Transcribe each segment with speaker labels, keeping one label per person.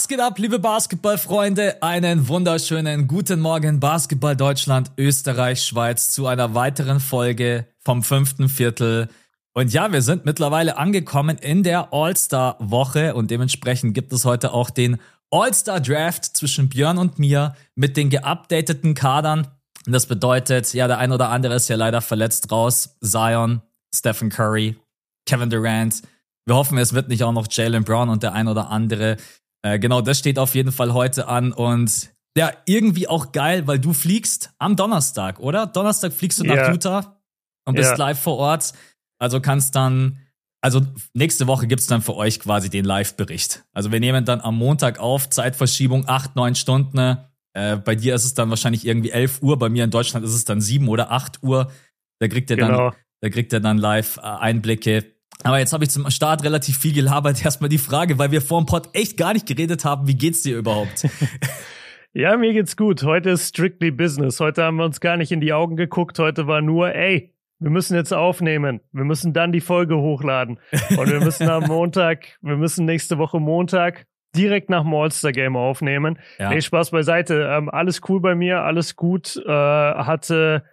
Speaker 1: Was geht ab, liebe Basketballfreunde? Einen wunderschönen guten Morgen, Basketball Deutschland, Österreich, Schweiz zu einer weiteren Folge vom fünften Viertel. Und ja, wir sind mittlerweile angekommen in der All-Star-Woche und dementsprechend gibt es heute auch den All-Star-Draft zwischen Björn und mir mit den geupdateten Kadern. Und das bedeutet, ja, der ein oder andere ist ja leider verletzt raus. Zion, Stephen Curry, Kevin Durant. Wir hoffen, es wird nicht auch noch Jalen Brown und der ein oder andere. Äh, genau, das steht auf jeden Fall heute an und ja, irgendwie auch geil, weil du fliegst am Donnerstag, oder? Donnerstag fliegst du nach yeah. Utah und bist yeah. live vor Ort. Also kannst dann, also nächste Woche gibt's dann für euch quasi den Live-Bericht. Also wir nehmen dann am Montag auf, Zeitverschiebung acht, neun Stunden. Äh, bei dir ist es dann wahrscheinlich irgendwie elf Uhr, bei mir in Deutschland ist es dann sieben oder acht Uhr. Da kriegt ihr genau. dann, da kriegt ihr dann live äh, Einblicke aber jetzt habe ich zum Start relativ viel gelabert. Erstmal die Frage, weil wir vor dem Pod echt gar nicht geredet haben, wie geht's dir überhaupt?
Speaker 2: ja, mir geht's gut. Heute ist strictly business. Heute haben wir uns gar nicht in die Augen geguckt. Heute war nur, ey, wir müssen jetzt aufnehmen. Wir müssen dann die Folge hochladen. Und wir müssen am Montag, wir müssen nächste Woche Montag direkt nach dem All-Star-Game aufnehmen. Ja. Nee, Spaß beiseite. Ähm, alles cool bei mir, alles gut. Äh, hatte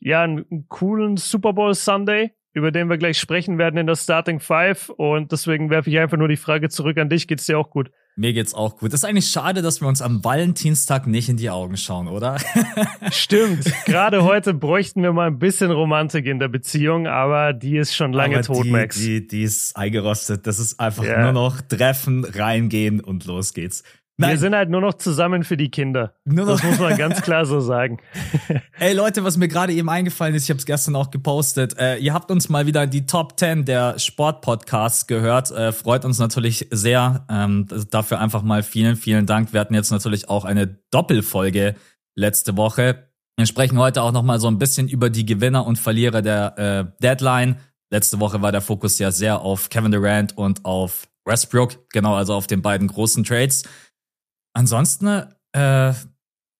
Speaker 2: ja einen coolen Super Bowl Sunday über den wir gleich sprechen werden in der Starting Five. Und deswegen werfe ich einfach nur die Frage zurück an dich. Geht's dir auch gut?
Speaker 1: Mir geht's auch gut. Das ist eigentlich schade, dass wir uns am Valentinstag nicht in die Augen schauen, oder?
Speaker 2: Stimmt. Gerade heute bräuchten wir mal ein bisschen Romantik in der Beziehung, aber die ist schon lange aber tot,
Speaker 1: die,
Speaker 2: Max.
Speaker 1: Die, die ist eingerostet. Das ist einfach ja. nur noch treffen, reingehen und los geht's.
Speaker 2: Nein. Wir sind halt nur noch zusammen für die Kinder. Nur noch. Das muss man ganz klar so sagen.
Speaker 1: Ey Leute, was mir gerade eben eingefallen ist, ich habe es gestern auch gepostet. Äh, ihr habt uns mal wieder die Top 10 der Sportpodcasts gehört. Äh, freut uns natürlich sehr. Ähm, dafür einfach mal vielen, vielen Dank. Wir hatten jetzt natürlich auch eine Doppelfolge letzte Woche. Wir sprechen heute auch noch mal so ein bisschen über die Gewinner und Verlierer der äh, Deadline. Letzte Woche war der Fokus ja sehr auf Kevin Durant und auf Westbrook, genau, also auf den beiden großen Trades. Ansonsten, äh,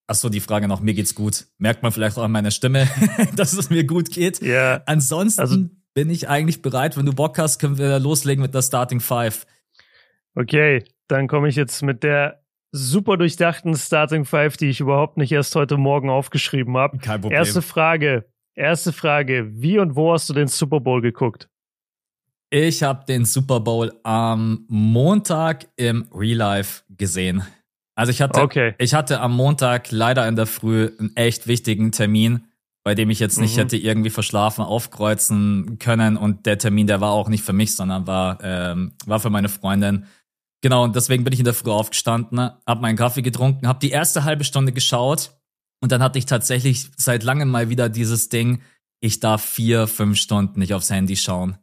Speaker 1: ach so, die Frage noch, mir geht's gut. Merkt man vielleicht auch an meiner Stimme, dass es mir gut geht. Ja. Ansonsten also, bin ich eigentlich bereit. Wenn du Bock hast, können wir loslegen mit der Starting Five.
Speaker 2: Okay, dann komme ich jetzt mit der super durchdachten Starting Five, die ich überhaupt nicht erst heute Morgen aufgeschrieben habe. Kein Problem. Erste Frage. Erste Frage. Wie und wo hast du den Super Bowl geguckt?
Speaker 1: Ich habe den Super Bowl am Montag im Real Life gesehen. Also ich hatte, okay. ich hatte am Montag leider in der Früh einen echt wichtigen Termin, bei dem ich jetzt nicht mhm. hätte irgendwie verschlafen aufkreuzen können und der Termin, der war auch nicht für mich, sondern war, ähm, war für meine Freundin. Genau, und deswegen bin ich in der Früh aufgestanden, hab meinen Kaffee getrunken, hab die erste halbe Stunde geschaut und dann hatte ich tatsächlich seit langem mal wieder dieses Ding, ich darf vier, fünf Stunden nicht aufs Handy schauen.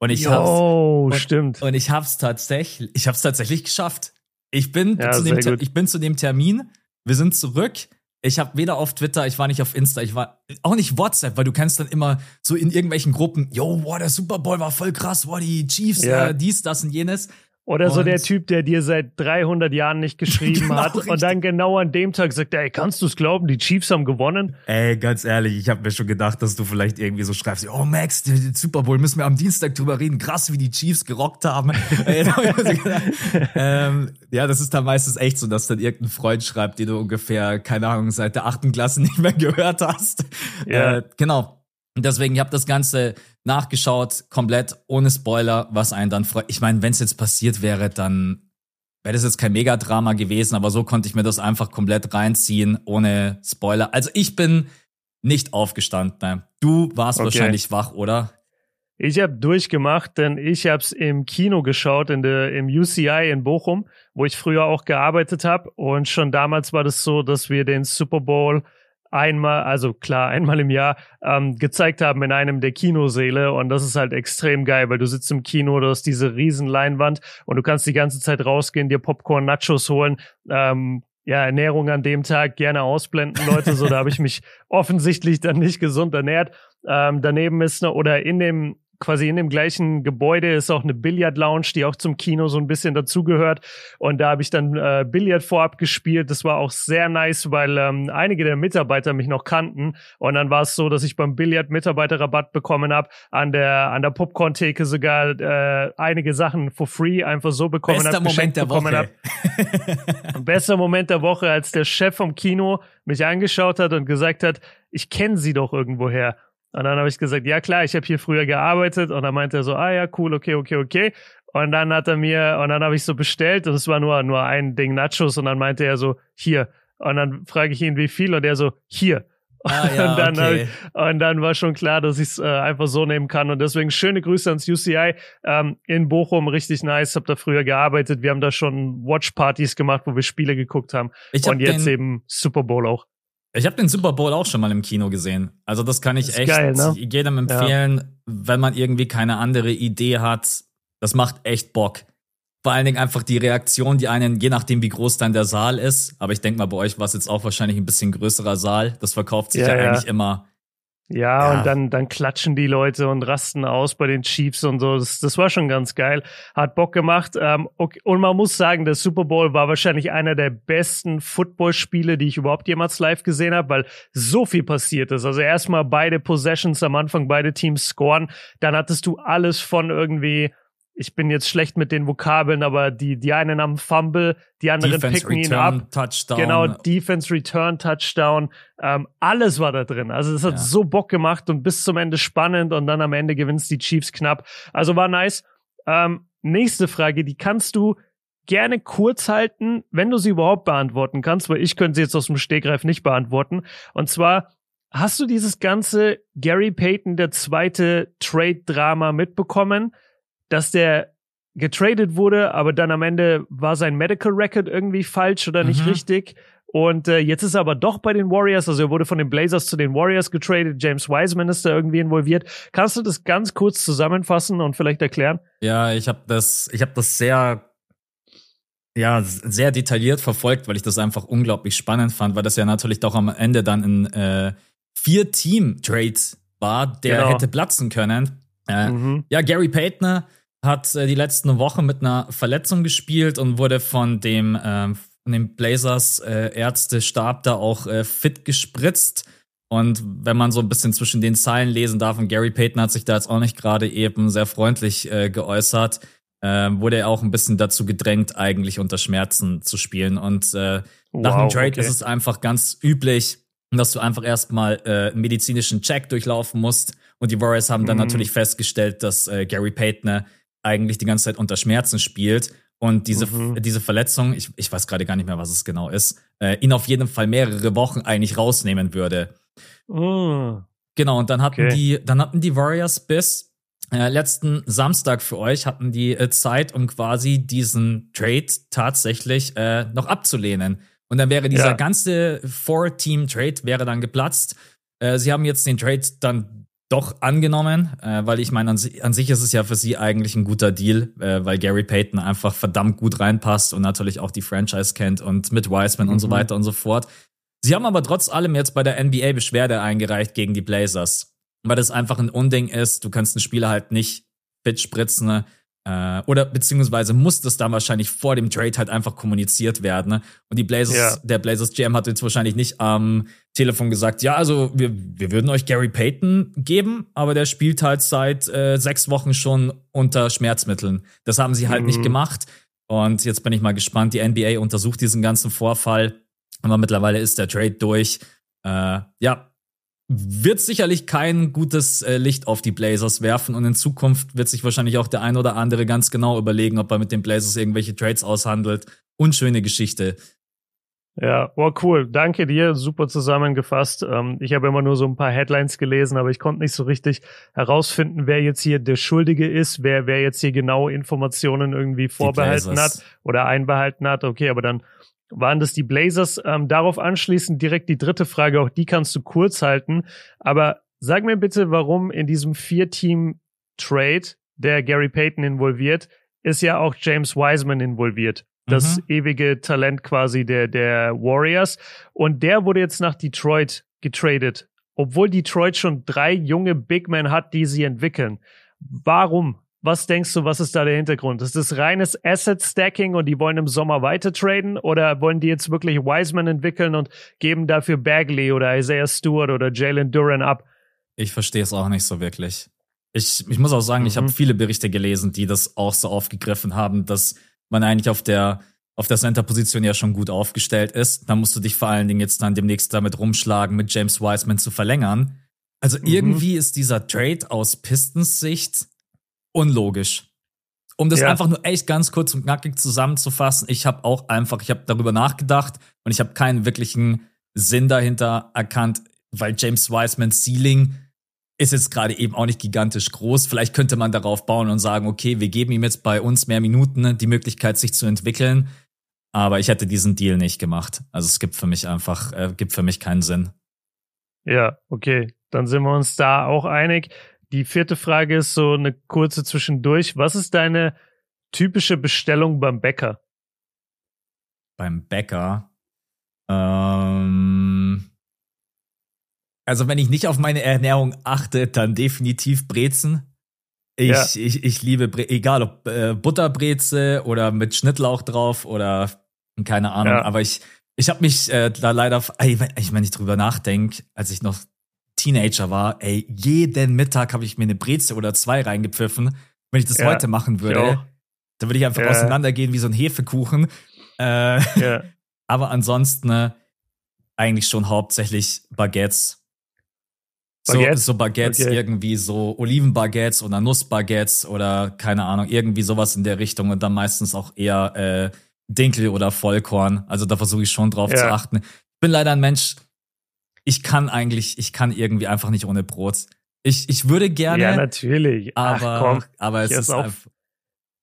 Speaker 1: Und ich
Speaker 2: Yo, hab's, stimmt.
Speaker 1: Und ich hab's tatsächlich, ich hab's tatsächlich geschafft. Ich bin, ja, zu dem, ich bin zu dem Termin, wir sind zurück. Ich habe weder auf Twitter, ich war nicht auf Insta, ich war auch nicht WhatsApp, weil du kennst dann immer so in irgendwelchen Gruppen, yo, boah, der Super Bowl war voll krass, boah, die Chiefs, ja. äh, dies, das und jenes.
Speaker 2: Oder und so der Typ, der dir seit 300 Jahren nicht geschrieben genau, hat richtig. und dann genau an dem Tag sagt, ey, kannst du es glauben, die Chiefs haben gewonnen?
Speaker 1: Ey, ganz ehrlich, ich habe mir schon gedacht, dass du vielleicht irgendwie so schreibst, oh Max, Super Bowl müssen wir am Dienstag drüber reden, krass, wie die Chiefs gerockt haben. ähm, ja, das ist dann meistens echt so, dass dann irgendein Freund schreibt, den du ungefähr, keine Ahnung, seit der achten Klasse nicht mehr gehört hast. Ja. Äh, genau. Und deswegen, ich habe das Ganze nachgeschaut, komplett ohne Spoiler, was einen dann freut. Ich meine, wenn es jetzt passiert wäre, dann wäre das jetzt kein Megadrama gewesen, aber so konnte ich mir das einfach komplett reinziehen, ohne Spoiler. Also ich bin nicht aufgestanden. Du warst okay. wahrscheinlich wach, oder?
Speaker 2: Ich habe durchgemacht, denn ich habe es im Kino geschaut, in der, im UCI in Bochum, wo ich früher auch gearbeitet habe. Und schon damals war das so, dass wir den Super Bowl einmal, also klar, einmal im Jahr ähm, gezeigt haben in einem der Kinosäle und das ist halt extrem geil, weil du sitzt im Kino, du hast diese riesen Leinwand und du kannst die ganze Zeit rausgehen, dir Popcorn, Nachos holen, ähm, ja, Ernährung an dem Tag gerne ausblenden, Leute, so da habe ich mich offensichtlich dann nicht gesund ernährt. Ähm, daneben ist ne, oder in dem quasi in dem gleichen Gebäude ist auch eine Billard-Lounge, die auch zum Kino so ein bisschen dazugehört. Und da habe ich dann äh, Billard vorab gespielt. Das war auch sehr nice, weil ähm, einige der Mitarbeiter mich noch kannten. Und dann war es so, dass ich beim Billard Mitarbeiterrabatt bekommen habe, an der an der Popcorn-Theke sogar äh, einige Sachen for free einfach so bekommen
Speaker 1: habe. Bester Moment der Woche.
Speaker 2: Bester Moment der Woche, als der Chef vom Kino mich angeschaut hat und gesagt hat, ich kenne sie doch irgendwoher. Und dann habe ich gesagt, ja klar, ich habe hier früher gearbeitet. Und dann meinte er so, ah ja, cool, okay, okay, okay. Und dann hat er mir, und dann habe ich so bestellt, und es war nur, nur ein Ding Nachos, und dann meinte er so, hier. Und dann frage ich ihn, wie viel, und er so, hier.
Speaker 1: Ah, ja,
Speaker 2: und, dann
Speaker 1: okay.
Speaker 2: ich, und dann war schon klar, dass ich es äh, einfach so nehmen kann. Und deswegen schöne Grüße ans UCI ähm, in Bochum, richtig nice. Hab da früher gearbeitet. Wir haben da schon Watchpartys gemacht, wo wir Spiele geguckt haben.
Speaker 1: Ich hab
Speaker 2: und jetzt
Speaker 1: den,
Speaker 2: eben Super Bowl auch.
Speaker 1: Ich habe den Super Bowl auch schon mal im Kino gesehen. Also das kann ich
Speaker 2: Ist
Speaker 1: echt
Speaker 2: geil, ne?
Speaker 1: jedem empfehlen, ja. wenn man irgendwie keine andere Idee hat. Das macht echt Bock. Vor allen Dingen einfach die Reaktion, die einen, je nachdem wie groß dann der Saal ist, aber ich denke mal, bei euch war es jetzt auch wahrscheinlich ein bisschen größerer Saal. Das verkauft sich ja, ja eigentlich immer.
Speaker 2: Ja, ja, und dann, dann klatschen die Leute und rasten aus bei den Chiefs und so. Das, das war schon ganz geil. Hat Bock gemacht. Ähm, okay. Und man muss sagen, der Super Bowl war wahrscheinlich einer der besten Footballspiele, die ich überhaupt jemals live gesehen habe, weil so viel passiert ist. Also erstmal beide Possessions am Anfang, beide Teams scoren. Dann hattest du alles von irgendwie ich bin jetzt schlecht mit den Vokabeln, aber die, die einen haben Fumble, die anderen
Speaker 1: Defense
Speaker 2: picken ihn
Speaker 1: Return,
Speaker 2: ab.
Speaker 1: Touchdown.
Speaker 2: Genau, Defense Return, Touchdown. Ähm, alles war da drin. Also es hat
Speaker 1: Ja.
Speaker 2: so Bock gemacht und bis zum Ende spannend und dann am Ende gewinnst die Chiefs knapp. Also war nice. Ähm, nächste Frage, die kannst du gerne kurz halten, wenn du sie überhaupt beantworten kannst, weil ich könnte sie jetzt aus dem Stegreif nicht beantworten. Und zwar, hast du dieses ganze Gary Payton, der zweite Trade-Drama mitbekommen? Dass der getradet wurde, aber dann am Ende war sein Medical Record irgendwie falsch oder nicht
Speaker 1: Mhm.
Speaker 2: richtig. Und äh, jetzt ist er aber doch bei den Warriors, also er wurde von den Blazers zu den Warriors getradet. James Wiseman ist da irgendwie involviert. Kannst du das ganz kurz zusammenfassen und vielleicht erklären?
Speaker 1: Ja, ich habe das, ich habe das sehr, ja, sehr detailliert verfolgt, weil ich das einfach unglaublich spannend fand, weil das ja natürlich doch am Ende dann ein äh, Vier-Team-Trade war, der
Speaker 2: Genau.
Speaker 1: hätte platzen können. Äh,
Speaker 2: Mhm.
Speaker 1: Ja, Gary Payton hat äh, die letzten Wochen mit einer Verletzung gespielt und wurde von dem, ähm, von dem Blazers äh, Ärztestab da auch äh, fit gespritzt. Und wenn man so ein bisschen zwischen den Zeilen lesen darf, und Gary Payton hat sich da jetzt auch nicht gerade eben sehr freundlich äh, geäußert, äh, wurde er auch ein bisschen dazu gedrängt, eigentlich unter Schmerzen zu spielen. Und äh, nach
Speaker 2: Wow,
Speaker 1: Trade
Speaker 2: okay.
Speaker 1: ist es einfach ganz üblich, dass du einfach erstmal äh, einen medizinischen Check durchlaufen musst. Und die Warriors haben dann
Speaker 2: Mhm.
Speaker 1: natürlich festgestellt, dass äh, Gary Payton eigentlich die ganze Zeit unter Schmerzen spielt. Und diese,
Speaker 2: Mhm.
Speaker 1: diese Verletzung, ich, ich weiß gerade gar nicht mehr, was es genau ist, äh, ihn auf jeden Fall mehrere Wochen eigentlich rausnehmen würde.
Speaker 2: Mm.
Speaker 1: Genau, und dann hatten
Speaker 2: Okay.
Speaker 1: die, dann hatten die Warriors bis äh, letzten Samstag für euch hatten die äh, Zeit, um quasi diesen Trade tatsächlich äh, noch abzulehnen. Und dann wäre dieser
Speaker 2: Ja.
Speaker 1: ganze Four-Team-Trade wäre dann geplatzt. Äh, sie haben jetzt den Trade dann doch angenommen, äh, weil ich meine, an, si- an sich ist es ja für sie eigentlich ein guter Deal, äh, weil Gary Payton einfach verdammt gut reinpasst und natürlich auch die Franchise kennt und mit Wiseman und so
Speaker 2: Mhm.
Speaker 1: weiter und so fort. Sie haben aber trotz allem jetzt bei der NBA Beschwerde eingereicht gegen die Blazers, weil das einfach ein Unding ist. Du kannst einen Spieler halt nicht fit spritzen ne? Äh, oder beziehungsweise muss das dann wahrscheinlich vor dem Trade halt einfach kommuniziert werden. Ne? Und die Blazers,
Speaker 2: Ja.
Speaker 1: der Blazers GM hat jetzt wahrscheinlich nicht am Telefon gesagt, ja, also wir, wir würden euch Gary Payton geben, aber der spielt halt seit äh, sechs Wochen schon unter Schmerzmitteln. Das haben sie halt
Speaker 2: Mhm.
Speaker 1: nicht gemacht. Und jetzt bin ich mal gespannt. Die NBA untersucht diesen ganzen Vorfall. Aber mittlerweile ist der Trade durch. Äh, ja, wird sicherlich kein gutes äh, Licht auf die Blazers werfen und in Zukunft wird sich wahrscheinlich auch der ein oder andere ganz genau überlegen, ob er mit den Blazers irgendwelche Trades aushandelt. Unschöne Geschichte.
Speaker 2: Ja, oh cool. Danke dir. Super zusammengefasst. Ähm, ich habe immer nur so ein paar Headlines gelesen, aber ich konnte nicht so richtig herausfinden, wer jetzt hier der Schuldige ist, wer, wer jetzt hier genau Informationen irgendwie vorbehalten hat oder einbehalten hat. Okay, aber dann waren das die Blazers. Ähm, darauf anschließend direkt die dritte Frage, auch die kannst du kurz halten. Aber sag mir bitte, warum in diesem Vier-Team-Trade, der Gary Payton involviert, ist ja auch James Wiseman involviert. Das
Speaker 1: Mhm.
Speaker 2: ewige Talent quasi der, der Warriors. Und der wurde jetzt nach Detroit getradet. Obwohl Detroit schon drei junge Big Men hat, die sie entwickeln. Warum? Was denkst du, was ist da der Hintergrund? Ist das reines Asset Stacking und die wollen im Sommer weiter traden oder wollen die jetzt wirklich Wiseman entwickeln und geben dafür Bagley oder Isaiah Stewart oder Jalen Duran ab?
Speaker 1: Ich verstehe es auch nicht so wirklich. Ich, ich muss auch sagen, mhm. ich habe viele Berichte gelesen, die das auch so aufgegriffen haben, dass man eigentlich auf der auf der Center-Position ja schon gut aufgestellt ist. Da musst du dich vor allen Dingen jetzt dann demnächst damit rumschlagen, mit James Wiseman zu verlängern. Also mhm. irgendwie ist dieser Trade aus Pistons Sicht unlogisch. Um das ja. einfach nur echt ganz kurz und knackig zusammenzufassen, ich habe auch einfach, ich habe darüber nachgedacht und ich habe keinen wirklichen Sinn dahinter erkannt, weil James Wisemans Ceiling ist jetzt gerade eben auch nicht gigantisch groß. Vielleicht könnte man darauf bauen und sagen, okay, wir geben ihm jetzt bei uns mehr Minuten, die Möglichkeit, sich zu entwickeln. Aber ich hätte diesen Deal nicht gemacht. Also es gibt für mich einfach, äh, gibt für mich keinen Sinn.
Speaker 2: Ja, okay. Dann sind wir uns da auch einig. Die vierte Frage ist so eine kurze zwischendurch. Was ist deine typische Bestellung beim Bäcker?
Speaker 1: Beim Bäcker? Ähm, also wenn ich nicht auf meine Ernährung achte, dann definitiv Brezen. Ich, ja. ich, ich liebe, Bre egal ob äh, Butterbreze oder mit Schnittlauch drauf oder keine Ahnung, ja. aber ich, ich habe mich äh, da leider, ich, wenn ich drüber nachdenke, als ich noch Teenager war, ey, jeden Mittag habe ich mir eine Breze oder zwei reingepfiffen. Wenn ich das ja, heute machen würde, dann würde ich einfach ja. auseinandergehen wie so ein Hefekuchen. Äh, ja. Aber ansonsten äh, eigentlich schon hauptsächlich Baguettes. Baguettes? So, so Baguettes, okay. irgendwie so Olivenbaguettes oder Nussbaguettes oder keine Ahnung, irgendwie sowas in der Richtung und dann meistens auch eher äh, Dinkel oder Vollkorn. Also da versuche ich schon drauf zu achten. Ich bin leider ein Mensch, ich kann eigentlich, ich kann irgendwie einfach nicht ohne Brot. Ich, ich würde gerne.
Speaker 2: Ja, natürlich.
Speaker 1: Aber, Ach, komm, aber es ist
Speaker 2: auch,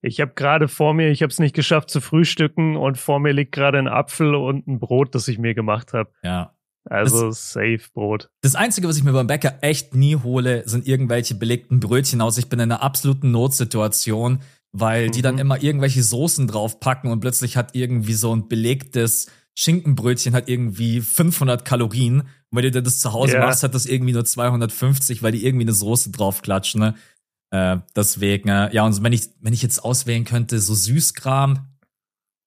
Speaker 2: Ich habe gerade vor mir, ich habe es nicht geschafft zu frühstücken und vor mir liegt gerade ein Apfel und ein Brot, das ich mir gemacht habe.
Speaker 1: Ja.
Speaker 2: Also das, safe Brot.
Speaker 1: Das Einzige, was ich mir beim Bäcker echt nie hole, sind irgendwelche belegten Brötchen aus. Ich bin in einer absoluten Notsituation, weil mhm. die dann mhm. immer irgendwelche Soßen draufpacken und plötzlich hat irgendwie so ein belegtes Schinkenbrötchen hat irgendwie 500 Kalorien. Und wenn du dir das zu Hause ja. machst, hat das irgendwie nur 250, weil die irgendwie eine Soße draufklatschen. Ne? Äh, deswegen, äh, ja, und wenn ich, wenn ich jetzt auswählen könnte, so Süßkram,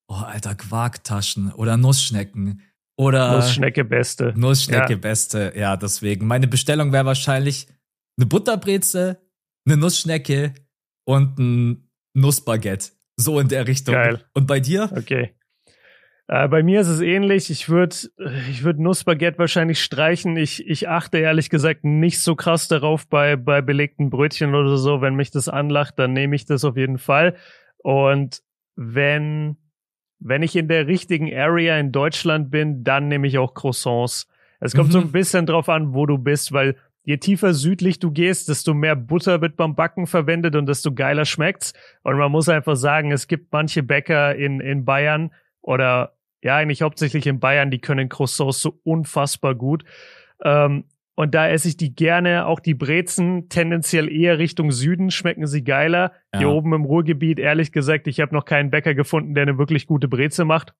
Speaker 1: oh, alter, Quarktaschen oder Nussschnecken. Oder
Speaker 2: Nussschnecke beste.
Speaker 1: Nussschnecke ja. beste, ja, deswegen. Meine Bestellung wäre wahrscheinlich eine Butterbreze, eine Nussschnecke und ein Nussbaguette. So in der Richtung.
Speaker 2: Geil.
Speaker 1: Und bei dir?
Speaker 2: Okay. Äh, bei mir ist es ähnlich. Ich würde ich würd Nussbaguette wahrscheinlich streichen. Ich, ich achte ehrlich gesagt nicht so krass darauf bei, bei belegten Brötchen oder so. Wenn mich das anlacht, dann nehme ich das auf jeden Fall. Und wenn, wenn ich in der richtigen Area in Deutschland bin, dann nehme ich auch Croissants. Es kommt mhm. so ein bisschen drauf an, wo du bist, weil je tiefer südlich du gehst, desto mehr Butter wird beim Backen verwendet und desto geiler schmeckt's. Und man muss einfach sagen, es gibt manche Bäcker in, in Bayern oder ja, eigentlich hauptsächlich in Bayern, die können Croissants so unfassbar gut. Ähm, und da esse ich die gerne, auch die Brezen tendenziell eher Richtung Süden, schmecken sie geiler. Ja. Hier oben im Ruhrgebiet, ehrlich gesagt, ich habe noch keinen Bäcker gefunden, der eine wirklich gute Breze macht.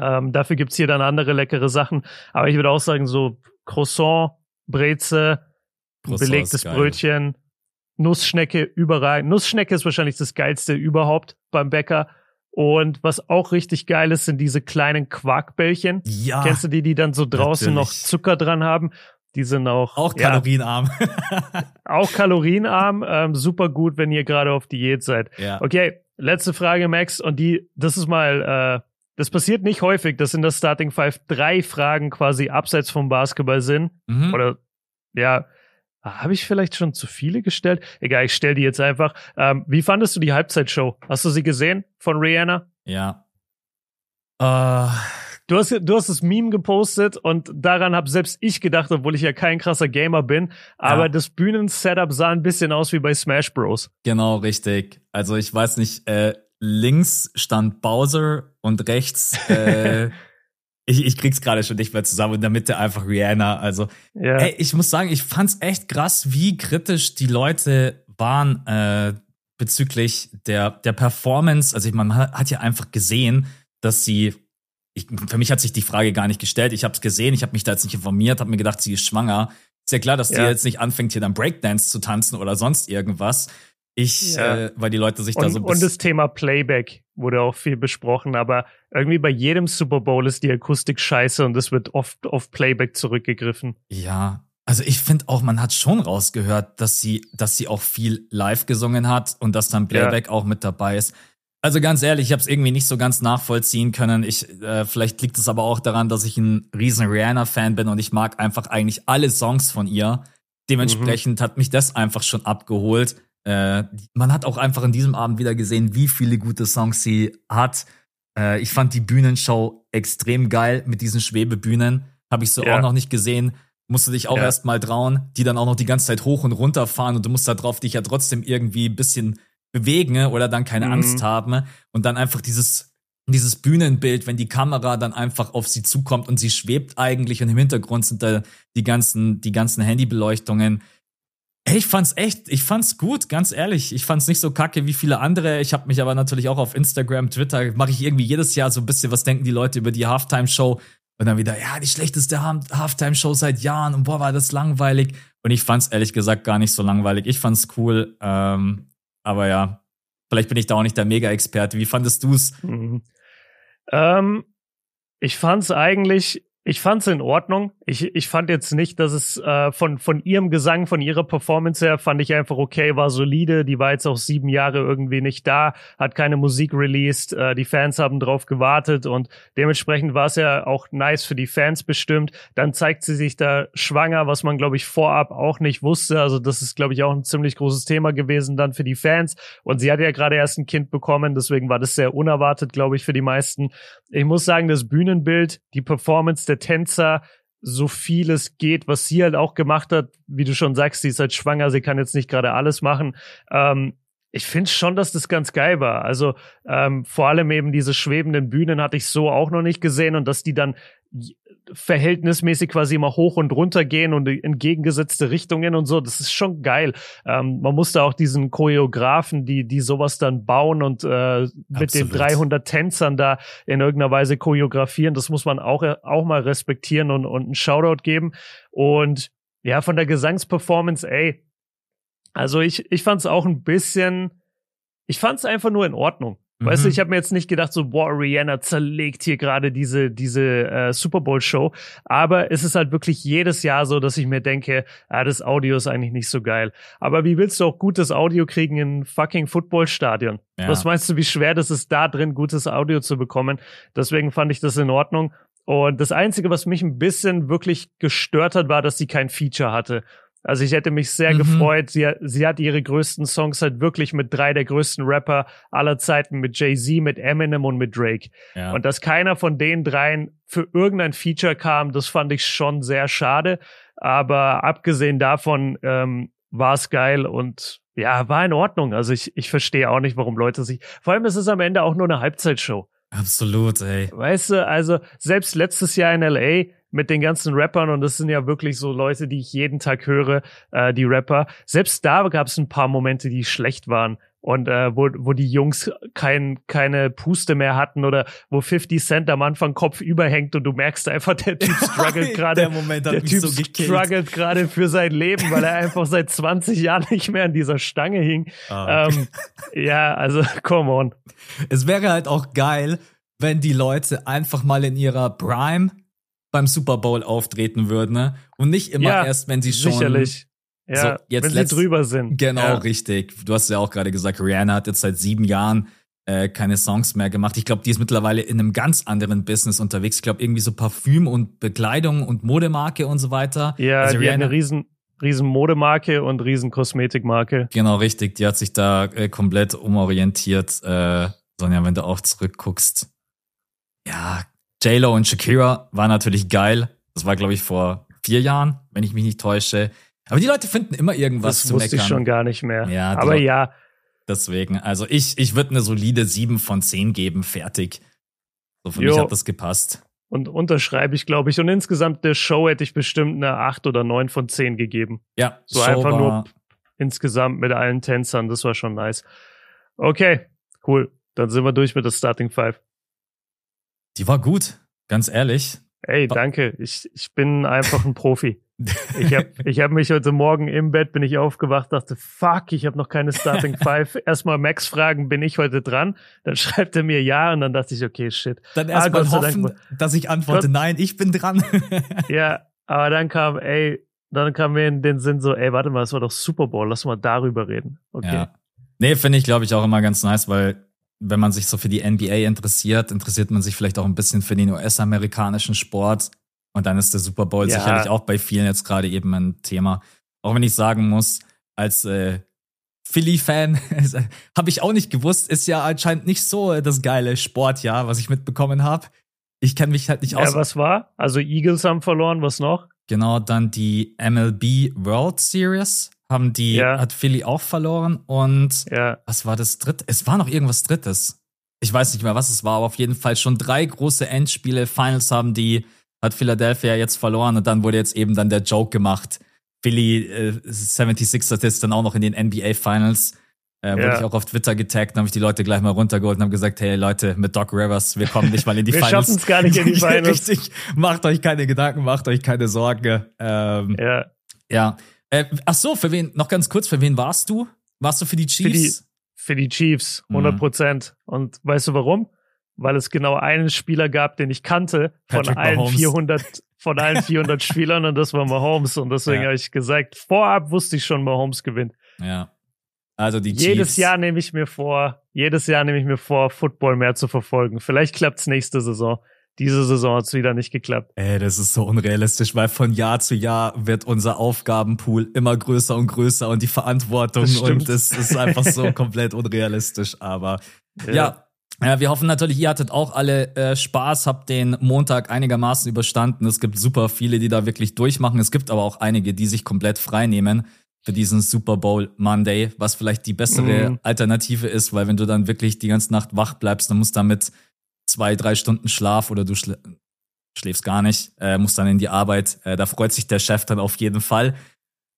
Speaker 2: Ähm, dafür gibt's hier dann andere leckere Sachen. Aber ich würde auch sagen, so Croissant, Breze, Croissant belegtes Brötchen, Nussschnecke, überall. Nussschnecke ist wahrscheinlich das geilste überhaupt beim Bäcker. Und was auch richtig geil ist, sind diese kleinen Quarkbällchen. Ja. Kennst du die, die dann so draußen natürlich. noch Zucker dran haben? Die sind auch.
Speaker 1: Auch kalorienarm.
Speaker 2: Ja, auch kalorienarm. Ähm, super gut, wenn ihr gerade auf Diät seid. Ja. Okay, letzte Frage, Max. Und die, das ist mal, äh, das passiert nicht häufig, dass in der Starting Five drei Fragen quasi abseits vom Basketball sind. Mhm. Oder, ja, Habe ich vielleicht schon zu viele gestellt? Egal, ich stell die jetzt einfach. Ähm, wie fandest du die Halbzeitshow? Hast du sie gesehen von Rihanna?
Speaker 1: Ja.
Speaker 2: Uh, du, hast, du hast das Meme gepostet und daran habe selbst ich gedacht, obwohl ich ja kein krasser Gamer bin. Aber ja. das Bühnensetup sah ein bisschen aus wie bei Smash Bros.
Speaker 1: Genau, richtig. Also ich weiß nicht, äh, links stand Bowser und rechts äh, ich, ich krieg's gerade schon nicht mehr zusammen in der Mitte einfach Rihanna. Also, ja. ey, ich muss sagen, ich fand's echt krass, wie kritisch die Leute waren äh, bezüglich der, der Performance. Also, ich, man hat ja einfach gesehen, dass sie. Ich, für mich hat sich die Frage gar nicht gestellt. Ich habe es gesehen, ich habe mich da jetzt nicht informiert, habe mir gedacht, sie ist schwanger. Ist ja klar, dass die jetzt nicht anfängt, hier dann Breakdance zu tanzen oder sonst irgendwas. Ich,
Speaker 2: Ja.
Speaker 1: äh, weil die Leute sich da
Speaker 2: Und,
Speaker 1: so ein
Speaker 2: und das Thema Playback wurde auch viel besprochen, aber irgendwie bei jedem Super Bowl ist die Akustik scheiße und es wird oft auf Playback zurückgegriffen.
Speaker 1: Ja, also ich finde auch, man hat schon rausgehört, dass sie, dass sie auch viel live gesungen hat und dass dann Playback auch mit dabei ist. Also ganz ehrlich, ich habe es irgendwie nicht so ganz nachvollziehen können. Ich, äh, vielleicht liegt es aber auch daran, dass ich ein riesen Rihanna-Fan bin und ich mag einfach eigentlich alle Songs von ihr. Dementsprechend hat mich das einfach schon abgeholt. Äh, man hat auch einfach in diesem Abend wieder gesehen, wie viele gute Songs sie hat. Äh, ich fand die Bühnenshow extrem geil mit diesen Schwebebühnen. Habe ich so
Speaker 2: Ja.
Speaker 1: auch noch nicht gesehen. Musst du dich auch
Speaker 2: Ja.
Speaker 1: erst mal trauen, die dann auch noch die ganze Zeit hoch und runter fahren und du musst da drauf dich ja trotzdem irgendwie ein bisschen bewegen ne, oder dann keine
Speaker 2: Mhm.
Speaker 1: Angst haben und dann einfach dieses dieses Bühnenbild, wenn die Kamera dann einfach auf sie zukommt und sie schwebt eigentlich und im Hintergrund sind da die ganzen die ganzen Handybeleuchtungen. Ich fand's echt, ich fand's gut, ganz ehrlich. Ich fand's nicht so kacke wie viele andere. Ich habe mich aber natürlich auch auf Instagram, Twitter, mache ich irgendwie jedes Jahr so ein bisschen, was denken die Leute über die Halftime-Show? Und dann wieder, ja, die schlechteste Ha- Halftime-Show seit Jahren und boah, war das langweilig. Und ich fand's ehrlich gesagt gar nicht so langweilig. Ich fand's cool. Ähm, aber ja, vielleicht bin ich da auch nicht der Mega-Experte. Wie fandest du's?
Speaker 2: Mhm. Ähm, ich fand's eigentlich, ich fand's in Ordnung. Ich, ich fand jetzt nicht, dass es äh, von, von ihrem Gesang, von ihrer Performance her, fand ich einfach okay, war solide. Die war jetzt auch sieben Jahre irgendwie nicht da, hat keine Musik released. Äh, die Fans haben drauf gewartet und dementsprechend war es ja auch nice für die Fans bestimmt. Dann zeigt sie sich da schwanger, was man, glaube ich, vorab auch nicht wusste. Also das ist, glaube ich, auch ein ziemlich großes Thema gewesen dann für die Fans. Und sie hat ja gerade erst ein Kind bekommen, deswegen war das sehr unerwartet, glaube ich, für die meisten. Ich muss sagen, das Bühnenbild, die Performance der Tänzer, so viel es geht, was sie halt auch gemacht hat, wie du schon sagst, sie ist halt schwanger, sie kann jetzt nicht gerade alles machen. Ähm, ich finde schon, dass das ganz geil war. Also ähm, vor allem eben diese schwebenden Bühnen hatte ich so auch noch nicht gesehen und dass die dann verhältnismäßig quasi immer hoch und runter gehen und entgegengesetzte Richtungen und so, das ist schon geil. Ähm, man musste auch diesen Choreografen, die die sowas dann bauen und äh, mit den
Speaker 1: Absolut.
Speaker 2: 300 Tänzern da in irgendeiner Weise choreografieren, das muss man auch auch mal respektieren und und einen Shoutout geben und ja, von der Gesangsperformance, ey, also ich, ich fand es auch ein bisschen, ich fand es einfach nur in Ordnung. Weißt du,
Speaker 1: Mhm.
Speaker 2: ich habe mir jetzt nicht gedacht, so, boah, Rihanna zerlegt hier gerade diese, diese äh, Super Bowl-Show. Aber es ist halt wirklich jedes Jahr so, dass ich mir denke, ah, das Audio ist eigentlich nicht so geil. Aber wie willst du auch gutes Audio kriegen in fucking Footballstadion?
Speaker 1: Ja.
Speaker 2: Was meinst du, wie schwer das ist, da drin gutes Audio zu bekommen? Deswegen fand ich das in Ordnung. Und das Einzige, was mich ein bisschen wirklich gestört hat, war, dass sie kein Feature hatte. Also ich hätte mich sehr
Speaker 1: Mhm.
Speaker 2: gefreut. Sie, sie hat ihre größten Songs halt wirklich mit drei der größten Rapper aller Zeiten, mit Jay-Z, mit Eminem und mit Drake.
Speaker 1: Ja.
Speaker 2: Und dass keiner von den dreien für irgendein Feature kam, das fand ich schon sehr schade. Aber abgesehen davon ähm, war es geil und ja, war in Ordnung. Also ich, ich verstehe auch nicht, warum Leute sich. Vor allem ist es am Ende auch nur eine Halbzeitshow.
Speaker 1: Absolut, ey.
Speaker 2: Weißt du, also selbst letztes Jahr in LA mit den ganzen Rappern, und das sind ja wirklich so Leute, die ich jeden Tag höre, äh, die Rapper, selbst da gab es ein paar Momente, die schlecht waren. Und äh, wo, wo die Jungs kein, keine Puste mehr hatten oder wo 50 Cent am Anfang Kopf überhängt und du merkst einfach, der Typ struggelt gerade.
Speaker 1: Der Moment hat
Speaker 2: Der Typ
Speaker 1: so
Speaker 2: struggelt gerade für sein Leben, weil er einfach seit 20 Jahren nicht mehr an dieser Stange hing.
Speaker 1: Ah.
Speaker 2: Ähm, ja, also come on.
Speaker 1: Es wäre halt auch geil, wenn die Leute einfach mal in ihrer Prime beim Super Bowl auftreten würden, ne? Und nicht immer
Speaker 2: Ja,
Speaker 1: erst, wenn sie schon.
Speaker 2: Sicherlich. Ja,
Speaker 1: So, jetzt
Speaker 2: wenn sie
Speaker 1: letzt-
Speaker 2: drüber sind.
Speaker 1: Genau,
Speaker 2: Ja.
Speaker 1: richtig. Du hast ja auch gerade gesagt, Rihanna hat jetzt seit sieben Jahren äh, keine Songs mehr gemacht. Ich glaube, die ist mittlerweile in einem ganz anderen Business unterwegs. Ich glaube, irgendwie so Parfüm und Bekleidung und Modemarke und so weiter.
Speaker 2: Ja,
Speaker 1: also
Speaker 2: die hat
Speaker 1: Rihanna,
Speaker 2: eine riesen, riesen Modemarke und riesen Kosmetikmarke.
Speaker 1: genau, richtig. Die hat sich da äh, komplett umorientiert. Äh, Sonja, wenn du auch zurückguckst. Ja, J-Lo und Shakira war natürlich geil. Das war, glaube ich, vor vier Jahren, wenn ich mich nicht täusche. Aber die Leute finden immer irgendwas
Speaker 2: Das
Speaker 1: zu
Speaker 2: wusste
Speaker 1: meckern.
Speaker 2: ich schon gar nicht mehr.
Speaker 1: Ja,
Speaker 2: Aber
Speaker 1: Leute-
Speaker 2: ja,
Speaker 1: Deswegen, also ich, ich würde eine solide 7 von 10 geben, fertig. So für
Speaker 2: Jo.
Speaker 1: mich hat das gepasst.
Speaker 2: und unterschreibe ich, glaube ich. Und insgesamt der Show hätte ich bestimmt eine 8 oder 9 von 10 gegeben.
Speaker 1: Ja,
Speaker 2: So
Speaker 1: Show
Speaker 2: einfach nur insgesamt mit allen Tänzern. Das war schon nice. Okay, cool. Dann sind wir durch mit der Starting Five.
Speaker 1: Die war gut, ganz ehrlich.
Speaker 2: Ey, danke. Ich, ich bin einfach ein Profi. Ich habe ich hab mich heute Morgen im Bett, bin ich aufgewacht, dachte, fuck, ich habe noch keine Starting Five. Erstmal Max fragen, bin ich heute dran? Dann schreibt er mir ja und dann dachte ich, okay, shit.
Speaker 1: Dann erstmal ah, hoffen, Dank, dass ich antworte, Gott, nein, ich bin dran.
Speaker 2: ja, aber dann kam, ey, dann kam mir in den Sinn so, ey, warte mal, es war doch Super Bowl, lass mal darüber reden. Okay. Ja.
Speaker 1: Nee, finde ich, glaube ich, auch immer ganz nice, weil wenn man sich so für die NBA interessiert, interessiert man sich vielleicht auch ein bisschen für den US-amerikanischen Sport. Und dann ist der Super Bowl ja. sicherlich auch bei vielen jetzt gerade eben ein Thema. Auch wenn ich sagen muss, als äh, Philly-Fan habe ich auch nicht gewusst, ist ja anscheinend nicht so das geile Sportjahr, was ich mitbekommen habe. Ich kenne mich halt nicht aus.
Speaker 2: Ja, was war? Also Eagles haben verloren, was noch?
Speaker 1: Genau, dann die MLB World Series haben die, ja. hat Philly auch verloren und ja. was war das dritte? Es war noch irgendwas drittes. Ich weiß nicht mehr, was es war, aber auf jeden Fall schon drei große Endspiele, Finals haben die, hat Philadelphia jetzt verloren und dann wurde jetzt eben dann der Joke gemacht. Philly äh, 76ers ist dann auch noch in den NBA Finals. Äh, wurde ja. ich auch auf Twitter getaggt, habe ich die Leute gleich mal runtergeholt und habe gesagt, hey Leute, mit Doc Rivers, wir kommen nicht mal in die
Speaker 2: wir
Speaker 1: Finals.
Speaker 2: Wir schaffen es gar nicht in die Finals.
Speaker 1: Richtig, macht euch keine Gedanken, macht euch keine Sorgen. Ähm, ja. Ja. Äh, ach so, für wen, noch ganz kurz, für wen warst du? Warst du für die Chiefs? Für die,
Speaker 2: für die Chiefs, 100 mhm. Prozent. Mhm. Und weißt du warum? Weil es genau einen Spieler gab, den ich kannte von Patrick allen Mahomes. 400, von allen 400 Spielern und das war Mahomes. Und deswegen ja. habe ich gesagt, vorab wusste ich schon, Mahomes gewinnt.
Speaker 1: Ja. Also die Chiefs.
Speaker 2: Jedes Jahr nehme ich mir vor, jedes Jahr nehme ich mir vor, Football mehr zu verfolgen. Vielleicht klappt's nächste Saison. Diese Saison hat es wieder nicht geklappt.
Speaker 1: Ey, das ist so unrealistisch, weil von Jahr zu Jahr wird unser Aufgabenpool immer größer und größer und die Verantwortung das und es ist einfach so komplett unrealistisch. Aber ja. ja. Wir hoffen natürlich, ihr hattet auch alle äh, Spaß, habt den Montag einigermaßen überstanden. Es gibt super viele, die da wirklich durchmachen. Es gibt aber auch einige, die sich komplett frei nehmen für diesen Super Bowl Monday, was vielleicht die bessere mhm. Alternative ist, weil wenn du dann wirklich die ganze Nacht wach bleibst, dann musst du damit zwei, drei Stunden Schlaf oder du schl schläfst gar nicht, äh, musst dann in die Arbeit. Äh, da freut sich der Chef dann auf jeden Fall.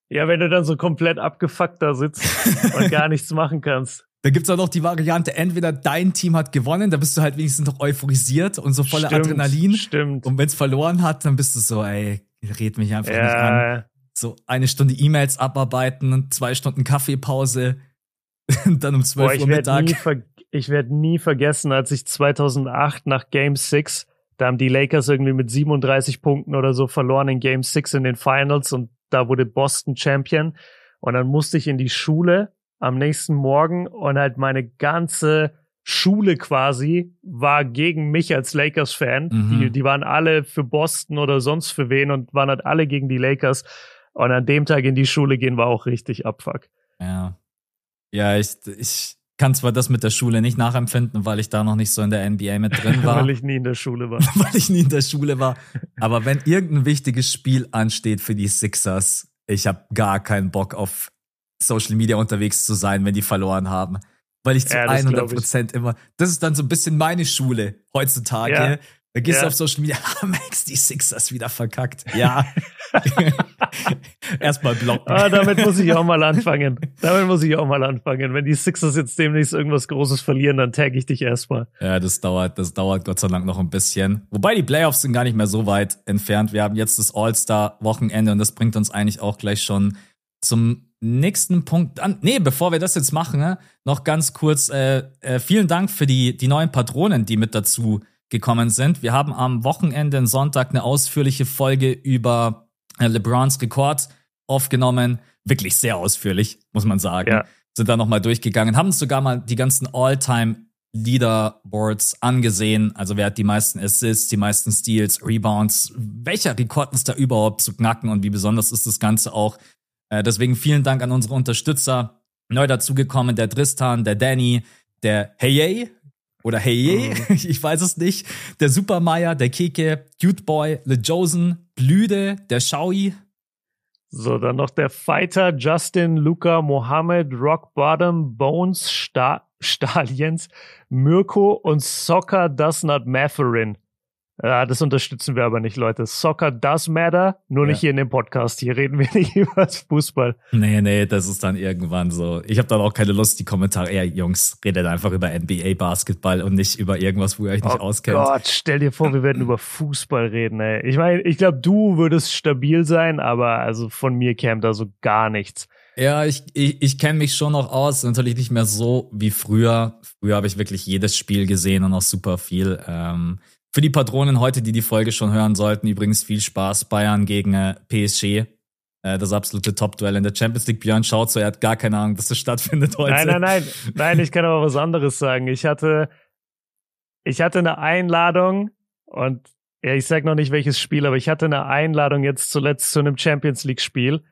Speaker 2: Ja, wenn du dann so komplett abgefuckt da sitzt und gar nichts machen kannst.
Speaker 1: Da gibt's auch noch die Variante, entweder dein Team hat gewonnen, da bist du halt wenigstens noch euphorisiert und so voller stimmt, Adrenalin.
Speaker 2: Stimmt.
Speaker 1: Und wenn's verloren hat, dann bist du so, ey, red mich einfach ja. nicht an. So eine Stunde E-Mails abarbeiten und zwei Stunden Kaffeepause. Und dann um zwölf Uhr Mittag
Speaker 2: ich werde nie vergessen, als ich 2008 nach Game 6, da haben die Lakers irgendwie mit 37 Punkten oder so verloren in Game 6 in den Finals und da wurde Boston Champion. Und dann musste ich in die Schule am nächsten Morgen und halt meine ganze Schule quasi war gegen mich als Lakers-Fan. Mhm. Die, die waren alle für Boston oder sonst für wen und waren halt alle gegen die Lakers. Und an dem Tag in die Schule gehen war auch richtig Abfuck.
Speaker 1: Ja. Ja, ich, ich, kann zwar das mit der Schule nicht nachempfinden, weil ich da noch nicht so in der NBA mit drin war.
Speaker 2: weil ich nie in der Schule war.
Speaker 1: weil ich nie in der Schule war. Aber wenn irgendein wichtiges Spiel ansteht für die Sixers, ich habe gar keinen Bock auf Social Media unterwegs zu sein, wenn die verloren haben. Weil ich zu ja, 100 Prozent immer, das ist dann so ein bisschen meine Schule heutzutage. Ja. Da gehst ja. du auf Social Media, ah, Max, die Sixers wieder verkackt. Ja. Erstmal blocken.
Speaker 2: Ah, damit muss ich auch mal anfangen. Damit muss ich auch mal anfangen. Wenn die Sixers jetzt demnächst irgendwas Großes verlieren, dann tag ich dich erstmal.
Speaker 1: Ja, das dauert, das dauert Gott sei Dank noch ein bisschen. Wobei die Playoffs sind gar nicht mehr so weit entfernt. Wir haben jetzt das All-Star-Wochenende und das bringt uns eigentlich auch gleich schon zum nächsten Punkt an. Nee, bevor wir das jetzt machen, ne, noch ganz kurz, äh, äh, vielen Dank für die, die neuen Patronen, die mit dazu gekommen sind. Wir haben am Wochenende, Sonntag, eine ausführliche Folge über äh, LeBrons Rekord aufgenommen. Wirklich sehr ausführlich, muss man sagen. Ja. Sind da nochmal durchgegangen, haben uns sogar mal die ganzen All-Time Leaderboards angesehen. Also wer hat die meisten Assists, die meisten Steals, Rebounds, welcher Rekord ist da überhaupt zu knacken und wie besonders ist das Ganze auch. Äh, deswegen vielen Dank an unsere Unterstützer. Neu dazugekommen der Tristan, der Danny, der Hey oder Hey, mhm. ich weiß es nicht. Der Supermeier, der Keke, Cute Boy, Le Josen, Blüde, der Shaui.
Speaker 2: So, dann noch der Fighter, Justin, Luca, Mohammed, Rock Bottom, Bones, Sta Staliens, Mirko und Soccer Does Not Matherin. Ja, das unterstützen wir aber nicht, Leute. Soccer does matter, nur ja. nicht hier in dem Podcast. Hier reden wir nicht über Fußball.
Speaker 1: Nee, nee, das ist dann irgendwann so. Ich habe dann auch keine Lust, die Kommentare, ey, Jungs, redet einfach über NBA-Basketball und nicht über irgendwas, wo ihr euch nicht oh auskennt.
Speaker 2: Oh Gott, stell dir vor, wir werden über Fußball reden, ey. Ich meine, ich glaube, du würdest stabil sein, aber also von mir käme da so gar nichts.
Speaker 1: Ja, ich, ich, ich kenne mich schon noch aus. Natürlich nicht mehr so wie früher. Früher habe ich wirklich jedes Spiel gesehen und auch super viel. Ähm, für die Patronen heute, die die Folge schon hören sollten, übrigens viel Spaß. Bayern gegen äh, PSG. Äh, das absolute Top-Duell in der Champions League. Björn schaut so, er hat gar keine Ahnung, dass das stattfindet heute.
Speaker 2: Nein, nein, nein. Nein, ich kann aber was anderes sagen. Ich hatte, ich hatte eine Einladung und ja, ich sag noch nicht welches Spiel, aber ich hatte eine Einladung jetzt zuletzt zu einem Champions League-Spiel.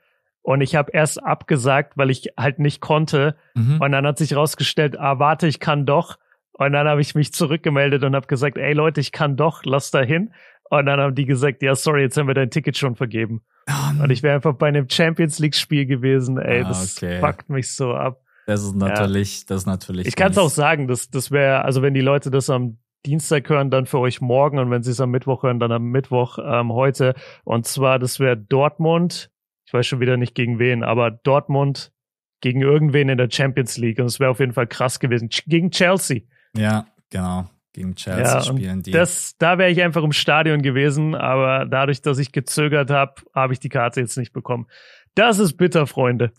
Speaker 2: Und ich habe erst abgesagt, weil ich halt nicht konnte. Mhm. Und dann hat sich rausgestellt, ah, warte, ich kann doch. Und dann habe ich mich zurückgemeldet und habe gesagt, ey Leute, ich kann doch, lass da hin. Und dann haben die gesagt, ja, sorry, jetzt haben wir dein Ticket schon vergeben. Oh, und ich wäre einfach bei einem Champions League Spiel gewesen. Ey, ah, das okay. fuckt mich so ab.
Speaker 1: Das ist natürlich, ja. das ist natürlich.
Speaker 2: Ich kann es auch sagen, das, das wäre, also wenn die Leute das am Dienstag hören, dann für euch morgen und wenn sie es am Mittwoch hören, dann am Mittwoch ähm, heute. Und zwar, das wäre Dortmund. Ich weiß schon wieder nicht gegen wen, aber Dortmund gegen irgendwen in der Champions League. Und es wäre auf jeden Fall krass gewesen. Gegen Chelsea.
Speaker 1: Ja, genau. Gegen Chelsea ja, spielen die.
Speaker 2: Das, da wäre ich einfach im Stadion gewesen, aber dadurch, dass ich gezögert habe, habe ich die Karte jetzt nicht bekommen. Das ist bitter, Freunde.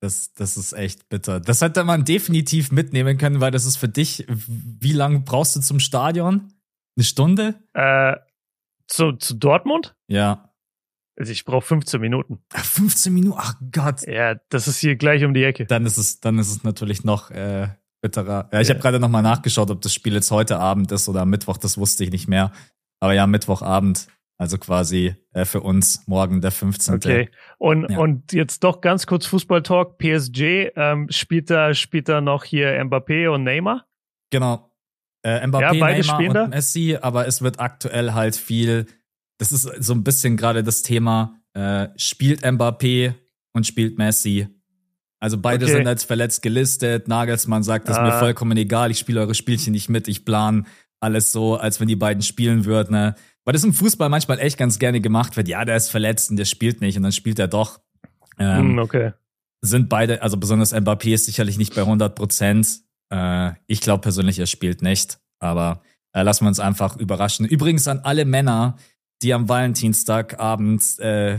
Speaker 1: Das, das ist echt bitter. Das hätte man definitiv mitnehmen können, weil das ist für dich, wie lange brauchst du zum Stadion? Eine Stunde?
Speaker 2: Äh, zu, zu Dortmund?
Speaker 1: Ja.
Speaker 2: Also ich brauche 15 Minuten.
Speaker 1: Ach, 15 Minuten? Ach Gott.
Speaker 2: Ja, das ist hier gleich um die Ecke.
Speaker 1: Dann ist es, dann ist es natürlich noch äh, bitterer. Ja, ich habe gerade nochmal nachgeschaut, ob das Spiel jetzt heute Abend ist oder am Mittwoch, das wusste ich nicht mehr. Aber ja, Mittwochabend, also quasi äh, für uns morgen der 15.
Speaker 2: Okay. Und, ja. und jetzt doch ganz kurz Fußball-Talk. PSG ähm, spielt da spielt da noch hier Mbappé und Neymar?
Speaker 1: Genau. Äh, Mbappé, ja, Neymar und da? Messi, aber es wird aktuell halt viel, das ist so ein bisschen gerade das Thema, äh, spielt Mbappé und spielt Messi also beide okay. sind als verletzt gelistet. Nagelsmann sagt, das ist ah. mir vollkommen egal, ich spiele eure Spielchen nicht mit, ich plan alles so, als wenn die beiden spielen würden. Ne? Weil das im Fußball manchmal echt ganz gerne gemacht wird. Ja, der ist verletzt und der spielt nicht und dann spielt er doch.
Speaker 2: Ähm, hm, okay.
Speaker 1: Sind beide, also besonders Mbappé ist sicherlich nicht bei 100 Prozent. Äh, ich glaube persönlich, er spielt nicht. Aber äh, lassen wir uns einfach überraschen. Übrigens an alle Männer, die am Valentinstagabend äh,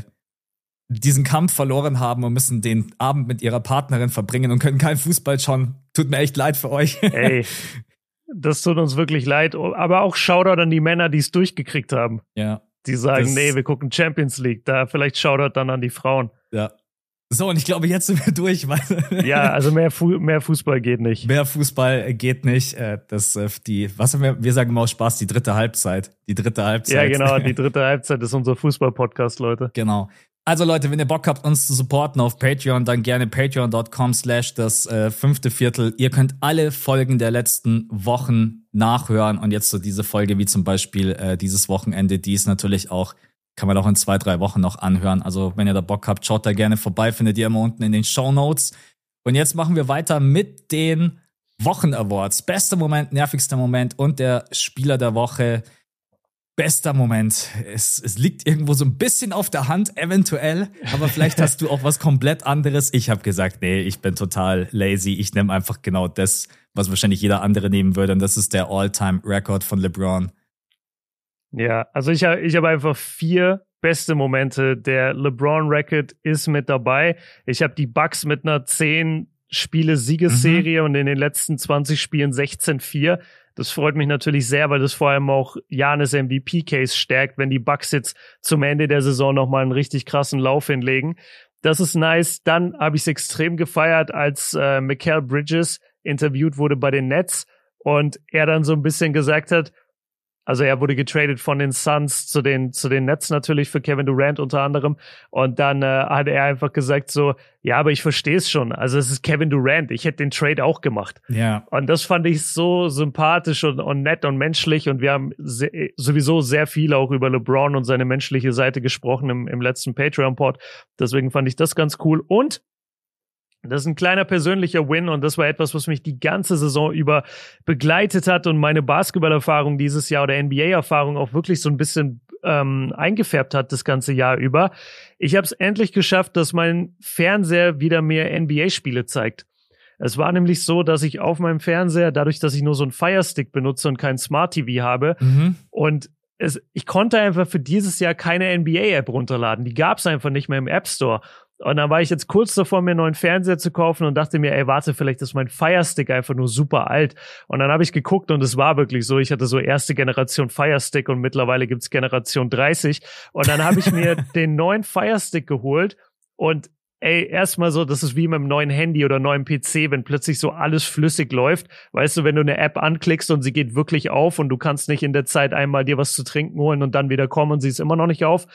Speaker 1: diesen Kampf verloren haben und müssen den Abend mit ihrer Partnerin verbringen und können keinen Fußball schauen. Tut mir echt leid für euch.
Speaker 2: Ey, das tut uns wirklich leid. Aber auch Shoutout an die Männer, die es durchgekriegt haben.
Speaker 1: Ja.
Speaker 2: Die sagen, nee, wir gucken Champions League. Da vielleicht Shoutout dann an die Frauen.
Speaker 1: Ja. So, und ich glaube, jetzt sind wir durch.
Speaker 2: Ja, also mehr, Fu mehr Fußball geht nicht.
Speaker 1: Mehr Fußball geht nicht. Äh, das, äh, die, was haben wir, wir sagen immer aus Spaß, die dritte Halbzeit. Die dritte Halbzeit.
Speaker 2: Ja, genau, die dritte Halbzeit ist unser Fußball-Podcast, Leute.
Speaker 1: Genau. Also Leute, wenn ihr Bock habt, uns zu supporten auf Patreon, dann gerne patreon.com slash das äh, fünfte Viertel. Ihr könnt alle Folgen der letzten Wochen nachhören und jetzt so diese Folge wie zum Beispiel äh, dieses Wochenende, die ist natürlich auch, kann man auch in zwei, drei Wochen noch anhören. Also wenn ihr da Bock habt, schaut da gerne vorbei, findet ihr immer unten in den Show Notes. Und jetzt machen wir weiter mit den Wochen Awards. Bester Moment, nervigster Moment und der Spieler der Woche bester Moment. Es, es liegt irgendwo so ein bisschen auf der Hand, eventuell, aber vielleicht hast du auch was komplett anderes. Ich habe gesagt, nee, ich bin total lazy. Ich nehme einfach genau das, was wahrscheinlich jeder andere nehmen würde, und das ist der All-Time-Record von LeBron.
Speaker 2: Ja, also ich, ich habe einfach vier beste Momente. Der LeBron-Record ist mit dabei. Ich habe die Bucks mit einer 10 Spiele-Siegesserie mhm. und in den letzten 20 Spielen 16-4. Das freut mich natürlich sehr, weil das vor allem auch Janis MVP-Case stärkt, wenn die Bucks jetzt zum Ende der Saison nochmal einen richtig krassen Lauf hinlegen. Das ist nice. Dann habe ich es extrem gefeiert, als äh, Mikael Bridges interviewt wurde bei den Nets und er dann so ein bisschen gesagt hat, also er wurde getradet von den Suns zu den zu den Nets natürlich für Kevin Durant unter anderem. Und dann äh, hat er einfach gesagt so ja aber ich verstehe es schon. Also es ist Kevin Durant. Ich hätte den Trade auch gemacht.
Speaker 1: Ja.
Speaker 2: Und das fand ich so sympathisch und, und nett und menschlich. Und wir haben se sowieso sehr viel auch über LeBron und seine menschliche Seite gesprochen im, im letzten Patreon Pod deswegen fand ich das ganz cool. Und Das ist ein kleiner persönlicher Win und das war etwas, was mich die ganze Saison über begleitet hat und meine Basketballerfahrung dieses Jahr oder NBA-Erfahrung auch wirklich so ein bisschen ähm, eingefärbt hat das ganze Jahr über. Ich habe es endlich geschafft, dass mein Fernseher wieder mehr NBA-Spiele zeigt. Es war nämlich so, dass ich auf meinem Fernseher, dadurch, dass ich nur so einen Firestick benutze und kein Smart TV habe, mhm. und es, ich konnte einfach für dieses Jahr keine NBA-App runterladen. Die gab es einfach nicht mehr im App Store. Und dann war ich jetzt kurz davor, mir einen neuen Fernseher zu kaufen und dachte mir, ey, warte, vielleicht ist mein Firestick einfach nur super alt. Und dann habe ich geguckt und es war wirklich so. Ich hatte so erste Generation Firestick und mittlerweile gibt's Generation 30. Und dann habe ich mir den neuen Firestick geholt und ey, erstmal so, das ist wie mit einem neuen Handy oder neuen PC, wenn plötzlich so alles flüssig läuft. Weißt du, wenn du eine App anklickst und sie geht wirklich auf und du kannst nicht in der Zeit einmal dir was zu trinken holen und dann wieder kommen und sie ist immer noch nicht auf.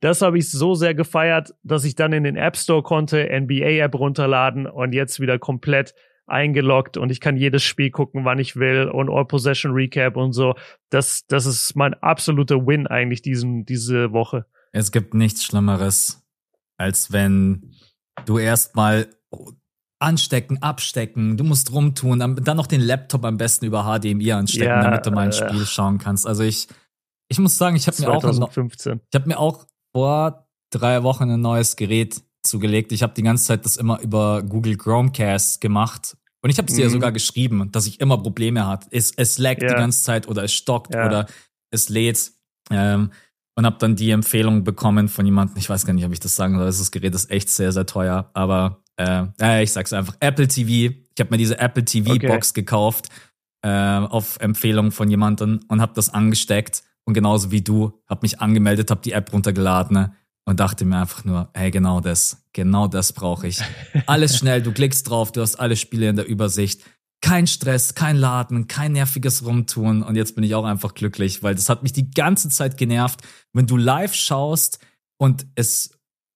Speaker 2: Das habe ich so sehr gefeiert, dass ich dann in den App Store konnte, NBA-App runterladen und jetzt wieder komplett eingeloggt und ich kann jedes Spiel gucken, wann ich will und All Possession Recap und so. Das, das ist mein absoluter Win eigentlich diesen, diese Woche.
Speaker 1: Es gibt nichts Schlimmeres, als wenn du erstmal anstecken, abstecken, du musst rumtun, dann noch den Laptop am besten über HDMI anstecken, ja, damit du mal ein Spiel äh, schauen kannst. Also ich, ich muss sagen, ich habe mir auch, ich habe mir auch vor drei Wochen ein neues Gerät zugelegt. Ich habe die ganze Zeit das immer über Google Chromecast gemacht. Und ich habe es dir mhm. ja sogar geschrieben, dass ich immer Probleme hat. Es, es laggt ja. die ganze Zeit oder es stockt ja. oder es lädt. Ähm, und habe dann die Empfehlung bekommen von jemandem, ich weiß gar nicht, ob ich das sagen soll, das Gerät ist echt sehr, sehr teuer, aber äh, ich sag's einfach, Apple TV. Ich habe mir diese Apple TV-Box okay. gekauft äh, auf Empfehlung von jemandem und habe das angesteckt und genauso wie du, habe mich angemeldet, habe die App runtergeladen und dachte mir einfach nur, hey, genau das, genau das brauche ich. Alles schnell, du klickst drauf, du hast alle Spiele in der Übersicht. Kein Stress, kein Laden, kein nerviges Rumtun. Und jetzt bin ich auch einfach glücklich, weil das hat mich die ganze Zeit genervt. Wenn du live schaust und es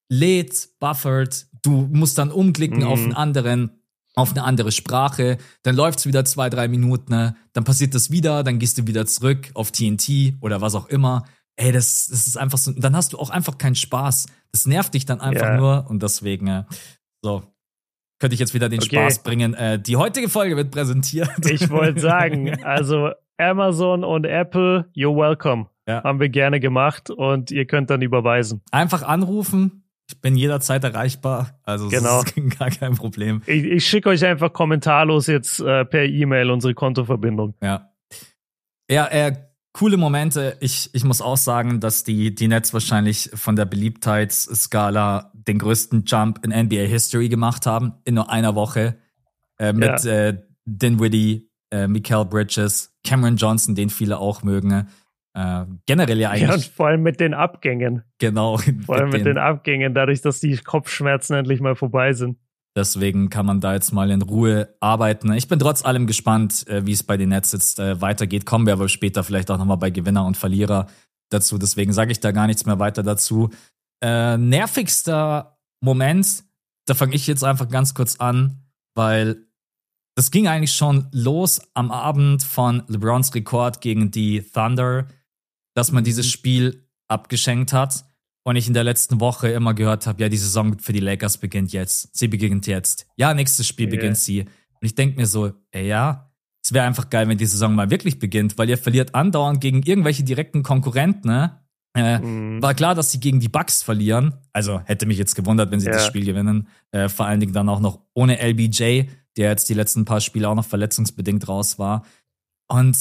Speaker 1: lädt, buffert, du musst dann umklicken mhm. auf einen anderen auf eine andere Sprache, dann läuft's wieder zwei, drei Minuten, ne? dann passiert das wieder, dann gehst du wieder zurück auf TNT oder was auch immer. Ey, das, das ist einfach so, dann hast du auch einfach keinen Spaß. Das nervt dich dann einfach yeah. nur und deswegen, äh, so, könnte ich jetzt wieder den okay. Spaß bringen. Äh, die heutige Folge wird präsentiert.
Speaker 2: Ich wollte sagen, also Amazon und Apple, you're welcome. Ja. Haben wir gerne gemacht und ihr könnt dann überweisen.
Speaker 1: Einfach anrufen, ich bin jederzeit erreichbar, also genau. das ist gar kein Problem.
Speaker 2: Ich, ich schicke euch einfach kommentarlos jetzt äh, per E-Mail unsere Kontoverbindung.
Speaker 1: Ja. Ja, äh, coole Momente. Ich, ich muss auch sagen, dass die, die Nets wahrscheinlich von der Beliebtheitsskala den größten Jump in NBA History gemacht haben, in nur einer Woche. Äh, mit ja. äh, Dinwiddie, äh, Mikael Bridges, Cameron Johnson, den viele auch mögen. Äh, generell ja eigentlich. Ja, und
Speaker 2: vor allem mit den Abgängen.
Speaker 1: Genau.
Speaker 2: Vor allem mit den, den Abgängen, dadurch, dass die Kopfschmerzen endlich mal vorbei sind.
Speaker 1: Deswegen kann man da jetzt mal in Ruhe arbeiten. Ich bin trotz allem gespannt, äh, wie es bei den Nets jetzt äh, weitergeht. Kommen wir aber später vielleicht auch nochmal bei Gewinner und Verlierer dazu. Deswegen sage ich da gar nichts mehr weiter dazu. Äh, nervigster Moment, da fange ich jetzt einfach ganz kurz an, weil das ging eigentlich schon los am Abend von LeBrons Rekord gegen die Thunder dass man dieses mhm. Spiel abgeschenkt hat und ich in der letzten Woche immer gehört habe, ja, die Saison für die Lakers beginnt jetzt. Sie beginnt jetzt. Ja, nächstes Spiel yeah. beginnt sie. Und ich denke mir so, ey, ja, es wäre einfach geil, wenn die Saison mal wirklich beginnt, weil ihr verliert andauernd gegen irgendwelche direkten Konkurrenten, ne? Äh, mhm. War klar, dass sie gegen die Bucks verlieren. Also hätte mich jetzt gewundert, wenn sie yeah. das Spiel gewinnen. Äh, vor allen Dingen dann auch noch ohne LBJ, der jetzt die letzten paar Spiele auch noch verletzungsbedingt raus war. Und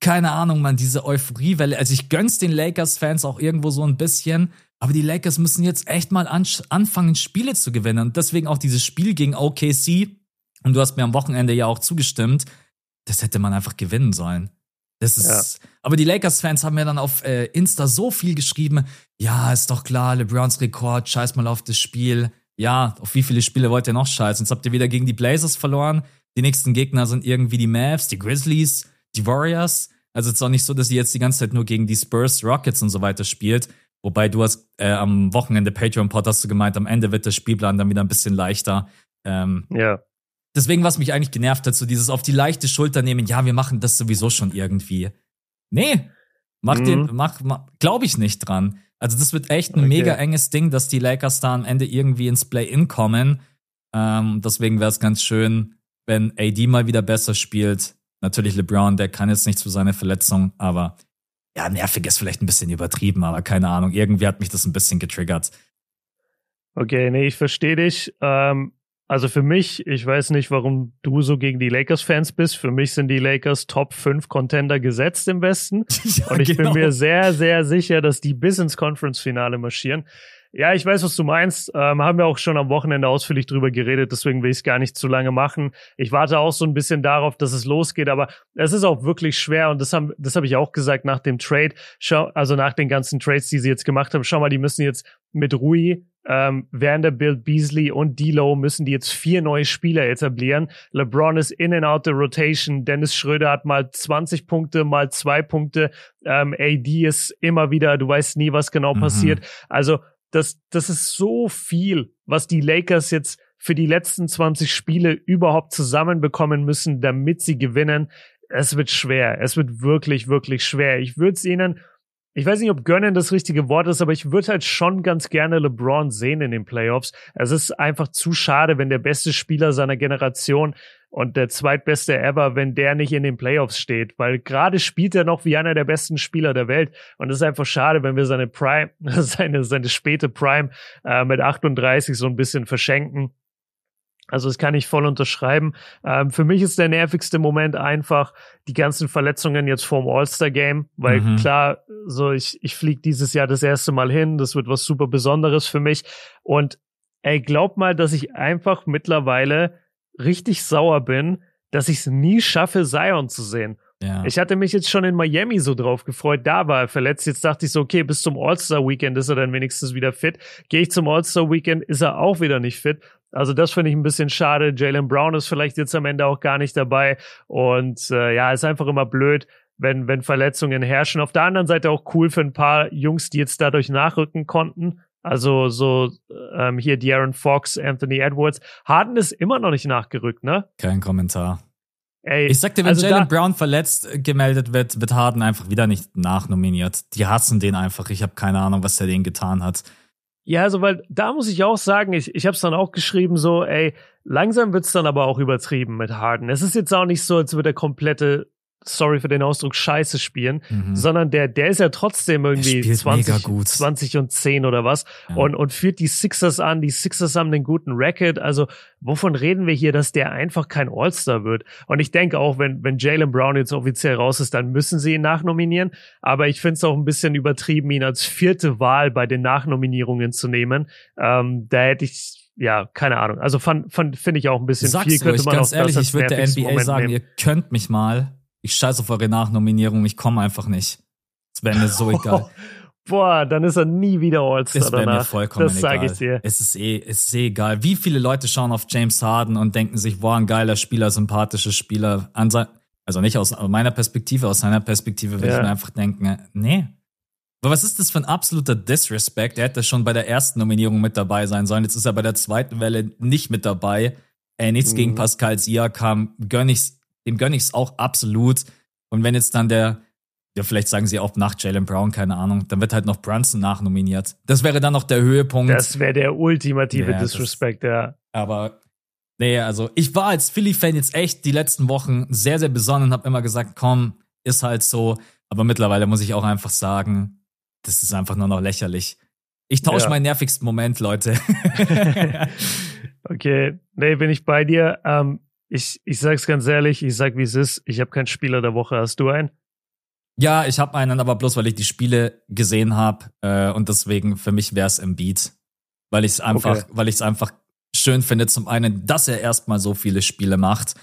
Speaker 1: keine Ahnung, man, diese Euphoriewelle. Also ich gönn's den Lakers-Fans auch irgendwo so ein bisschen. Aber die Lakers müssen jetzt echt mal anfangen, Spiele zu gewinnen. Und deswegen auch dieses Spiel gegen OKC. Und du hast mir am Wochenende ja auch zugestimmt. Das hätte man einfach gewinnen sollen. Das ist, ja. aber die Lakers-Fans haben mir dann auf äh, Insta so viel geschrieben. Ja, ist doch klar, LeBrons Rekord, scheiß mal auf das Spiel. Ja, auf wie viele Spiele wollt ihr noch scheißen? Jetzt habt ihr wieder gegen die Blazers verloren. Die nächsten Gegner sind irgendwie die Mavs, die Grizzlies die Warriors. Also es ist auch nicht so, dass sie jetzt die ganze Zeit nur gegen die Spurs, Rockets und so weiter spielt. Wobei du hast äh, am Wochenende Patreon-Pod hast du gemeint, am Ende wird der Spielplan dann wieder ein bisschen leichter. Ähm,
Speaker 2: ja.
Speaker 1: Deswegen, was mich eigentlich genervt hat, so dieses auf die leichte Schulter nehmen, ja, wir machen das sowieso schon irgendwie. Nee, mach mhm. den, mach, mach glaube ich nicht dran. Also das wird echt ein okay. mega enges Ding, dass die Lakers da am Ende irgendwie ins Play-In kommen. Ähm, deswegen wäre es ganz schön, wenn AD mal wieder besser spielt. Natürlich LeBron, der kann jetzt nichts für seine Verletzung, aber ja, nervig ist vielleicht ein bisschen übertrieben, aber keine Ahnung. Irgendwie hat mich das ein bisschen getriggert.
Speaker 2: Okay, nee, ich verstehe dich. Ähm, also für mich, ich weiß nicht, warum du so gegen die Lakers-Fans bist. Für mich sind die Lakers Top 5 Contender gesetzt im Westen. ja, und ich genau. bin mir sehr, sehr sicher, dass die bis ins Conference-Finale marschieren. Ja, ich weiß, was du meinst. Ähm, haben wir auch schon am Wochenende ausführlich drüber geredet, deswegen will ich es gar nicht zu lange machen. Ich warte auch so ein bisschen darauf, dass es losgeht, aber es ist auch wirklich schwer und das haben, das habe ich auch gesagt nach dem Trade. Schau, also nach den ganzen Trades, die sie jetzt gemacht haben. Schau mal, die müssen jetzt mit Rui, ähm, Vanderbilt, Beasley und D'Lo müssen die jetzt vier neue Spieler etablieren. LeBron ist in and out the rotation. Dennis Schröder hat mal 20 Punkte, mal zwei Punkte. Ähm, AD ist immer wieder, du weißt nie, was genau mhm. passiert. Also das, das ist so viel, was die Lakers jetzt für die letzten 20 Spiele überhaupt zusammenbekommen müssen, damit sie gewinnen. Es wird schwer. Es wird wirklich, wirklich schwer. Ich würde es ihnen, ich weiß nicht, ob gönnen das richtige Wort ist, aber ich würde halt schon ganz gerne LeBron sehen in den Playoffs. Es ist einfach zu schade, wenn der beste Spieler seiner Generation und der zweitbeste ever, wenn der nicht in den Playoffs steht, weil gerade spielt er noch wie einer der besten Spieler der Welt und es ist einfach schade, wenn wir seine Prime, seine, seine späte Prime äh, mit 38 so ein bisschen verschenken. Also das kann ich voll unterschreiben. Ähm, für mich ist der nervigste Moment einfach die ganzen Verletzungen jetzt vorm All-Star-Game, weil mhm. klar, so ich, ich fliege dieses Jahr das erste Mal hin, das wird was super Besonderes für mich und ey, glaub mal, dass ich einfach mittlerweile richtig sauer bin, dass ich es nie schaffe, Zion zu sehen. Ja. Ich hatte mich jetzt schon in Miami so drauf gefreut, da war er verletzt. Jetzt dachte ich so, okay, bis zum All-Star-Weekend ist er dann wenigstens wieder fit. Gehe ich zum All-Star-Weekend, ist er auch wieder nicht fit. Also das finde ich ein bisschen schade. Jalen Brown ist vielleicht jetzt am Ende auch gar nicht dabei. Und äh, ja, ist einfach immer blöd, wenn, wenn Verletzungen herrschen. Auf der anderen Seite auch cool für ein paar Jungs, die jetzt dadurch nachrücken konnten. Also so ähm, hier De'Aaron Fox, Anthony Edwards. Harden ist immer noch nicht nachgerückt, ne?
Speaker 1: Kein Kommentar. Ey, ich sag dir, wenn also Jalen Brown verletzt gemeldet wird, wird Harden einfach wieder nicht nachnominiert. Die hassen den einfach. Ich habe keine Ahnung, was der denen getan hat.
Speaker 2: Ja, also weil da muss ich auch sagen, ich, ich habe es dann auch geschrieben, so, ey, langsam wird's dann aber auch übertrieben mit Harden. Es ist jetzt auch nicht so, als würde der komplette sorry für den Ausdruck, scheiße spielen, mhm. sondern der, der ist ja trotzdem irgendwie 20, 20 und 10 oder was ja. und, und führt die Sixers an. Die Sixers haben einen guten Racket. Also, wovon reden wir hier, dass der einfach kein All-Star wird? Und ich denke auch, wenn, wenn Jalen Brown jetzt offiziell raus ist, dann müssen sie ihn nachnominieren. Aber ich finde es auch ein bisschen übertrieben, ihn als vierte Wahl bei den Nachnominierungen zu nehmen. Ähm, da hätte ich ja, keine Ahnung. Also finde ich auch ein bisschen
Speaker 1: Sag's viel. Könnte ruhig, man ganz auch ehrlich, ich würde der NBA Moment sagen, nehmen. ihr könnt mich mal ich scheiße auf eure Nachnominierung, ich komme einfach nicht. Das wäre mir so egal.
Speaker 2: Boah, dann ist er nie wieder All-Star
Speaker 1: Das wäre mir vollkommen das egal. Das sage ich dir. Es ist eh, es ist eh egal. Wie viele Leute schauen auf James Harden und denken sich, boah, ein geiler Spieler, sympathischer Spieler. Also nicht aus meiner Perspektive, aus seiner Perspektive würde ja. ich mir einfach denken, nee. Aber was ist das für ein absoluter Disrespect? Er hätte schon bei der ersten Nominierung mit dabei sein sollen. Jetzt ist er bei der zweiten Welle nicht mit dabei. Ey, nichts mhm. gegen Pascal Siakam. Gönn ich's dem gönne ich es auch absolut. Und wenn jetzt dann der, ja, vielleicht sagen sie auch nach Jalen Brown, keine Ahnung, dann wird halt noch Brunson nachnominiert. Das wäre dann noch der Höhepunkt.
Speaker 2: Das wäre der ultimative ja, Disrespect, ja.
Speaker 1: Aber, nee, also ich war als Philly-Fan jetzt echt die letzten Wochen sehr, sehr besonnen und habe immer gesagt, komm, ist halt so. Aber mittlerweile muss ich auch einfach sagen, das ist einfach nur noch lächerlich. Ich tausche ja. meinen nervigsten Moment, Leute.
Speaker 2: okay, nee, bin ich bei dir. Ähm, ich, ich sag's ganz ehrlich, ich sag wie es ist, ich habe keinen Spieler der Woche. Hast du einen?
Speaker 1: Ja, ich habe einen, aber bloß weil ich die Spiele gesehen habe äh, und deswegen für mich wäre es im Beat, weil ich es einfach, okay. weil ich es einfach schön finde. Zum einen, dass er erstmal so viele Spiele macht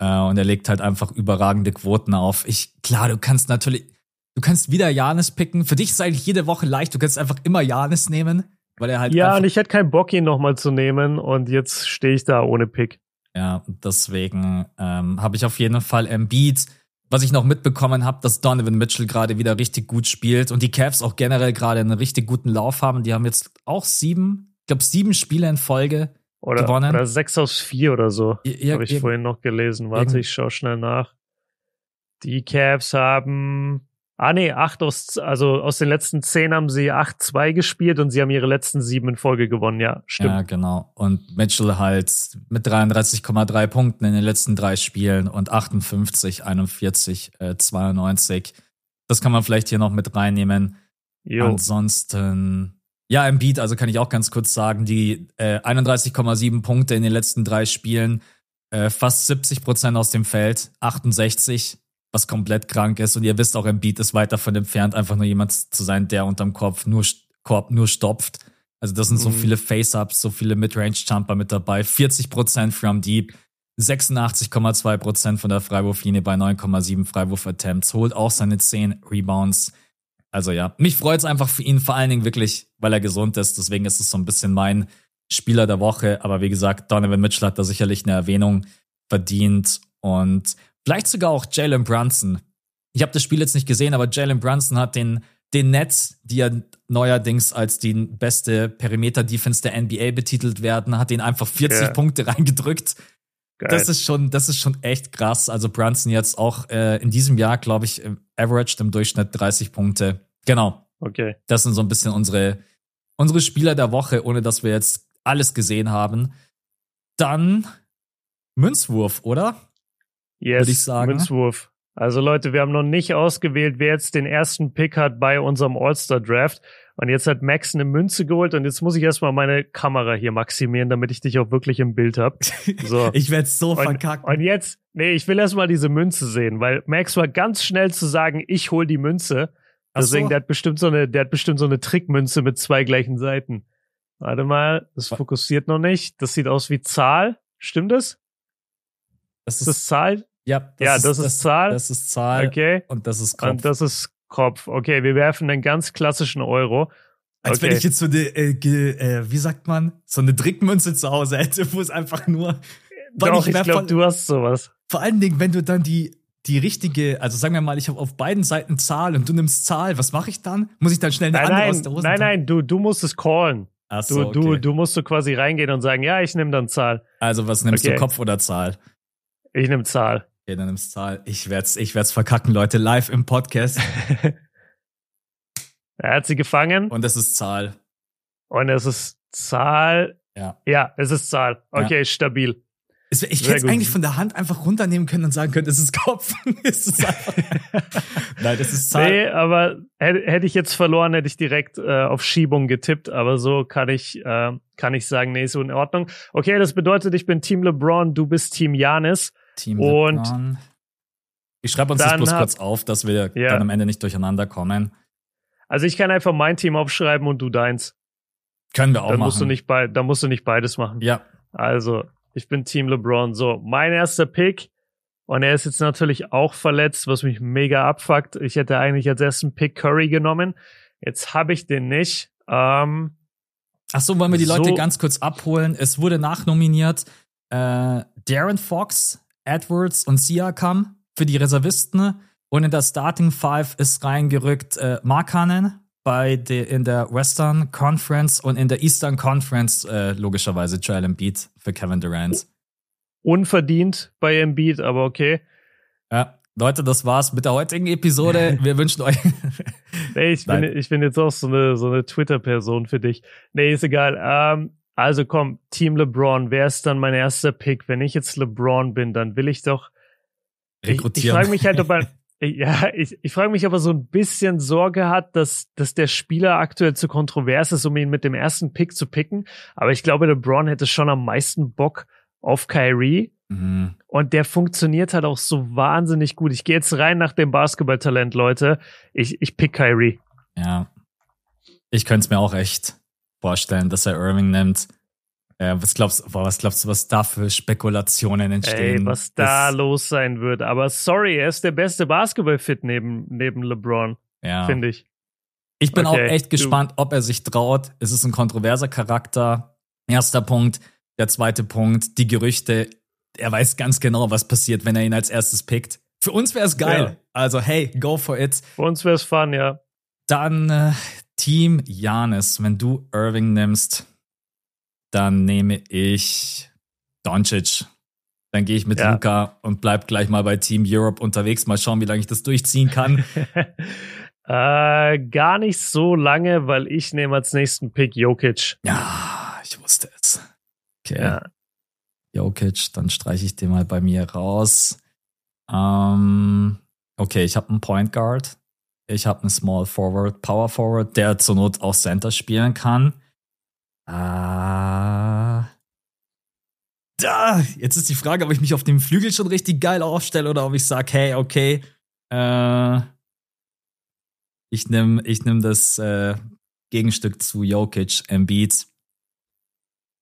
Speaker 1: äh, und er legt halt einfach überragende Quoten auf. Ich klar, du kannst natürlich, du kannst wieder Janis picken. Für dich ist eigentlich jede Woche leicht. Du kannst einfach immer Janis nehmen, weil er halt
Speaker 2: ja und ich hätte keinen Bock ihn nochmal zu nehmen und jetzt stehe ich da ohne Pick.
Speaker 1: Ja, deswegen ähm, habe ich auf jeden Fall Embiid. Was ich noch mitbekommen habe, dass Donovan Mitchell gerade wieder richtig gut spielt und die Cavs auch generell gerade einen richtig guten Lauf haben. Die haben jetzt auch sieben, ich glaube sieben Spiele in Folge
Speaker 2: oder,
Speaker 1: gewonnen.
Speaker 2: Oder sechs aus vier oder so. Ja, habe ich ja, vorhin noch gelesen. Warte, ich schaue schnell nach. Die Cavs haben Ah nee, acht aus, also aus den letzten zehn haben sie 8-2 gespielt und sie haben ihre letzten sieben in Folge gewonnen, ja, stimmt. Ja,
Speaker 1: genau. Und Mitchell halt mit 33,3 Punkten in den letzten drei Spielen und 58, 41, äh, 92. Das kann man vielleicht hier noch mit reinnehmen. Jo. Ansonsten, ja, im Beat, also kann ich auch ganz kurz sagen, die äh, 31,7 Punkte in den letzten drei Spielen, äh, fast 70 Prozent aus dem Feld, 68 was komplett krank ist. Und ihr wisst auch, Embiid ist weit davon entfernt, einfach nur jemand zu sein, der unterm Kopf nur, Korb nur stopft. Also das sind so mhm. viele Face-Ups, so viele Midrange-Jumper mit dabei. 40% from Deep, 86,2% von der Freiwurflinie bei 9,7 Freiwurf-Attempts, holt auch seine 10 Rebounds. Also ja, mich freut es einfach für ihn, vor allen Dingen wirklich, weil er gesund ist. Deswegen ist es so ein bisschen mein Spieler der Woche. Aber wie gesagt, Donovan Mitchell hat da sicherlich eine Erwähnung verdient. Und Vielleicht sogar auch Jalen Brunson. Ich habe das Spiel jetzt nicht gesehen, aber Jalen Brunson hat den, den Nets, die ja neuerdings als die beste Perimeter-Defense der NBA betitelt werden, hat den einfach 40 yeah. Punkte reingedrückt. Geil. Das ist schon, das ist schon echt krass. Also Brunson jetzt auch äh, in diesem Jahr, glaube ich, averaged im Durchschnitt 30 Punkte. Genau.
Speaker 2: Okay.
Speaker 1: Das sind so ein bisschen unsere, unsere Spieler der Woche, ohne dass wir jetzt alles gesehen haben. Dann Münzwurf, oder?
Speaker 2: Yes, würde ich sagen. Münzwurf. Also Leute, wir haben noch nicht ausgewählt, wer jetzt den ersten Pick hat bei unserem All-Star-Draft. Und jetzt hat Max eine Münze geholt und jetzt muss ich erstmal meine Kamera hier maximieren, damit ich dich auch wirklich im Bild hab.
Speaker 1: So. ich werde so
Speaker 2: und,
Speaker 1: verkacken.
Speaker 2: Und jetzt, nee, ich will erstmal diese Münze sehen, weil Max war ganz schnell zu sagen, ich hol die Münze. Deswegen, so. der hat bestimmt so eine, der hat bestimmt so eine Trickmünze mit zwei gleichen Seiten. Warte mal, das fokussiert noch nicht. Das sieht aus wie Zahl. Stimmt das? Das ist, das Zahl?
Speaker 1: Ja, das,
Speaker 2: ja, ist, das ist das, Zahl.
Speaker 1: Das ist Zahl.
Speaker 2: Okay.
Speaker 1: Und das ist Kopf.
Speaker 2: Und das ist Kopf. Okay, wir werfen einen ganz klassischen Euro.
Speaker 1: Als okay. wenn ich jetzt so eine, äh, äh, wie sagt man, so eine Drickmünze zu Hause hätte, wo es einfach nur.
Speaker 2: Doch, ich, ich glaube, du hast sowas.
Speaker 1: Vor allen Dingen, wenn du dann die, die richtige, also sagen wir mal, ich habe auf beiden Seiten Zahl und du nimmst Zahl, was mache ich dann? Muss ich dann schnell eine
Speaker 2: nein,
Speaker 1: andere
Speaker 2: nein,
Speaker 1: aus der Hose
Speaker 2: Nein, nein, du, du musst es callen.
Speaker 1: Ach so,
Speaker 2: du, okay. du, du musst so quasi reingehen und sagen, ja, ich nehme dann Zahl.
Speaker 1: Also was nimmst okay. du, Kopf oder Zahl?
Speaker 2: Ich nehme Zahl.
Speaker 1: Okay, dann nimmst Zahl. Ich werd's, ich werd's verkacken, Leute, live im Podcast.
Speaker 2: er hat sie gefangen.
Speaker 1: Und es ist Zahl.
Speaker 2: Und es ist Zahl.
Speaker 1: Ja.
Speaker 2: Ja, es ist Zahl. Okay, ja. stabil.
Speaker 1: ich hätte es eigentlich von der Hand einfach runternehmen können und sagen können, es ist Kopf. es ist Nein, das ist Zahl.
Speaker 2: Nee, aber hätte, hätte ich jetzt verloren, hätte ich direkt äh, auf Schiebung getippt. Aber so kann ich, äh, kann ich sagen, nee, ist so in Ordnung. Okay, das bedeutet, ich bin Team LeBron, du bist Team Janis.
Speaker 1: Team und LeBron. Ich schreibe uns das bloß hab, kurz auf, dass wir ja. dann am Ende nicht durcheinander kommen.
Speaker 2: Also ich kann einfach mein Team aufschreiben und du deins.
Speaker 1: Können wir auch
Speaker 2: dann
Speaker 1: machen.
Speaker 2: Musst du nicht dann musst du nicht beides machen.
Speaker 1: Ja.
Speaker 2: Also, ich bin Team LeBron. So, mein erster Pick. Und er ist jetzt natürlich auch verletzt, was mich mega abfuckt. Ich hätte eigentlich als ersten Pick Curry genommen. Jetzt habe ich den nicht. Ähm,
Speaker 1: Ach so, wollen wir die so, Leute ganz kurz abholen? Es wurde nachnominiert äh, Darren Fox, Edwards und Siakam für die Reservisten. Und in der Starting Five ist reingerückt äh, Markanen bei de, in der Western Conference und in der Eastern Conference äh, logischerweise Joel Embiid für Kevin Durant.
Speaker 2: Unverdient bei Embiid, aber okay.
Speaker 1: Ja, Leute, das war's mit der heutigen Episode. Wir wünschen euch.
Speaker 2: nee, ich bin, ich bin jetzt auch so eine, so eine Twitter-Person für dich. Nee, ist egal. Ähm, also komm, Team LeBron, wer ist dann mein erster Pick? Wenn ich jetzt LeBron bin, dann will ich doch.
Speaker 1: Rekrutieren.
Speaker 2: Ich, ich frage mich halt, ob er. Ja, ich, ich frage mich, ob er so ein bisschen Sorge hat, dass, dass der Spieler aktuell zu kontrovers ist, um ihn mit dem ersten Pick zu picken. Aber ich glaube, LeBron hätte schon am meisten Bock auf Kyrie. Mhm. Und der funktioniert halt auch so wahnsinnig gut. Ich gehe jetzt rein nach dem Basketballtalent, Leute. Ich, ich pick Kyrie.
Speaker 1: Ja. Ich könnte es mir auch echt vorstellen, dass er Irving nimmt. Äh, was glaubst boah, was glaubst du, was da für Spekulationen entstehen?
Speaker 2: Ey, was da los sein wird. Aber sorry, er ist der beste Basketball-Fit neben, neben LeBron. Ja. Finde ich.
Speaker 1: Ich bin okay, auch echt gespannt, ob er sich traut. Es ist ein kontroverser Charakter. Erster Punkt. Der zweite Punkt, die Gerüchte. Er weiß ganz genau, was passiert, wenn er ihn als erstes pickt. Für uns wäre es geil. Ja. Also, hey, go for it.
Speaker 2: Für uns wäre es fun, ja.
Speaker 1: Dann äh, Team Janis, wenn du Irving nimmst, dann nehme ich Doncic. Dann gehe ich mit ja. Luca und bleib gleich mal bei Team Europe unterwegs. Mal schauen, wie lange ich das durchziehen kann.
Speaker 2: äh, gar nicht so lange, weil ich nehme als nächsten Pick Jokic.
Speaker 1: Ja, ich wusste es. Okay. Ja. Jokic, dann streiche ich den mal bei mir raus. Ähm, okay, ich habe einen Point Guard. Ich habe einen Small Forward, Power Forward, der zur Not auch Center spielen kann. Ah. Da, jetzt ist die Frage, ob ich mich auf dem Flügel schon richtig geil aufstelle oder ob ich sage, hey, okay, äh, ich nehme ich nehm das äh, Gegenstück zu Jokic, Embiid.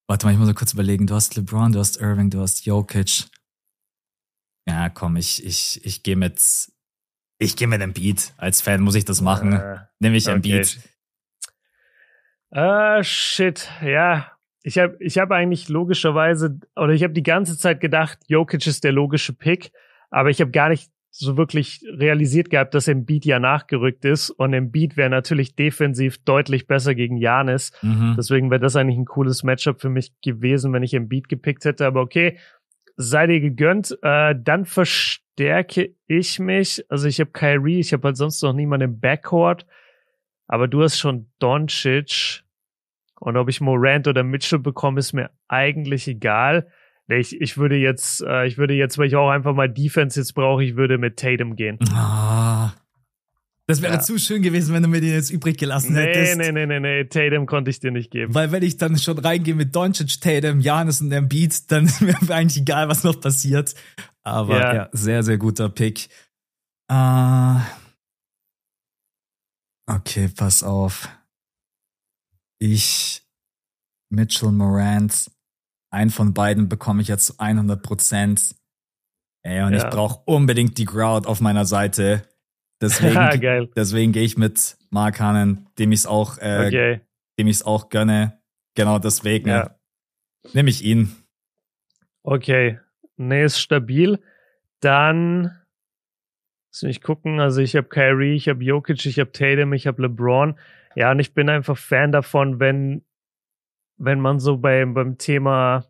Speaker 1: Warte mal, ich muss mal kurz überlegen. Du hast LeBron, du hast Irving, du hast Jokic. Ja, komm, ich, ich, ich gehe mit, ich gehe mit Embiid. Als Fan muss ich das machen. Äh, Nehme ich Embiid.
Speaker 2: Okay. Uh, shit, ja. Ich habe ich hab eigentlich logischerweise, oder ich habe die ganze Zeit gedacht, Jokic ist der logische Pick, aber ich habe gar nicht so wirklich realisiert gehabt, dass Embiid ja nachgerückt ist und Embiid wäre natürlich defensiv deutlich besser gegen Janis. Mhm. Deswegen wäre das eigentlich ein cooles Matchup für mich gewesen, wenn ich Embiid gepickt hätte. Aber okay, sei dir gegönnt. Äh, dann verstärke ich mich. Also ich habe Kyrie, ich habe halt sonst noch niemanden im Backcourt. Aber du hast schon Doncic. Und ob ich Morant oder Mitchell bekomme, ist mir eigentlich egal. Ich, ich würde jetzt, äh, ich würde jetzt, weil ich auch einfach mal Defense jetzt brauche, ich würde mit Tatum gehen.
Speaker 1: Ah. Das wäre ja. zu schön gewesen, wenn du mir den jetzt übrig gelassen nee, hättest.
Speaker 2: Nee, nee, nee, nee, Tatum konnte ich dir nicht geben.
Speaker 1: Weil wenn ich dann schon reingehe mit Doncic, Tatum, Janis und Embiid, dann wäre mir eigentlich egal, was noch passiert. Aber ja, ja sehr, sehr guter Pick. Uh, okay, pass auf. Ich, Mitchell Morant, einen von beiden bekomme ich jetzt zu 100 Prozent. Ey, und ja. ich brauche unbedingt die Crowd auf meiner Seite. Deswegen, deswegen gehe ich mit Mark Hannen, dem ich es auch, äh, okay. dem ich es auch gönne. Genau deswegen ja. nehme ich ihn.
Speaker 2: Okay, nee, ist stabil. Dann lass mich gucken. Also ich habe Kyrie, ich habe Jokic, ich habe Tatum, ich habe LeBron. Ja, und ich bin einfach Fan davon, wenn wenn man so beim, beim Thema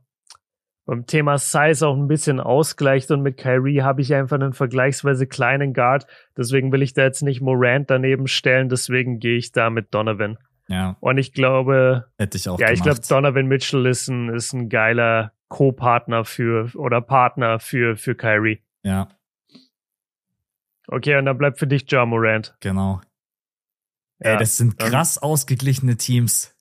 Speaker 2: beim Thema Size auch ein bisschen ausgleicht und mit Kyrie habe ich einfach einen vergleichsweise kleinen Guard. Deswegen will ich da jetzt nicht Morant daneben stellen, deswegen gehe ich da mit Donovan.
Speaker 1: Ja.
Speaker 2: Und ich glaube,
Speaker 1: hätte ich auch.
Speaker 2: Ja, gemacht. ich glaube, Donovan Mitchell ist ein, ist ein geiler Co-Partner für oder Partner für, für Kyrie.
Speaker 1: Ja.
Speaker 2: Okay, und dann bleibt für dich Ja Morant.
Speaker 1: Genau. Ja, Ey, das sind krass ausgeglichene Teams.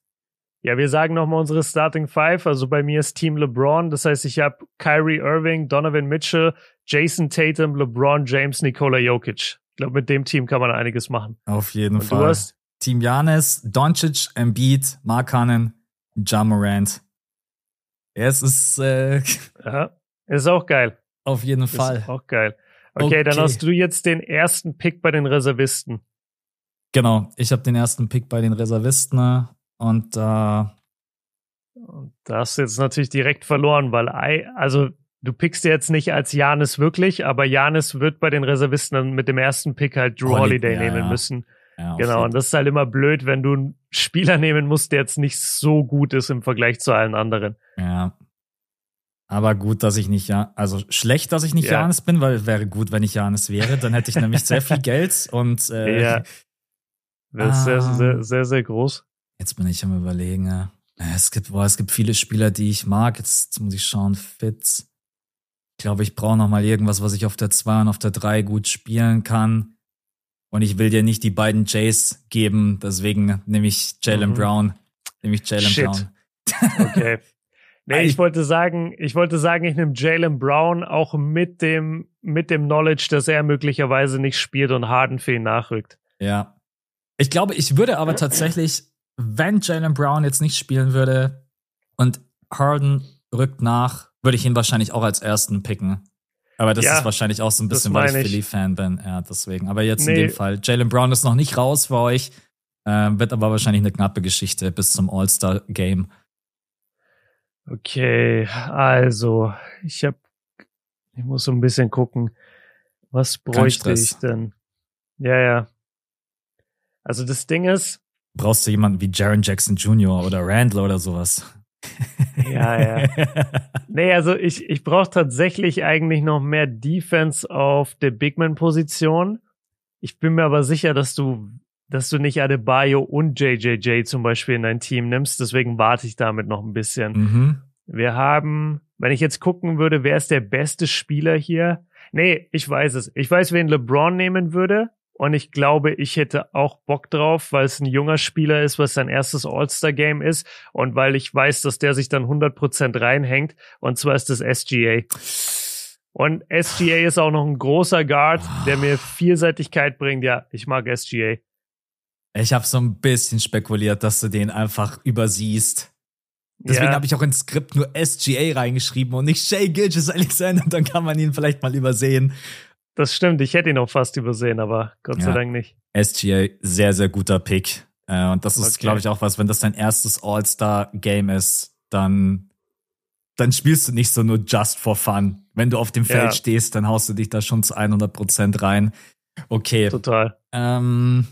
Speaker 2: Ja, wir sagen nochmal unsere Starting Five. Also bei mir ist Team LeBron. Das heißt, ich habe Kyrie Irving, Donovan Mitchell, Jason Tatum, LeBron James, Nikola Jokic. Ich glaube, mit dem Team kann man einiges machen.
Speaker 1: Auf jeden Und Fall. Du hast Team Janis, Doncic, Embiid, Markanen, Jamorant. Ja, es ist, äh,
Speaker 2: ja, ist auch geil.
Speaker 1: Auf jeden Fall.
Speaker 2: Ist auch geil. Okay, okay, dann hast du jetzt den ersten Pick bei den Reservisten.
Speaker 1: Genau, ich habe den ersten Pick bei den Reservisten. Und äh, da
Speaker 2: hast du jetzt natürlich direkt verloren, weil also du pickst jetzt nicht als Janis wirklich, aber Janis wird bei den Reservisten dann mit dem ersten Pick halt Drew Holiday ja, nehmen ja. müssen. Ja, genau, und das ist halt immer blöd, wenn du einen Spieler nehmen musst, der jetzt nicht so gut ist im Vergleich zu allen anderen.
Speaker 1: Ja. Aber gut, dass ich nicht ja, also schlecht, dass ich nicht ja. Janis bin, weil wäre gut, wenn ich Janis wäre. Dann hätte ich nämlich sehr viel Geld und äh,
Speaker 2: ja. Das ist sehr, sehr, sehr, sehr groß.
Speaker 1: Jetzt bin ich am überlegen. Ja. Es gibt, boah, es gibt viele Spieler, die ich mag. Jetzt muss ich schauen, Fitz. Ich glaube, ich brauche noch mal irgendwas, was ich auf der 2 und auf der 3 gut spielen kann. Und ich will dir nicht die beiden Jays geben, deswegen nehme ich Jalen mhm. Brown. Nehme ich Jalen Brown.
Speaker 2: Okay. Nee, ich wollte sagen, ich wollte sagen, ich nehme Jalen Brown auch mit dem, mit dem Knowledge, dass er möglicherweise nicht spielt und Harden für ihn nachrückt.
Speaker 1: Ja. Ich glaube, ich würde aber tatsächlich wenn Jalen Brown jetzt nicht spielen würde und Harden rückt nach, würde ich ihn wahrscheinlich auch als ersten picken. Aber das ja, ist wahrscheinlich auch so ein bisschen, weil ich Philly-Fan bin. Ja, deswegen. Aber jetzt nee. in dem Fall. Jalen Brown ist noch nicht raus für euch, äh, wird aber wahrscheinlich eine knappe Geschichte bis zum All-Star-Game.
Speaker 2: Okay, also ich habe, ich muss so ein bisschen gucken, was bräuchte ich denn? Ja, ja. Also das Ding ist,
Speaker 1: brauchst du jemanden wie Jaron Jackson Jr. oder Randall oder sowas.
Speaker 2: Ja, ja. nee, also ich, ich brauche tatsächlich eigentlich noch mehr Defense auf der Bigman-Position. Ich bin mir aber sicher, dass du, dass du nicht Adebayo und JJJ zum Beispiel in dein Team nimmst. Deswegen warte ich damit noch ein bisschen.
Speaker 1: Mhm.
Speaker 2: Wir haben, wenn ich jetzt gucken würde, wer ist der beste Spieler hier? Nee, ich weiß es. Ich weiß, wen LeBron nehmen würde. Und ich glaube, ich hätte auch Bock drauf, weil es ein junger Spieler ist, was sein erstes All-Star-Game ist. Und weil ich weiß, dass der sich dann 100% reinhängt. Und zwar ist das SGA. Und SGA ist auch noch ein großer Guard, der mir Vielseitigkeit bringt. Ja, ich mag SGA.
Speaker 1: Ich habe so ein bisschen spekuliert, dass du den einfach übersiehst. Deswegen
Speaker 2: Ja.
Speaker 1: habe ich auch ins Skript nur SGA reingeschrieben und nicht Shay Gilgis Alexander. Dann kann man ihn vielleicht mal übersehen.
Speaker 2: Das stimmt, ich hätte ihn auch fast übersehen, aber Gott sei
Speaker 1: Ja.
Speaker 2: Dank nicht.
Speaker 1: SGA, sehr, sehr guter Pick. Äh, und das ist,
Speaker 2: Okay.
Speaker 1: glaube ich, auch was, wenn das dein erstes All-Star-Game ist, dann, dann spielst du nicht so nur just for fun. Wenn du auf dem Feld
Speaker 2: Ja.
Speaker 1: stehst, dann haust du dich da schon zu 100% rein. Okay.
Speaker 2: Total.
Speaker 1: Ähm,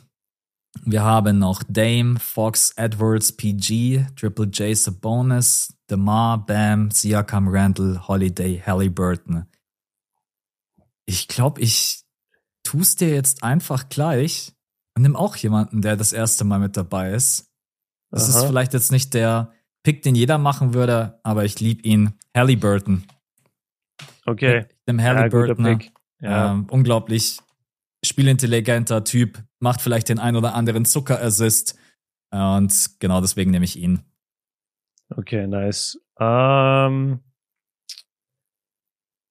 Speaker 1: wir haben noch Dame, Fox, Edwards, PG, Triple J, Sabonis, DeMar, Bam, Siakam, Randall, Holiday, Halliburton. Ich glaube, ich tu's dir jetzt einfach gleich und nimm auch jemanden, der das erste Mal mit dabei ist. Das ist
Speaker 2: Aha.
Speaker 1: vielleicht jetzt nicht der Pick, den jeder machen würde, aber ich lieb ihn. Halliburton.
Speaker 2: Okay.
Speaker 1: Ich nehm
Speaker 2: Ja, guter
Speaker 1: Halliburton.
Speaker 2: Pick. Ja.
Speaker 1: Ähm, unglaublich spielintelligenter Typ, macht vielleicht den ein oder anderen Zuckerassist. Und genau deswegen nehme ich ihn.
Speaker 2: Okay, nice. Ähm,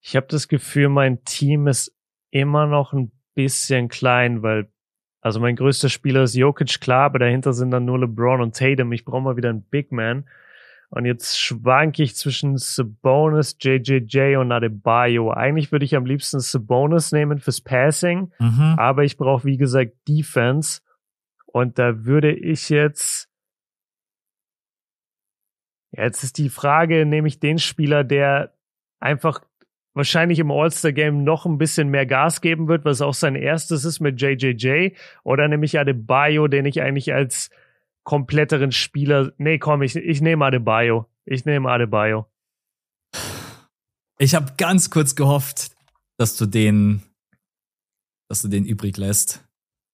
Speaker 2: ich habe das Gefühl, mein Team ist immer noch ein bisschen klein, weil also mein größter Spieler ist Jokic, klar, aber dahinter sind dann nur LeBron und Tatum. Ich brauche mal wieder einen Big Man. Und jetzt schwanke ich zwischen Sabonis, JJJ und Adebayo. Eigentlich würde ich am liebsten Sabonis nehmen fürs Passing,
Speaker 1: Mhm.
Speaker 2: aber ich brauche, wie gesagt, Defense. Und da würde ich jetzt. Jetzt ist die Frage, nehme ich den Spieler, der einfach wahrscheinlich im All-Star-Game noch ein bisschen mehr Gas geben wird, was auch sein erstes ist mit JJJ, oder nehme ich Adebayo, den ich eigentlich als kompletteren Spieler. Nee, komm, ich, ich nehme Adebayo. Ich nehme Adebayo.
Speaker 1: Ich habe ganz kurz gehofft, dass du den, dass du den übrig lässt.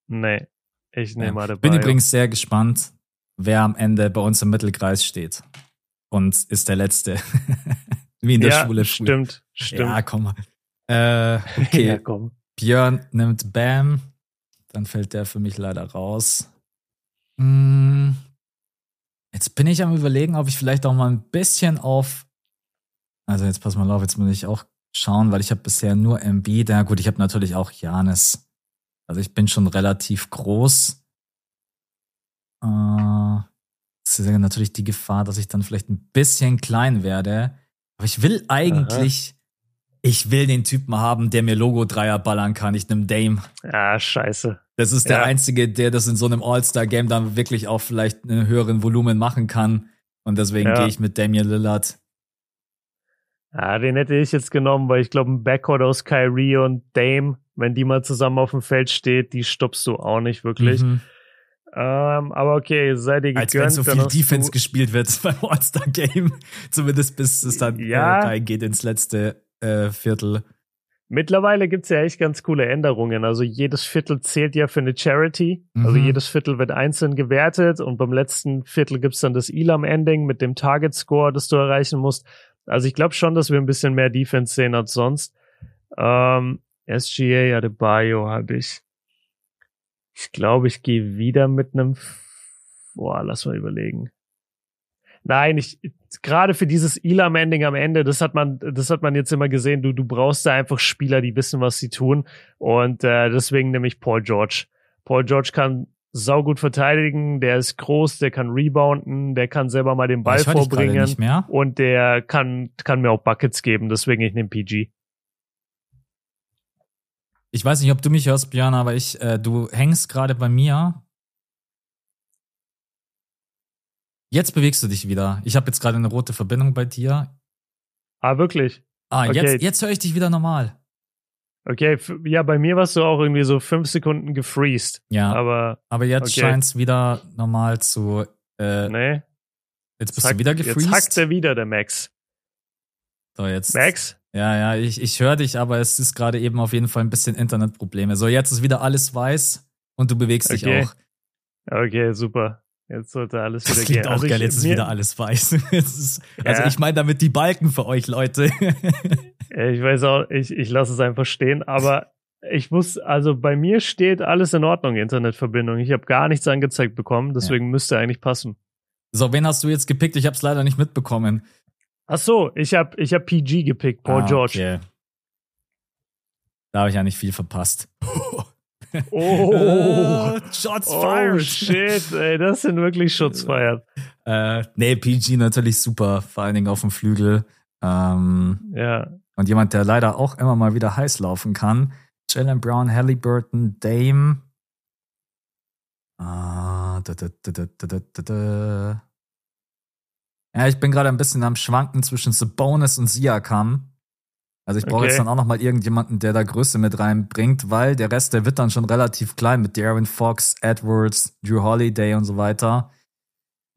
Speaker 2: Nee, ich nehme
Speaker 1: Ja.
Speaker 2: Adebayo.
Speaker 1: Bin übrigens sehr gespannt, wer am Ende bei uns im Mittelkreis steht. Und ist der Letzte. Wie in der
Speaker 2: ja,
Speaker 1: Schule
Speaker 2: stimmt, stimmt.
Speaker 1: Ja, komm mal. Äh, okay.
Speaker 2: ja, komm.
Speaker 1: Björn nimmt Bam. Dann fällt der für mich leider raus. Hm. Jetzt bin ich am überlegen, ob ich vielleicht auch mal ein bisschen auf. Also jetzt pass mal auf, jetzt muss ich auch schauen, weil ich habe bisher nur MB. Na gut, ich habe natürlich auch Janis. Also ich bin schon relativ groß. Äh, es ist ja natürlich die Gefahr, dass ich dann vielleicht ein bisschen klein werde. Aber ich will eigentlich, ich will den Typen haben, der mir Logo-Dreier ballern kann. Ich nehme Dame.
Speaker 2: Ah, scheiße.
Speaker 1: Das ist der
Speaker 2: Ja.
Speaker 1: Einzige, der das in so einem All-Star-Game dann wirklich auch vielleicht einen höheren Volumen machen kann. Und deswegen
Speaker 2: Ja.
Speaker 1: gehe ich mit Damian Lillard.
Speaker 2: Ja, den hätte ich jetzt genommen, weil ich glaube, ein Backcourt aus Kyrie und Dame, wenn die mal zusammen auf dem Feld steht, die stoppst du auch nicht wirklich.
Speaker 1: Mhm.
Speaker 2: Ähm, aber okay, sei dir
Speaker 1: Als wenn
Speaker 2: gegönnt.
Speaker 1: so viel Defense gespielt wird beim All-Star-Game. Zumindest bis es dann
Speaker 2: Ja.
Speaker 1: äh, reingeht ins letzte äh, Viertel.
Speaker 2: Mittlerweile gibt's ja echt ganz coole Änderungen. Also jedes Viertel zählt ja für eine Charity. Also
Speaker 1: Mhm.
Speaker 2: jedes Viertel wird einzeln gewertet und beim letzten Viertel gibt's dann das Elam-Ending mit dem Target-Score, das du erreichen musst. Also ich glaube schon, dass wir ein bisschen mehr Defense sehen als sonst. Ähm, SGA Adebayo habe ich. Ich glaube, ich gehe wieder mit einem. Boah, lass mal überlegen. Nein, ich gerade für dieses Elam-Ending am Ende, das hat man, das hat man jetzt immer gesehen. Du, du brauchst da einfach Spieler, die wissen, was sie tun. Und äh, deswegen nehme ich Paul George. Paul George kann saugut verteidigen, der ist groß, der kann rebounden, der kann selber mal den Ball vorbringen und der kann, kann mir auch Buckets geben, deswegen ich nehme PG.
Speaker 1: Ich weiß nicht, ob du mich hörst, Björn, aber ich, äh, du hängst gerade bei mir. Jetzt bewegst du dich wieder. Ich habe jetzt gerade eine rote Verbindung bei dir.
Speaker 2: Ah, wirklich?
Speaker 1: Ah,
Speaker 2: Okay.
Speaker 1: jetzt, jetzt höre ich dich wieder normal.
Speaker 2: Okay, ja, bei mir warst du auch irgendwie so fünf Sekunden gefreezed.
Speaker 1: Ja, aber,
Speaker 2: Aber
Speaker 1: jetzt
Speaker 2: okay.
Speaker 1: scheint's wieder normal zu. Äh,
Speaker 2: nee.
Speaker 1: Jetzt bist Zack, du wieder gefreezed.
Speaker 2: Jetzt hackt er wieder, der Max.
Speaker 1: So, jetzt.
Speaker 2: Max?
Speaker 1: Ja, ja, ich, ich höre dich, aber es ist gerade eben auf jeden Fall ein bisschen Internetprobleme. So, jetzt ist wieder alles weiß und du bewegst okay. dich auch.
Speaker 2: Okay, super. Jetzt sollte alles
Speaker 1: wieder
Speaker 2: das
Speaker 1: gehen. auch also geil, jetzt ist wieder alles weiß. ist, also ja. ich meine damit die Balken für euch, Leute.
Speaker 2: ich weiß auch, ich, ich lasse es einfach stehen, aber ich muss, also bei mir steht alles in Ordnung, Internetverbindung. Ich habe gar nichts angezeigt bekommen, deswegen ja. müsste eigentlich passen.
Speaker 1: So, wen hast du jetzt gepickt? Ich habe es leider nicht mitbekommen.
Speaker 2: Ach so, ich habe ich hab PG gepickt, Paul ah, George. Okay.
Speaker 1: Da habe ich ja nicht viel verpasst.
Speaker 2: Oh,
Speaker 1: Shots oh, fired. Oh
Speaker 2: shit, ey, das sind wirklich Shots fired.
Speaker 1: Äh, nee, PG natürlich super, vor allen Dingen auf dem Flügel. Ähm,
Speaker 2: ja.
Speaker 1: Und jemand, der leider auch immer mal wieder heiß laufen kann. Jalen Brown, Halliburton, Dame. Ah, da, da, da, da, da, da, da. Ja, ich bin gerade ein bisschen am Schwanken zwischen Sabonis und Siakam. Also ich brauche okay. jetzt dann auch noch mal irgendjemanden, der da Größe mit reinbringt, weil der Rest, der wird dann schon relativ klein mit Darren Fox, Edwards, Drew Holiday und so weiter.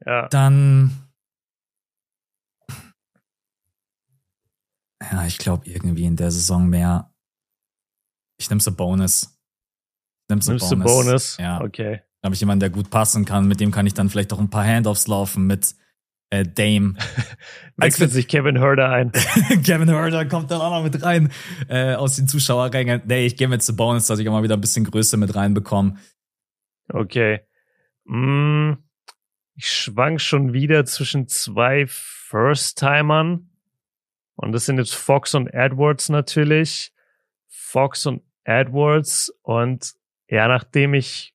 Speaker 2: Ja.
Speaker 1: Dann ja, ich glaube irgendwie in der Saison mehr. Ich nehme Sabonis.
Speaker 2: Nimmst du Bonus. Bonus?
Speaker 1: Ja.
Speaker 2: Okay.
Speaker 1: Da habe ich jemanden, der gut passen kann. Mit dem kann ich dann vielleicht auch ein paar Handoffs laufen mit äh, Dame.
Speaker 2: Wechselt sich Kevin Herder ein.
Speaker 1: Kevin Herder kommt dann auch noch mit rein äh, aus den Zuschauerrängen. Nee, ich gehe mit zu Bonus, dass ich auch mal wieder ein bisschen Größe mit reinbekomme.
Speaker 2: Okay. Mm, ich schwank schon wieder zwischen zwei First-Timern. Und das sind jetzt Fox und Edwards natürlich. Fox und Edwards. Und ja, nachdem ich,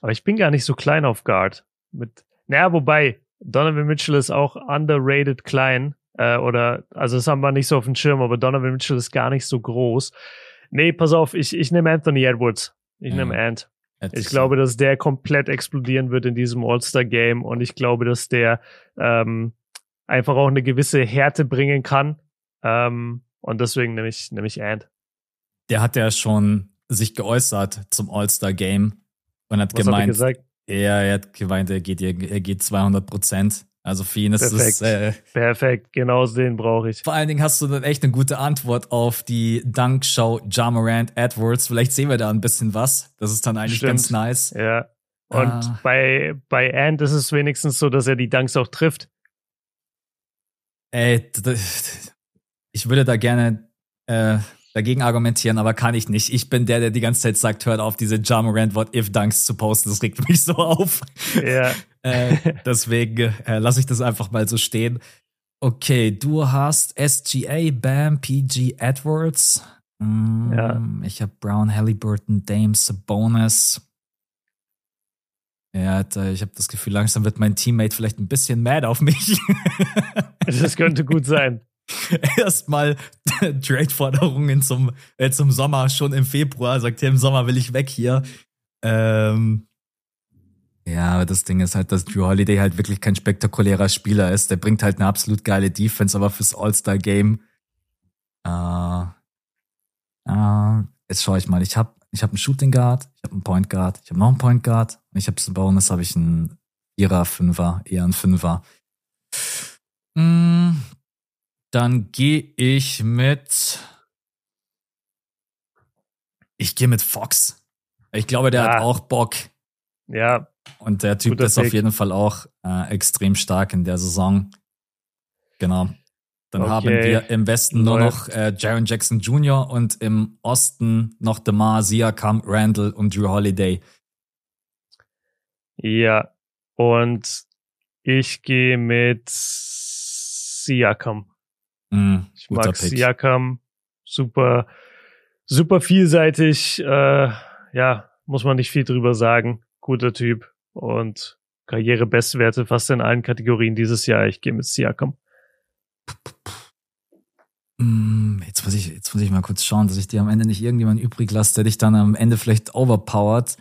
Speaker 2: aber ich bin gar nicht so klein auf Guard. Mit, naja, wobei, Donovan Mitchell ist auch underrated klein. Äh, oder, also das haben wir nicht so auf dem Schirm, aber Donovan Mitchell ist gar nicht so groß. Nee, pass auf, ich, ich nehme Anthony Edwards. Ich ja. nehme Ant. Ich glaube, dass der komplett explodieren wird in diesem All-Star-Game und ich glaube, dass der ähm, einfach auch eine gewisse Härte bringen kann. Ähm, und deswegen nehme ich, nehme ich Ant.
Speaker 1: Der hat ja schon sich geäußert zum All-Star-Game und hat Was gemeint, hat ja, er hat gemeint, er geht, er geht 200 Prozent. Also für ihn ist
Speaker 2: Perfekt.
Speaker 1: es. Äh,
Speaker 2: Perfekt, genau den brauche ich.
Speaker 1: Vor allen Dingen hast du dann echt eine gute Antwort auf die Dankshow Jamarant Edwards. Vielleicht sehen wir da ein bisschen was. Das ist dann eigentlich Stimmt. ganz nice.
Speaker 2: Ja. Und ah. bei, bei Ant ist es wenigstens so, dass er die Dunks auch trifft.
Speaker 1: Ey, ich würde da gerne äh, dagegen argumentieren, aber kann ich nicht. Ich bin der, der die ganze Zeit sagt, hört auf, diese Jamorant What-If-Dunks zu posten. Das regt mich so auf.
Speaker 2: Ja.
Speaker 1: äh, deswegen äh, lasse ich das einfach mal so stehen. Okay, du hast SGA, Bam, PG, Edwards. Mm, ja. Ich habe Brown, Halliburton, Dame, Sabonis. Ja, ich habe das Gefühl, langsam wird mein Teammate vielleicht ein bisschen mad auf mich.
Speaker 2: das könnte gut sein.
Speaker 1: erstmal Trade-Forderungen zum, äh, zum Sommer schon im Februar. Sagt er, im Sommer will ich weg hier. Ähm, ja, aber das Ding ist halt, dass Drew Holiday halt wirklich kein spektakulärer Spieler ist. Der bringt halt eine absolut geile Defense, aber fürs All-Star-Game. Äh, äh, jetzt schaue ich mal. Ich habe ich hab einen Shooting Guard, ich habe einen Point Guard, ich habe noch einen Point Guard. Ich habe zum Bonus habe ich einen Vierer, Fünfer, eher einen Fünfer. Mm, dann gehe ich mit. Ich gehe mit Fox. Ich glaube, der ja. hat auch Bock.
Speaker 2: Ja.
Speaker 1: Und der Typ ist Pick. auf jeden Fall auch äh, extrem stark in der Saison. Genau. Dann okay. haben wir im Westen nur noch äh, Jaron Jackson Jr. und im Osten noch DeMar, Siakam, Randall und Drew Holiday.
Speaker 2: Ja. Und ich gehe mit Siakam.
Speaker 1: Mm,
Speaker 2: ich mag Siakam, super, super vielseitig. Äh, ja, muss man nicht viel drüber sagen. Guter Typ und Karrierebestwerte fast in allen Kategorien dieses Jahr. Ich gehe mit Siakam.
Speaker 1: Mm, jetzt muss ich, jetzt muss ich mal kurz schauen, dass ich dir am Ende nicht irgendjemand übrig lasse, der dich dann am Ende vielleicht overpowert.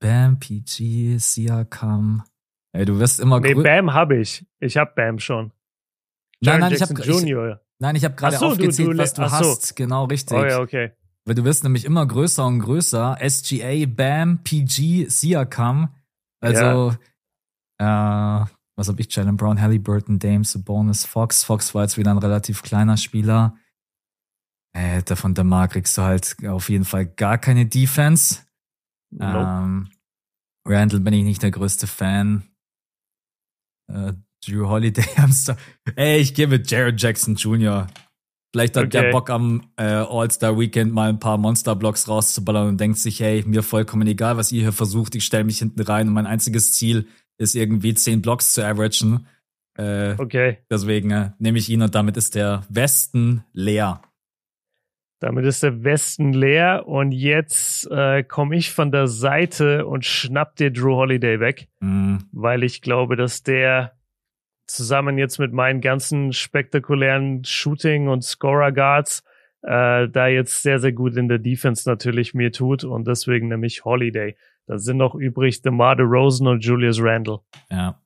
Speaker 1: Bam, PG, Siakam. Ey, du wirst immer
Speaker 2: Nee, Bam habe ich. Ich habe Bam schon.
Speaker 1: Nein, nein, Jackson ich habe nein, ich habe gerade so, aufgezählt, du, du, was du hast. So. Genau, richtig.
Speaker 2: Oh ja, okay.
Speaker 1: Weil du wirst nämlich immer größer und größer. SGA, BAM, PG, Siakam. Also, ja. äh, was habe ich? Jalen Brown, Halliburton, Dame, Sabonis, Fox. Fox war jetzt wieder ein relativ kleiner Spieler. Äh, davon Demar kriegst du halt auf jeden Fall gar keine Defense. Nope. Ähm, Randall bin ich nicht der größte Fan. Äh, Drew Holiday Hamster. Ey, ich gehe mit Jared Jackson Jr. Vielleicht hat okay. der Bock am äh, All-Star Weekend mal ein paar Monster-Blocks rauszuballern und denkt sich, hey, mir vollkommen egal, was ihr hier versucht, ich stelle mich hinten rein und mein einziges Ziel ist irgendwie zehn Blocks zu averagen. Äh, okay. Deswegen äh, nehme ich ihn und damit ist der Westen leer.
Speaker 2: Damit ist der Westen leer und jetzt äh, komme ich von der Seite und schnapp dir Drew Holiday weg, mm. weil ich glaube, dass der zusammen jetzt mit meinen ganzen spektakulären Shooting- und Scorer-Guards äh, da jetzt sehr, sehr gut in der Defense natürlich mir tut und deswegen nämlich Holiday. Da sind noch übrig DeMar DeRozan und Julius Randle.
Speaker 1: Ja.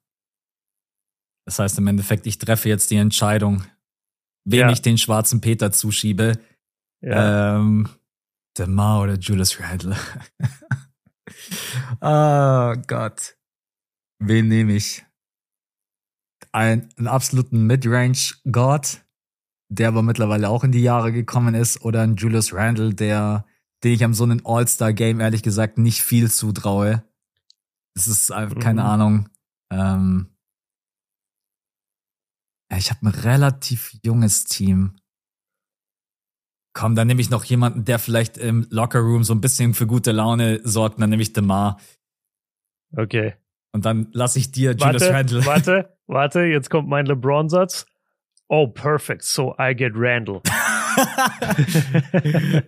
Speaker 1: Das heißt im Endeffekt, ich treffe jetzt die Entscheidung, wem ja. ich den schwarzen Peter zuschiebe. Ja. Ähm, DeMar oder Julius Randle. oh Gott. Wen nehme ich? Ein, einen absoluten Midrange-God, der aber mittlerweile auch in die Jahre gekommen ist, oder ein Julius Randle, der, den ich am so einem All-Star-Game ehrlich gesagt nicht viel zutraue. Es ist einfach, keine mhm. Ahnung. Ähm, ich habe ein relativ junges Team. Komm, dann nehme ich noch jemanden, der vielleicht im Lockerroom so ein bisschen für gute Laune sorgt, dann nehme ich DeMar.
Speaker 2: Okay.
Speaker 1: Und dann lasse ich dir Julius
Speaker 2: warte,
Speaker 1: Randle.
Speaker 2: Warte, warte, jetzt kommt mein LeBron-Satz. Oh, perfect. So I get Randle.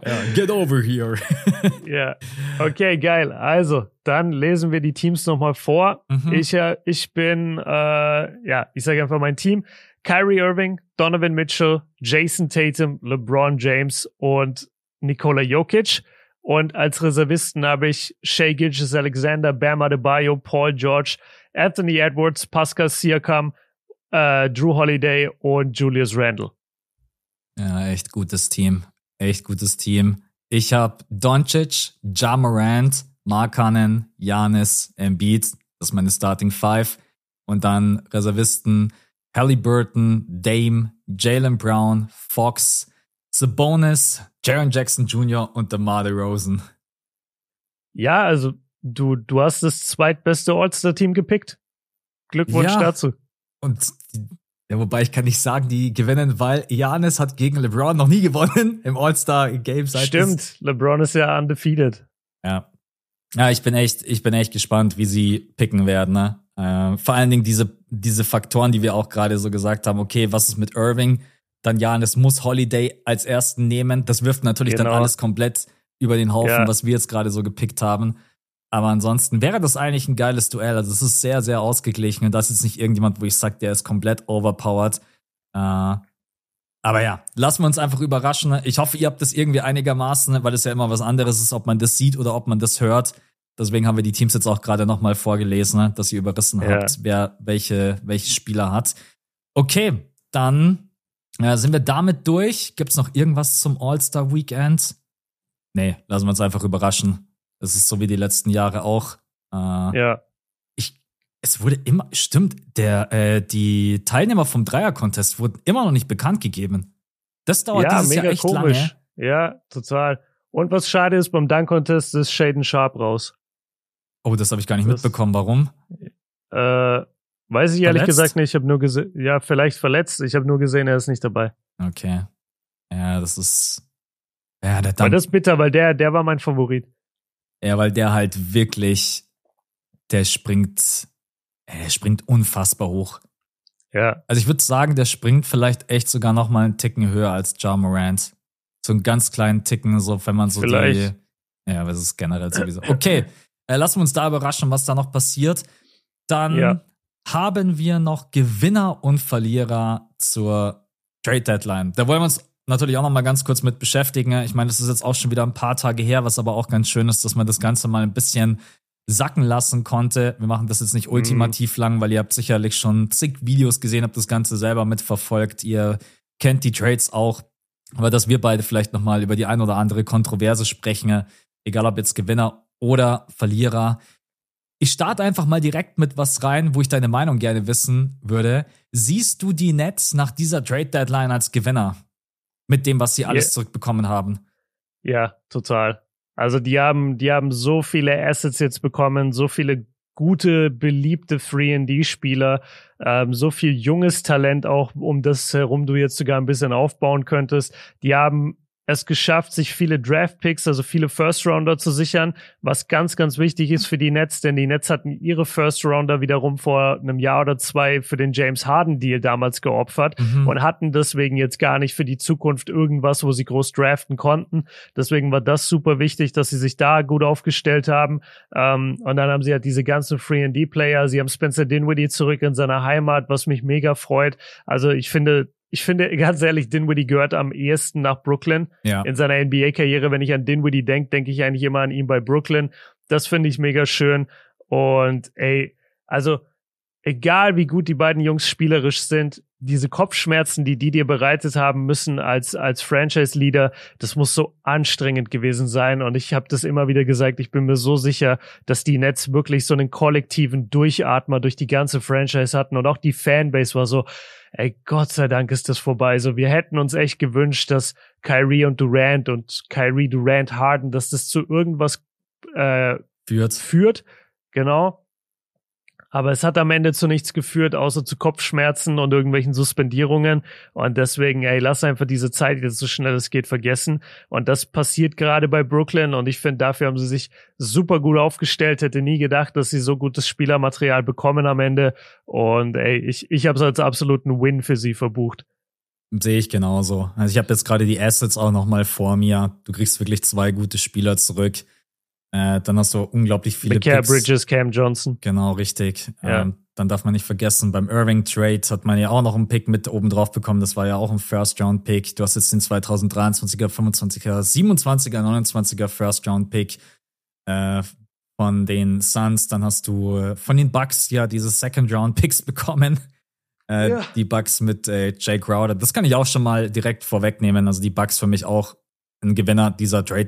Speaker 1: ja, get over here.
Speaker 2: ja, okay, geil. Also, dann lesen wir die Teams nochmal vor. Mhm. Ich, äh, ich bin, äh, ja, ich sage einfach mein Team. Kyrie Irving, Donovan Mitchell, Jason Tatum, LeBron James und Nikola Jokic. Und als Reservisten habe ich Shea Gilgis Alexander, Bam Adebayo, Paul George, Anthony Edwards, Pascal Siakam, äh, Drew Holiday und Julius Randle.
Speaker 1: Ja, echt gutes Team. Echt gutes Team. Ich habe Doncic, Ja Morant, Markanen, Janis, Embiid. Das ist meine Starting Five. Und dann Reservisten Halliburton, Dame, Jalen Brown, Fox, Sabonis, Jaron Jackson Jr. und DeMar DeRozan.
Speaker 2: Ja, also du, du hast das zweitbeste All-Star-Team gepickt. Glückwunsch ja. dazu.
Speaker 1: Und ja, wobei ich kann nicht sagen, die gewinnen, weil Janis hat gegen LeBron noch nie gewonnen im All-Star-Game.
Speaker 2: Stimmt, LeBron ist ja undefeated.
Speaker 1: Ja. Ja, ich bin echt, ich bin echt gespannt, wie sie picken werden. Ne? Äh, vor allen Dingen diese, diese Faktoren, die wir auch gerade so gesagt haben. Okay, was ist mit Irving? dann Janis muss Holiday als ersten nehmen. Das wirft natürlich genau. dann alles komplett über den Haufen, ja. was wir jetzt gerade so gepickt haben. Aber ansonsten wäre das eigentlich ein geiles Duell. Also es ist sehr, sehr ausgeglichen. Und das ist nicht irgendjemand, wo ich sage, der ist komplett overpowered. Äh, aber ja, lassen wir uns einfach überraschen. Ich hoffe, ihr habt das irgendwie einigermaßen, weil es ja immer was anderes ist, ob man das sieht oder ob man das hört. Deswegen haben wir die Teams jetzt auch gerade nochmal vorgelesen, dass ihr überrissen ja. habt, wer welche, welche Spieler hat. Okay, dann ja, sind wir damit durch? Gibt es noch irgendwas zum All-Star-Weekend? Nee, lassen wir uns einfach überraschen. Es ist so wie die letzten Jahre auch.
Speaker 2: Äh, ja.
Speaker 1: Ich, es wurde immer, stimmt, der, äh, die Teilnehmer vom Dreier-Contest wurden immer noch nicht bekannt gegeben. Das dauert ja, dieses mega Jahr echt komisch. lange.
Speaker 2: Ja, total. Und was schade ist, beim Dunk-Contest ist Shaden Sharp raus.
Speaker 1: Oh, das habe ich gar nicht das, mitbekommen. Warum?
Speaker 2: Äh, Weiß ich ehrlich gesagt nicht. Ich habe nur gesehen, ja, vielleicht verletzt. Ich habe nur gesehen, er ist nicht dabei.
Speaker 1: Okay. Ja, das ist. Ja, der
Speaker 2: Dank. das ist bitter, weil der, der war mein Favorit.
Speaker 1: Ja, weil der halt wirklich, der springt, er springt unfassbar hoch.
Speaker 2: Ja.
Speaker 1: Also ich würde sagen, der springt vielleicht echt sogar noch mal einen Ticken höher als Ja Morant. So einen ganz kleinen Ticken, so wenn man so vielleicht. die. Ja, das ist generell sowieso. Okay, äh, lassen wir uns da überraschen, was da noch passiert. Dann ja haben wir noch Gewinner und Verlierer zur Trade Deadline. Da wollen wir uns natürlich auch noch mal ganz kurz mit beschäftigen. Ich meine, das ist jetzt auch schon wieder ein paar Tage her, was aber auch ganz schön ist, dass man das Ganze mal ein bisschen sacken lassen konnte. Wir machen das jetzt nicht mhm. ultimativ mhm. lang, weil ihr habt sicherlich schon zig Videos gesehen, habt das Ganze selber mitverfolgt. Ihr kennt die Trades auch. Aber dass wir beide vielleicht noch mal über die ein oder andere Kontroverse sprechen, egal ob jetzt Gewinner oder Verlierer. Ich starte einfach mal direkt mit was rein, wo ich deine Meinung gerne wissen würde. Siehst du die Nets nach dieser Trade Deadline als Gewinner? Mit dem, was sie alles yeah. zurückbekommen haben?
Speaker 2: Ja, total. Also die haben, die haben so viele Assets jetzt bekommen, so viele gute, beliebte Free-ND-Spieler, ähm, so viel junges Talent auch, um das herum du jetzt sogar ein bisschen aufbauen könntest. Die haben es geschafft, sich viele Draft-Picks, also viele First-Rounder zu sichern, was ganz, ganz wichtig ist für die Nets, denn die Nets hatten ihre First-Rounder wiederum vor einem Jahr oder zwei für den James Harden-Deal damals geopfert mhm. und hatten deswegen jetzt gar nicht für die Zukunft irgendwas, wo sie groß draften konnten. Deswegen war das super wichtig, dass sie sich da gut aufgestellt haben. Ähm, und dann haben sie halt diese ganzen Free-and-D-Player. Sie haben Spencer Dinwiddie zurück in seiner Heimat, was mich mega freut. Also ich finde, ich finde, ganz ehrlich, Dinwiddie gehört am ehesten nach Brooklyn. Ja. In seiner NBA-Karriere, wenn ich an Dinwiddie denke, denke ich eigentlich immer an ihn bei Brooklyn. Das finde ich mega schön. Und ey, also egal wie gut die beiden Jungs spielerisch sind, diese Kopfschmerzen, die die dir bereitet haben müssen als als Franchise-Leader, das muss so anstrengend gewesen sein. Und ich habe das immer wieder gesagt. Ich bin mir so sicher, dass die Nets wirklich so einen kollektiven Durchatmer durch die ganze Franchise hatten und auch die Fanbase war so, ey, Gott sei Dank ist das vorbei. So, wir hätten uns echt gewünscht, dass Kyrie und Durant und Kyrie Durant Harden, dass das zu irgendwas äh, führt. führt. Genau. Aber es hat am Ende zu nichts geführt, außer zu Kopfschmerzen und irgendwelchen Suspendierungen. Und deswegen, ey, lass einfach diese Zeit jetzt so schnell es geht vergessen. Und das passiert gerade bei Brooklyn. Und ich finde, dafür haben sie sich super gut aufgestellt. Hätte nie gedacht, dass sie so gutes Spielermaterial bekommen am Ende. Und ey, ich, ich habe es als absoluten Win für sie verbucht.
Speaker 1: Sehe ich genauso. Also ich habe jetzt gerade die Assets auch noch mal vor mir. Du kriegst wirklich zwei gute Spieler zurück. Äh, dann hast du unglaublich viele
Speaker 2: McCare Bridges, Cam Johnson.
Speaker 1: Genau, richtig. Ja. Ähm, dann darf man nicht vergessen, beim Irving Trade hat man ja auch noch einen Pick mit oben drauf bekommen. Das war ja auch ein First Round Pick. Du hast jetzt den 2023er, 25er, 27er, 29er First Round Pick äh, von den Suns. Dann hast du äh, von den Bucks ja diese Second Round Picks bekommen. Äh, ja. Die Bucks mit äh, Jay Crowder. Das kann ich auch schon mal direkt vorwegnehmen. Also die Bucks für mich auch ein Gewinner dieser Trade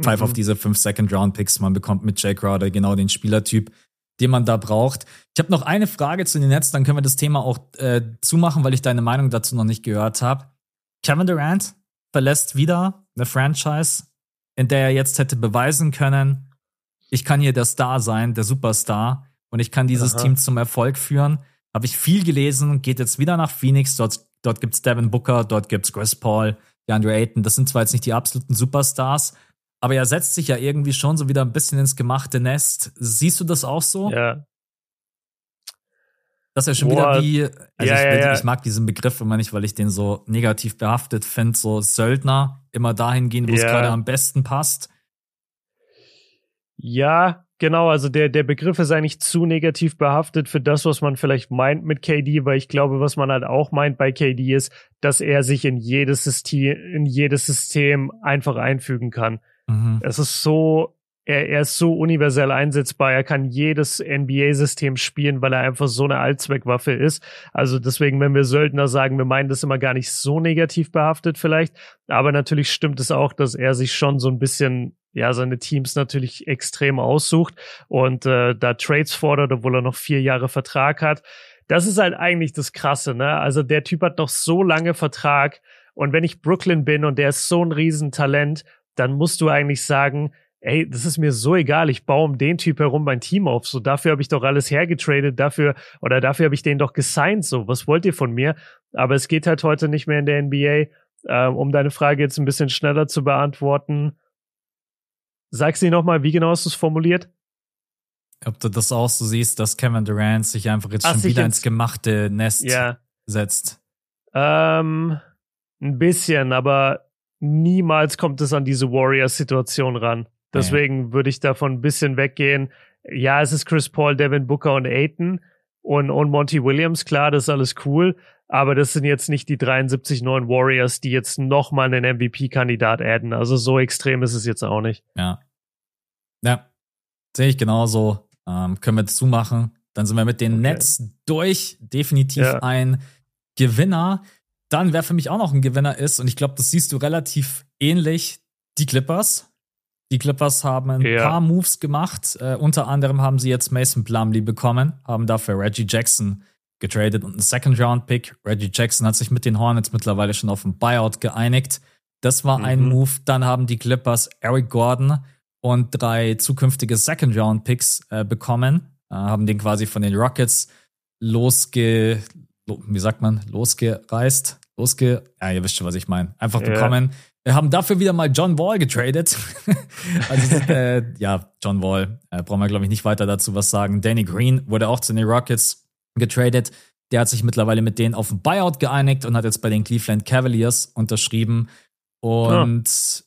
Speaker 1: Pfeif mhm. auf diese fünf Second-Round-Picks. Man bekommt mit Jake Crowder genau den Spielertyp, den man da braucht. Ich habe noch eine Frage zu den Nets, dann können wir das Thema auch äh, zumachen, weil ich deine Meinung dazu noch nicht gehört habe. Kevin Durant verlässt wieder eine Franchise, in der er jetzt hätte beweisen können, ich kann hier der Star sein, der Superstar und ich kann dieses Aha. Team zum Erfolg führen. Habe ich viel gelesen, geht jetzt wieder nach Phoenix, dort, dort gibt's Devin Booker, dort gibt's Chris Paul, DeAndre Ayton. Das sind zwar jetzt nicht die absoluten Superstars, aber er setzt sich ja irgendwie schon so wieder ein bisschen ins gemachte Nest. Siehst du das auch so?
Speaker 2: Ja.
Speaker 1: Dass er schon Boah. wieder wie, also ja, ich, ja, ja. ich, mag diesen Begriff immer nicht, weil ich den so negativ behaftet finde, so Söldner, immer dahin gehen, wo es gerade am besten passt.
Speaker 2: Ja, genau, also der, der Begriff ist eigentlich zu negativ behaftet für das, was man vielleicht meint mit KD, weil ich glaube, was man halt auch meint bei KD ist, dass er sich in jedes System, in jedes System einfach einfügen kann. Mhm. Es ist so, er, er ist so universell einsetzbar. Er kann jedes NBA-System spielen, weil er einfach so eine Allzweckwaffe ist. Also deswegen, wenn wir Söldner sagen, wir meinen das immer gar nicht so negativ behaftet vielleicht. Aber natürlich stimmt es auch, dass er sich schon so ein bisschen ja, seine Teams natürlich extrem aussucht und äh, da Trades fordert, obwohl er noch vier Jahre Vertrag hat. Das ist halt eigentlich das Krasse, ne? Also der Typ hat noch so lange Vertrag und wenn ich Brooklyn bin und der ist so ein Riesentalent dann musst du eigentlich sagen, ey, das ist mir so egal, ich baue um den Typ herum mein Team auf. So, dafür habe ich doch alles hergetradet, dafür, oder dafür habe ich den doch gesigned. So, was wollt ihr von mir? Aber es geht halt heute nicht mehr in der NBA. Ähm, um deine Frage jetzt ein bisschen schneller zu beantworten. Sag sie nochmal, wie genau hast du es formuliert?
Speaker 1: Ob du das auch so siehst, dass Kevin Durant sich einfach jetzt Ach, schon wieder ins gemachte Nest ja. setzt.
Speaker 2: Ähm, ein bisschen, aber niemals kommt es an diese Warriors-Situation ran. Deswegen ja. würde ich davon ein bisschen weggehen. Ja, es ist Chris Paul, Devin Booker und Aiton und, und Monty Williams. Klar, das ist alles cool. Aber das sind jetzt nicht die 73 neuen Warriors, die jetzt nochmal einen MVP-Kandidat adden. Also so extrem ist es jetzt auch nicht.
Speaker 1: Ja. Ja. Sehe ich genauso. Ähm, können wir zumachen. Dann sind wir mit den okay. Nets durch. Definitiv ja. ein Gewinner. Dann, wer für mich auch noch ein Gewinner ist, und ich glaube, das siehst du relativ ähnlich, die Clippers. Die Clippers haben ein
Speaker 2: Ja.
Speaker 1: paar Moves gemacht. Äh, unter anderem haben sie jetzt Mason Plumlee bekommen, haben dafür Reggie Jackson getradet und einen Second-Round-Pick. Reggie Jackson hat sich mit den Hornets mittlerweile schon auf ein Buyout geeinigt. Das war ein
Speaker 2: Mhm.
Speaker 1: Move. Dann haben die Clippers Eric Gordon und drei zukünftige Second-Round-Picks äh, bekommen. Äh, haben den quasi von den Rockets losge... lo- Wie sagt man? Losgereist? Losge... Ja, ihr wisst schon, was ich meine. Einfach
Speaker 2: Ja.
Speaker 1: bekommen. Wir haben dafür wieder mal John Wall getradet. also, äh, ja, John Wall, äh, brauchen wir, glaube ich, nicht weiter dazu was sagen. Danny Green wurde auch zu den Rockets getradet. Der hat sich mittlerweile mit denen auf ein Buyout geeinigt und hat jetzt bei den Cleveland Cavaliers unterschrieben. Und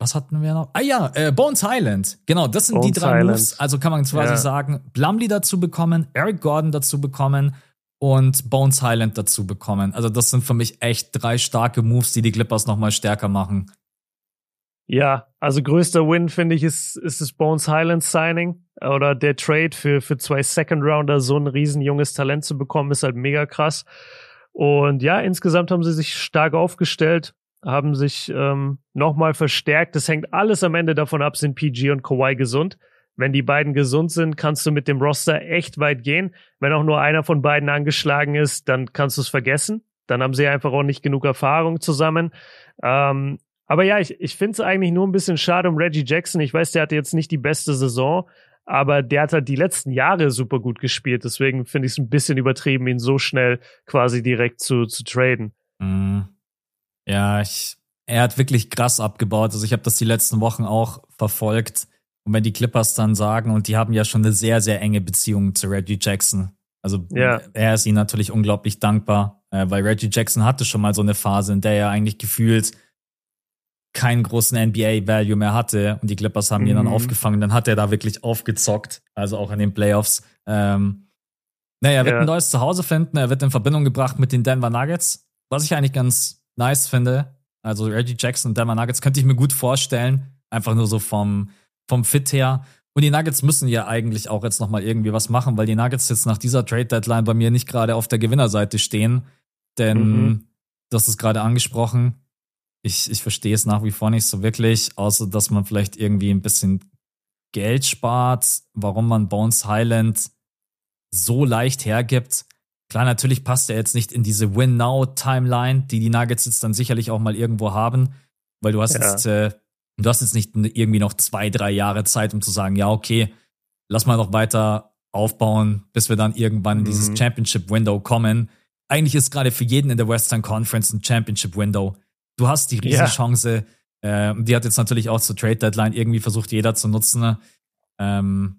Speaker 1: was hatten wir noch? Ah ja, äh, Bones Highland. Genau, das sind die
Speaker 2: Bones
Speaker 1: drei
Speaker 2: Highland.
Speaker 1: Moves. Also kann man quasi
Speaker 2: Ja.
Speaker 1: sagen, Blumley dazu bekommen, Eric Gordon dazu bekommen und Bones Highland dazu bekommen. Also das sind für mich echt drei starke Moves, die die Clippers nochmal stärker machen.
Speaker 2: Ja, also größter Win, finde ich, ist, ist das Bones Highlands Signing oder der Trade für, für zwei Second Rounder, so ein riesen junges Talent zu bekommen, ist halt mega krass. Und ja, insgesamt haben sie sich stark aufgestellt, haben sich ähm, nochmal verstärkt. Das hängt alles am Ende davon ab, sind PG und Kawhi gesund. Wenn die beiden gesund sind, kannst du mit dem Roster echt weit gehen. Wenn auch nur einer von beiden angeschlagen ist, dann kannst du es vergessen. Dann haben sie einfach auch nicht genug Erfahrung zusammen. Ähm, aber ja, ich, ich finde es eigentlich nur ein bisschen schade um Reggie Jackson. Ich weiß, der hatte jetzt nicht die beste Saison, aber der hat halt die letzten Jahre super gut gespielt. Deswegen finde ich es ein bisschen übertrieben, ihn so schnell quasi direkt zu, zu traden.
Speaker 1: Mhm. Ja, ich, er hat wirklich krass abgebaut. Also ich habe das die letzten Wochen auch verfolgt. Und wenn die Clippers dann sagen, und die haben ja schon eine sehr, sehr enge Beziehung zu Reggie Jackson. Also
Speaker 2: Ja.
Speaker 1: er ist ihnen natürlich unglaublich dankbar, äh, weil Reggie Jackson hatte schon mal so eine Phase, in der er eigentlich gefühlt keinen großen NBA-Value mehr hatte und die Clippers haben ihn dann
Speaker 2: Mhm.
Speaker 1: aufgefangen. Dann hat er da wirklich aufgezockt, also auch in den Playoffs. Ähm, naja, er wird
Speaker 2: Ja.
Speaker 1: ein neues Zuhause finden. Er wird in Verbindung gebracht mit den Denver Nuggets, was ich eigentlich ganz nice finde. Also Reggie Jackson und Denver Nuggets könnte ich mir gut vorstellen. Einfach nur so vom, vom Fit her. Und die Nuggets müssen ja eigentlich auch jetzt nochmal irgendwie was machen, weil die Nuggets jetzt nach dieser Trade-Deadline bei mir nicht gerade auf der Gewinnerseite stehen. Denn
Speaker 2: Mhm.
Speaker 1: das ist gerade angesprochen. Ich, ich verstehe es nach wie vor nicht so wirklich, außer dass man vielleicht irgendwie ein bisschen Geld spart, warum man Bones Highland so leicht hergibt. Klar, natürlich passt er jetzt nicht in diese Win-Now-Timeline, die die Nuggets jetzt dann sicherlich auch mal irgendwo haben, weil du hast
Speaker 2: Ja.
Speaker 1: jetzt, äh, du hast jetzt nicht irgendwie noch zwei, drei Jahre Zeit, um zu sagen, ja, okay, lass mal noch weiter aufbauen, bis wir dann irgendwann in dieses
Speaker 2: Mhm.
Speaker 1: Championship-Window kommen. Eigentlich ist gerade für jeden in der Western Conference ein Championship-Window. Du hast die
Speaker 2: Ja.
Speaker 1: Riesenchance. Äh, die hat jetzt natürlich auch zur Trade-Deadline irgendwie versucht, jeder zu nutzen. ne? Ähm,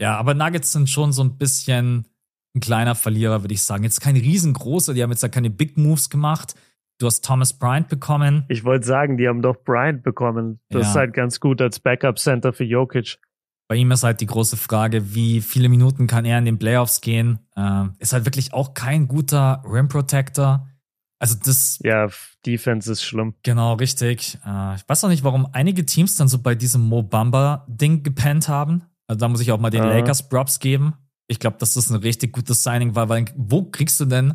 Speaker 1: ja, aber Nuggets sind schon so ein bisschen ein kleiner Verlierer, würde ich sagen. Jetzt kein riesengroßer, die haben jetzt da keine Big Moves gemacht. Du hast Thomas Bryant bekommen.
Speaker 2: Ich wollte sagen, die haben doch Bryant bekommen. Das
Speaker 1: Ja.
Speaker 2: ist halt ganz gut als Backup-Center für Jokic.
Speaker 1: Bei ihm ist halt die große Frage, wie viele Minuten kann er in den Playoffs gehen? Ähm, ist halt wirklich auch kein guter Rim Protector. Also das,
Speaker 2: Ja, Defense ist schlimm.
Speaker 1: genau, richtig. Äh, ich weiß auch nicht, warum einige Teams dann so bei diesem Mo Bamba-Ding gepennt haben. Also da muss ich auch mal den
Speaker 2: Aha.
Speaker 1: Lakers Props geben. Ich glaube, dass das ein richtig gutes Signing war, weil wo kriegst du denn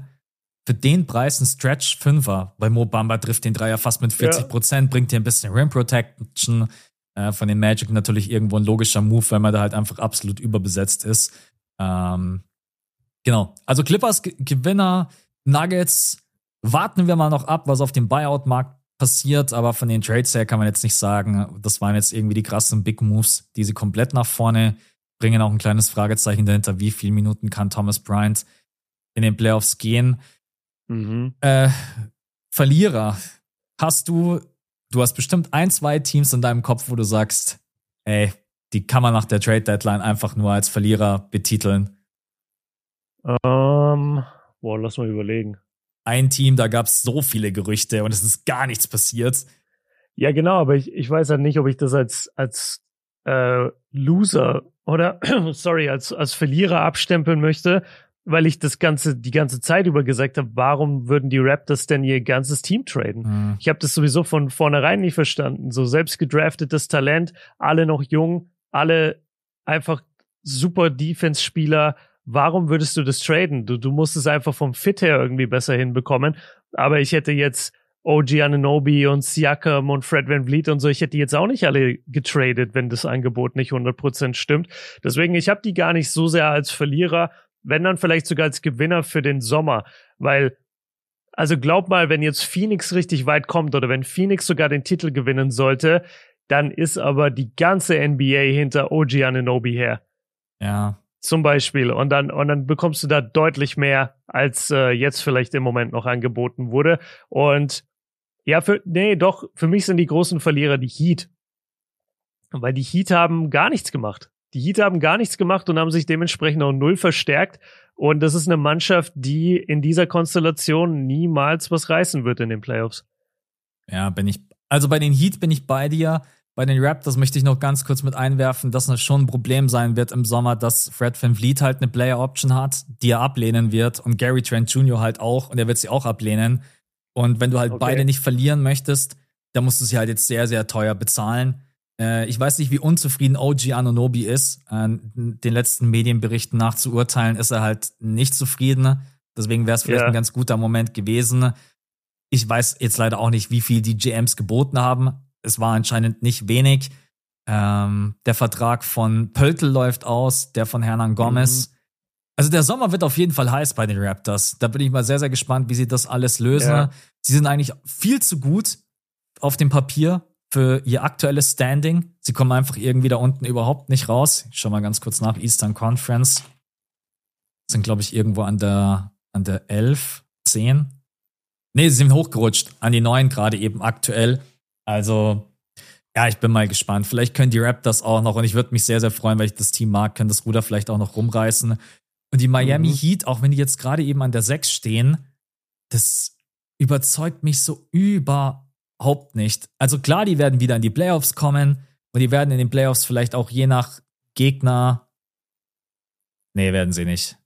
Speaker 1: für den Preis einen Stretch Fünfer? Weil Mo Bamba trifft den Dreier fast mit 40 Prozent, bringt dir ein bisschen Rim Protection. Äh, von den Magic natürlich irgendwo ein logischer Move, weil man da halt einfach absolut überbesetzt ist. Ähm, genau. Also Clippers Gewinner, Nuggets. Warten wir mal noch ab, was auf dem Buyout-Markt passiert, aber von den Trades her kann man jetzt nicht sagen, das waren jetzt irgendwie die krassen Big Moves, die sie komplett nach vorne bringen. Auch ein kleines Fragezeichen dahinter, wie viele Minuten kann Thomas Bryant in den Playoffs gehen.
Speaker 2: Mhm.
Speaker 1: Äh, Verlierer, hast du, du hast bestimmt ein, zwei Teams in deinem Kopf, wo du sagst, ey, die kann man nach der Trade Deadline einfach nur als Verlierer betiteln.
Speaker 2: Ähm, boah, lass mal überlegen.
Speaker 1: Ein Team, da gab es so viele Gerüchte und es ist gar nichts passiert.
Speaker 2: Ja, genau, aber ich, ich weiß halt nicht, ob ich das als, als äh, Loser oder sorry, als, als Verlierer abstempeln möchte, weil ich das ganze, die ganze Zeit über gesagt habe, warum würden die Raptors denn ihr ganzes Team traden?
Speaker 1: Hm.
Speaker 2: Ich habe das sowieso von vornherein nicht verstanden. So selbst gedraftetes Talent, alle noch jung, alle einfach super Defense-Spieler. Warum würdest du das traden? Du, du musst es einfach vom Fit her irgendwie besser hinbekommen. Aber ich hätte jetzt OG Ananobi und Siakam und Fred Van Vliet und so, ich hätte die jetzt auch nicht alle getradet, wenn das Angebot nicht 100% stimmt. Deswegen, ich habe die gar nicht so sehr als Verlierer, wenn dann vielleicht sogar als Gewinner für den Sommer, weil also glaub mal, wenn jetzt Phoenix richtig weit kommt oder wenn Phoenix sogar den Titel gewinnen sollte, dann ist aber die ganze NBA hinter OG Ananobi her.
Speaker 1: Ja.
Speaker 2: Zum Beispiel. Und dann, und dann bekommst du da deutlich mehr, als äh, jetzt vielleicht im Moment noch angeboten wurde. Und ja, für, nee, doch, für mich sind die großen Verlierer die Heat. Weil die Heat haben gar nichts gemacht. Die Heat haben gar nichts gemacht und haben sich dementsprechend auch null verstärkt. Und das ist eine Mannschaft, die in dieser Konstellation niemals was reißen wird in den Playoffs.
Speaker 1: Ja, bin ich. Also bei den Heat bin ich bei dir. Bei den Raptors möchte ich noch ganz kurz mit einwerfen, dass es schon ein Problem sein wird im Sommer, dass Fred Van Vliet halt eine Player Option hat, die er ablehnen wird und Gary Trent Jr. halt auch und er wird sie auch ablehnen. Und wenn du halt okay. beide nicht verlieren möchtest, dann musst du sie halt jetzt sehr, sehr teuer bezahlen. Äh, ich weiß nicht, wie unzufrieden OG Anonobi ist. Äh, den letzten Medienberichten nach zu urteilen, ist er halt nicht zufrieden. Deswegen wäre es vielleicht ja. ein ganz guter Moment gewesen. Ich weiß jetzt leider auch nicht, wie viel die GMs geboten haben es war anscheinend nicht wenig. Ähm, der Vertrag von Pöltl läuft aus, der von Hernan Gomez. Mhm. Also der Sommer wird auf jeden Fall heiß bei den Raptors. Da bin ich mal sehr, sehr gespannt, wie sie das alles lösen. Ja. Sie sind eigentlich viel zu gut auf dem Papier für ihr aktuelles Standing. Sie kommen einfach irgendwie da unten überhaupt nicht raus. Ich schau mal ganz kurz nach. Eastern Conference sind, glaube ich, irgendwo an der, an der 11, 10. Nee, sie sind hochgerutscht an die 9 gerade eben aktuell. Also, ja, ich bin mal gespannt. Vielleicht können die Raptors auch noch, und ich würde mich sehr, sehr freuen, weil ich das Team mag, können das Ruder vielleicht auch noch rumreißen. Und die Miami mhm. Heat, auch wenn die jetzt gerade eben an der 6 stehen, das überzeugt mich so überhaupt nicht. Also klar, die werden wieder in die Playoffs kommen und die werden in den Playoffs vielleicht auch je nach Gegner. Nee, werden sie nicht.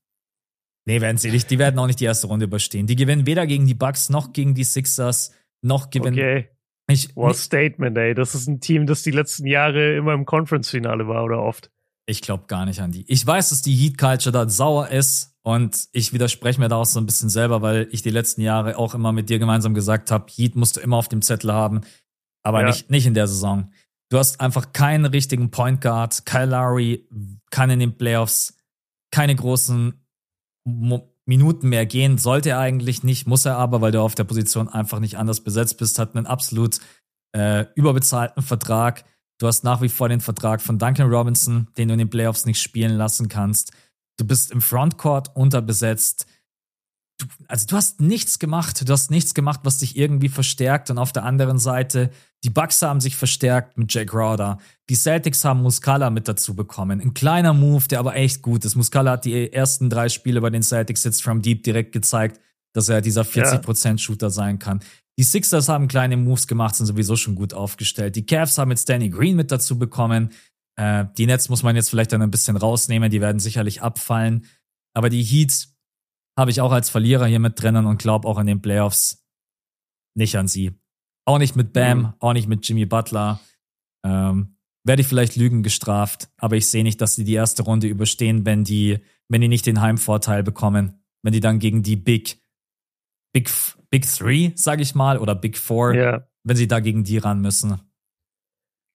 Speaker 1: Nee, werden sie nicht. Die werden auch nicht die erste Runde überstehen. Die gewinnen weder gegen die Bucks noch gegen die Sixers, noch gewinnen. Okay.
Speaker 2: Ich, What Statement, ey. Das ist ein Team, das die letzten Jahre immer im Conference-Finale war oder oft.
Speaker 1: Ich glaube gar nicht an die. Ich weiß, dass die Heat-Culture da sauer ist und ich widerspreche mir da auch so ein bisschen selber, weil ich die letzten Jahre auch immer mit dir gemeinsam gesagt habe, Heat musst du immer auf dem Zettel haben, aber ja. nicht, nicht in der Saison. Du hast einfach keinen richtigen Point Guard. Kyle Lowry kann in den Playoffs keine großen Mo Minuten mehr gehen. Sollte er eigentlich nicht, muss er aber, weil du auf der Position einfach nicht anders besetzt bist, hat einen absolut äh, überbezahlten Vertrag. Du hast nach wie vor den Vertrag von Duncan Robinson, den du in den Playoffs nicht spielen lassen kannst. Du bist im Frontcourt unterbesetzt du, also du hast nichts gemacht, du hast nichts gemacht, was dich irgendwie verstärkt. Und auf der anderen Seite, die Bucks haben sich verstärkt mit Jack Rauder. Die Celtics haben Muscala mit dazu bekommen. Ein kleiner Move, der aber echt gut ist. Muscala hat die ersten drei Spiele bei den Celtics jetzt from deep direkt gezeigt, dass er dieser 40% Shooter sein kann. Die Sixers haben kleine Moves gemacht, sind sowieso schon gut aufgestellt. Die Cavs haben jetzt Danny Green mit dazu bekommen. Äh, die Nets muss man jetzt vielleicht dann ein bisschen rausnehmen, die werden sicherlich abfallen. Aber die Heats habe ich auch als Verlierer hier mit drinnen und glaube auch in den Playoffs nicht an sie. Auch nicht mit Bam, mhm. auch nicht mit Jimmy Butler. Ähm, werde ich vielleicht Lügen gestraft, aber ich sehe nicht, dass sie die erste Runde überstehen, wenn die, wenn die nicht den Heimvorteil bekommen. Wenn die dann gegen die Big, Big, Big Three, sage ich mal, oder Big Four, ja. wenn sie da gegen die ran müssen.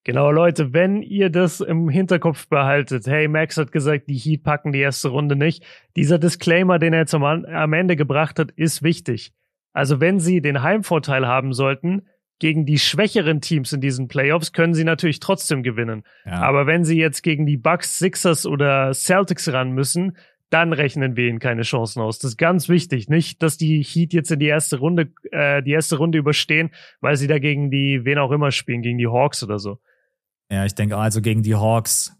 Speaker 2: Genau, Leute, wenn ihr das im Hinterkopf behaltet, hey, Max hat gesagt, die Heat packen die erste Runde nicht. Dieser Disclaimer, den er jetzt am, am Ende gebracht hat, ist wichtig. Also wenn sie den Heimvorteil haben sollten, gegen die schwächeren Teams in diesen Playoffs können sie natürlich trotzdem gewinnen. Ja. Aber wenn sie jetzt gegen die Bucks, Sixers oder Celtics ran müssen, dann rechnen wir ihnen keine Chancen aus. Das ist ganz wichtig. Nicht, dass die Heat jetzt in die erste Runde, äh, die erste Runde überstehen, weil sie da gegen die, wen auch immer spielen, gegen die Hawks oder so.
Speaker 1: Ja, ich denke also gegen die Hawks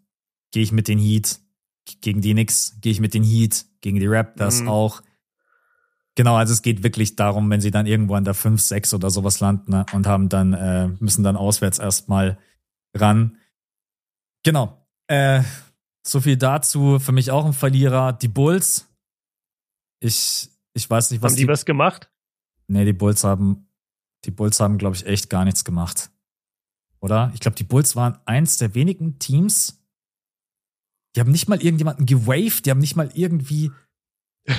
Speaker 1: gehe ich mit den Heat, gegen die Knicks gehe ich mit den Heat, gegen die Raptors mhm. auch. Genau, also es geht wirklich darum, wenn sie dann irgendwo an der 5, 6 oder sowas landen ne, und haben dann, äh, müssen dann auswärts erstmal ran. Genau. Äh, so viel dazu. Für mich auch ein Verlierer. Die Bulls. Ich, ich weiß nicht, was.
Speaker 2: Haben die, die was gemacht?
Speaker 1: Nee, die Bulls haben, die Bulls haben, glaube ich, echt gar nichts gemacht oder? Ich glaube, die Bulls waren eins der wenigen Teams, die haben nicht mal irgendjemanden gewaved, die haben nicht mal irgendwie.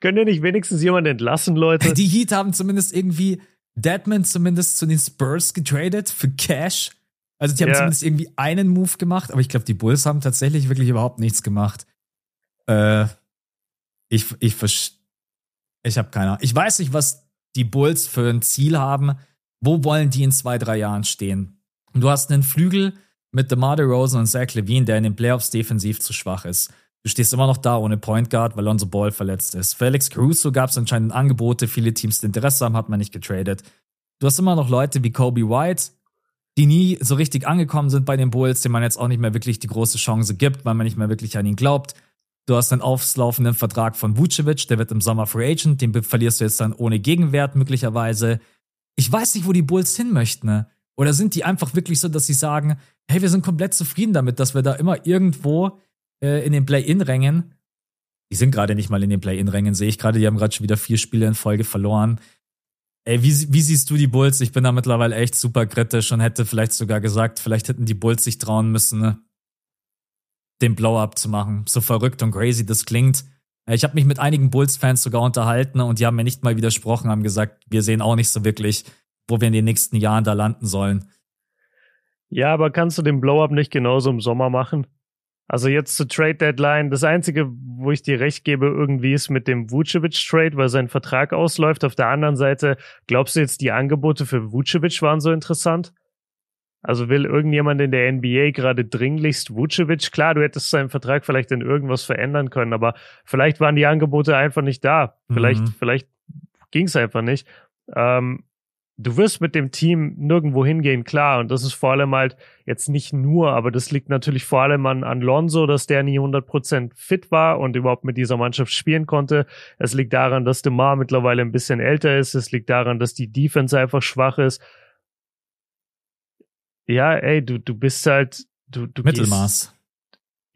Speaker 2: Können ihr nicht wenigstens jemanden entlassen, Leute?
Speaker 1: Die Heat haben zumindest irgendwie Deadman zumindest zu den Spurs getradet für Cash. Also die haben ja. zumindest irgendwie einen Move gemacht, aber ich glaube, die Bulls haben tatsächlich wirklich überhaupt nichts gemacht. Äh, ich ich ich habe keine Ahnung. Ich weiß nicht, was die Bulls für ein Ziel haben. Wo wollen die in zwei, drei Jahren stehen? Du hast einen Flügel mit DeMar DeRozan und Zach Levine, der in den Playoffs defensiv zu schwach ist. Du stehst immer noch da ohne Point Guard, weil Lonzo Ball verletzt ist. Alex Caruso gab es anscheinend Angebote, viele Teams, die Interesse haben, hat man nicht getradet. Du hast immer noch Leute wie Kobe White, die nie so richtig angekommen sind bei den Bulls, denen man jetzt auch nicht mehr wirklich die große Chance gibt, weil man nicht mehr wirklich an ihn glaubt. Du hast einen auflaufenden Vertrag von Vucevic, der wird im Sommer Free Agent, den verlierst du jetzt dann ohne Gegenwert möglicherweise. Ich weiß nicht, wo die Bulls hin möchten. Ne? Oder sind die einfach wirklich so, dass sie sagen, hey, wir sind komplett zufrieden damit, dass wir da immer irgendwo äh, in den Play-In-Rängen, die sind gerade nicht mal in den Play-In-Rängen, sehe ich gerade, die haben gerade schon wieder vier Spiele in Folge verloren. Ey, wie, wie siehst du die Bulls? Ich bin da mittlerweile echt super kritisch und hätte vielleicht sogar gesagt, vielleicht hätten die Bulls sich trauen müssen, ne, den Blow-Up zu machen. So verrückt und crazy das klingt. Ich habe mich mit einigen Bulls-Fans sogar unterhalten und die haben mir nicht mal widersprochen, haben gesagt, wir sehen auch nicht so wirklich, wo wir in den nächsten Jahren da landen sollen.
Speaker 2: Ja, aber kannst du den Blow-Up nicht genauso im Sommer machen? Also jetzt zur Trade Deadline, das Einzige, wo ich dir recht gebe, irgendwie ist mit dem Vucevic-Trade, weil sein Vertrag ausläuft. Auf der anderen Seite, glaubst du jetzt, die Angebote für Vucevic waren so interessant? Also will irgendjemand in der NBA gerade dringlichst Vucevic? Klar, du hättest seinen Vertrag vielleicht in irgendwas verändern können, aber vielleicht waren die Angebote einfach nicht da. Vielleicht, mhm. vielleicht ging es einfach nicht. Ähm, du wirst mit dem Team nirgendwo hingehen, klar. Und das ist vor allem halt jetzt nicht nur, aber das liegt natürlich vor allem an, Lonzo, dass der nie 100% fit war und überhaupt mit dieser Mannschaft spielen konnte. Es liegt daran, dass DeMar mittlerweile ein bisschen älter ist. Es liegt daran, dass die Defense einfach schwach ist. Ja, ey, du, du bist halt, du, du
Speaker 1: Mittelmaß. Gehst,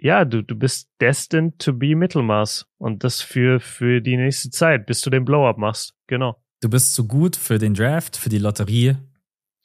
Speaker 2: ja, du, du bist destined to be Mittelmaß. Und das für, für die nächste Zeit, bis du den Blow-Up machst. Genau.
Speaker 1: Du bist zu gut für den Draft, für die Lotterie.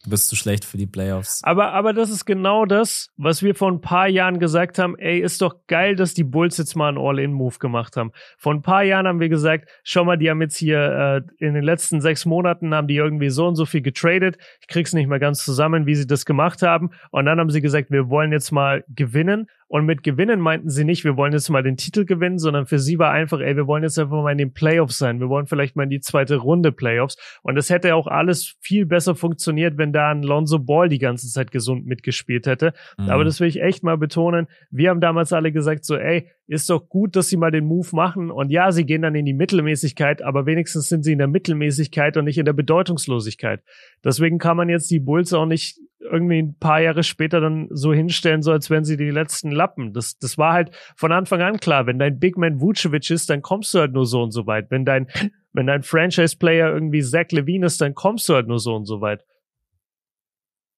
Speaker 1: Du bist zu schlecht für die Playoffs.
Speaker 2: Aber, aber das ist genau das, was wir vor ein paar Jahren gesagt haben. Ey, ist doch geil, dass die Bulls jetzt mal einen All-In-Move gemacht haben. Vor ein paar Jahren haben wir gesagt, schau mal, die haben jetzt hier äh, in den letzten sechs Monaten haben die irgendwie so und so viel getradet. Ich krieg's nicht mehr ganz zusammen, wie sie das gemacht haben. Und dann haben sie gesagt, wir wollen jetzt mal gewinnen. Und mit Gewinnen meinten sie nicht, wir wollen jetzt mal den Titel gewinnen, sondern für sie war einfach, ey, wir wollen jetzt einfach mal in den Playoffs sein. Wir wollen vielleicht mal in die zweite Runde Playoffs. Und es hätte auch alles viel besser funktioniert, wenn da ein Lonzo Ball die ganze Zeit gesund mitgespielt hätte. Mhm. Aber das will ich echt mal betonen. Wir haben damals alle gesagt so, ey, ist doch gut, dass sie mal den Move machen. Und ja, sie gehen dann in die Mittelmäßigkeit, aber wenigstens sind sie in der Mittelmäßigkeit und nicht in der Bedeutungslosigkeit. Deswegen kann man jetzt die Bulls auch nicht irgendwie ein paar Jahre später dann so hinstellen, so als wären sie die letzten Lappen. Das, das war halt von Anfang an klar. Wenn dein Big Man Vucevic ist, dann kommst du halt nur so und so weit. Wenn dein, wenn dein Franchise-Player irgendwie Zach Levine ist, dann kommst du halt nur so und so weit.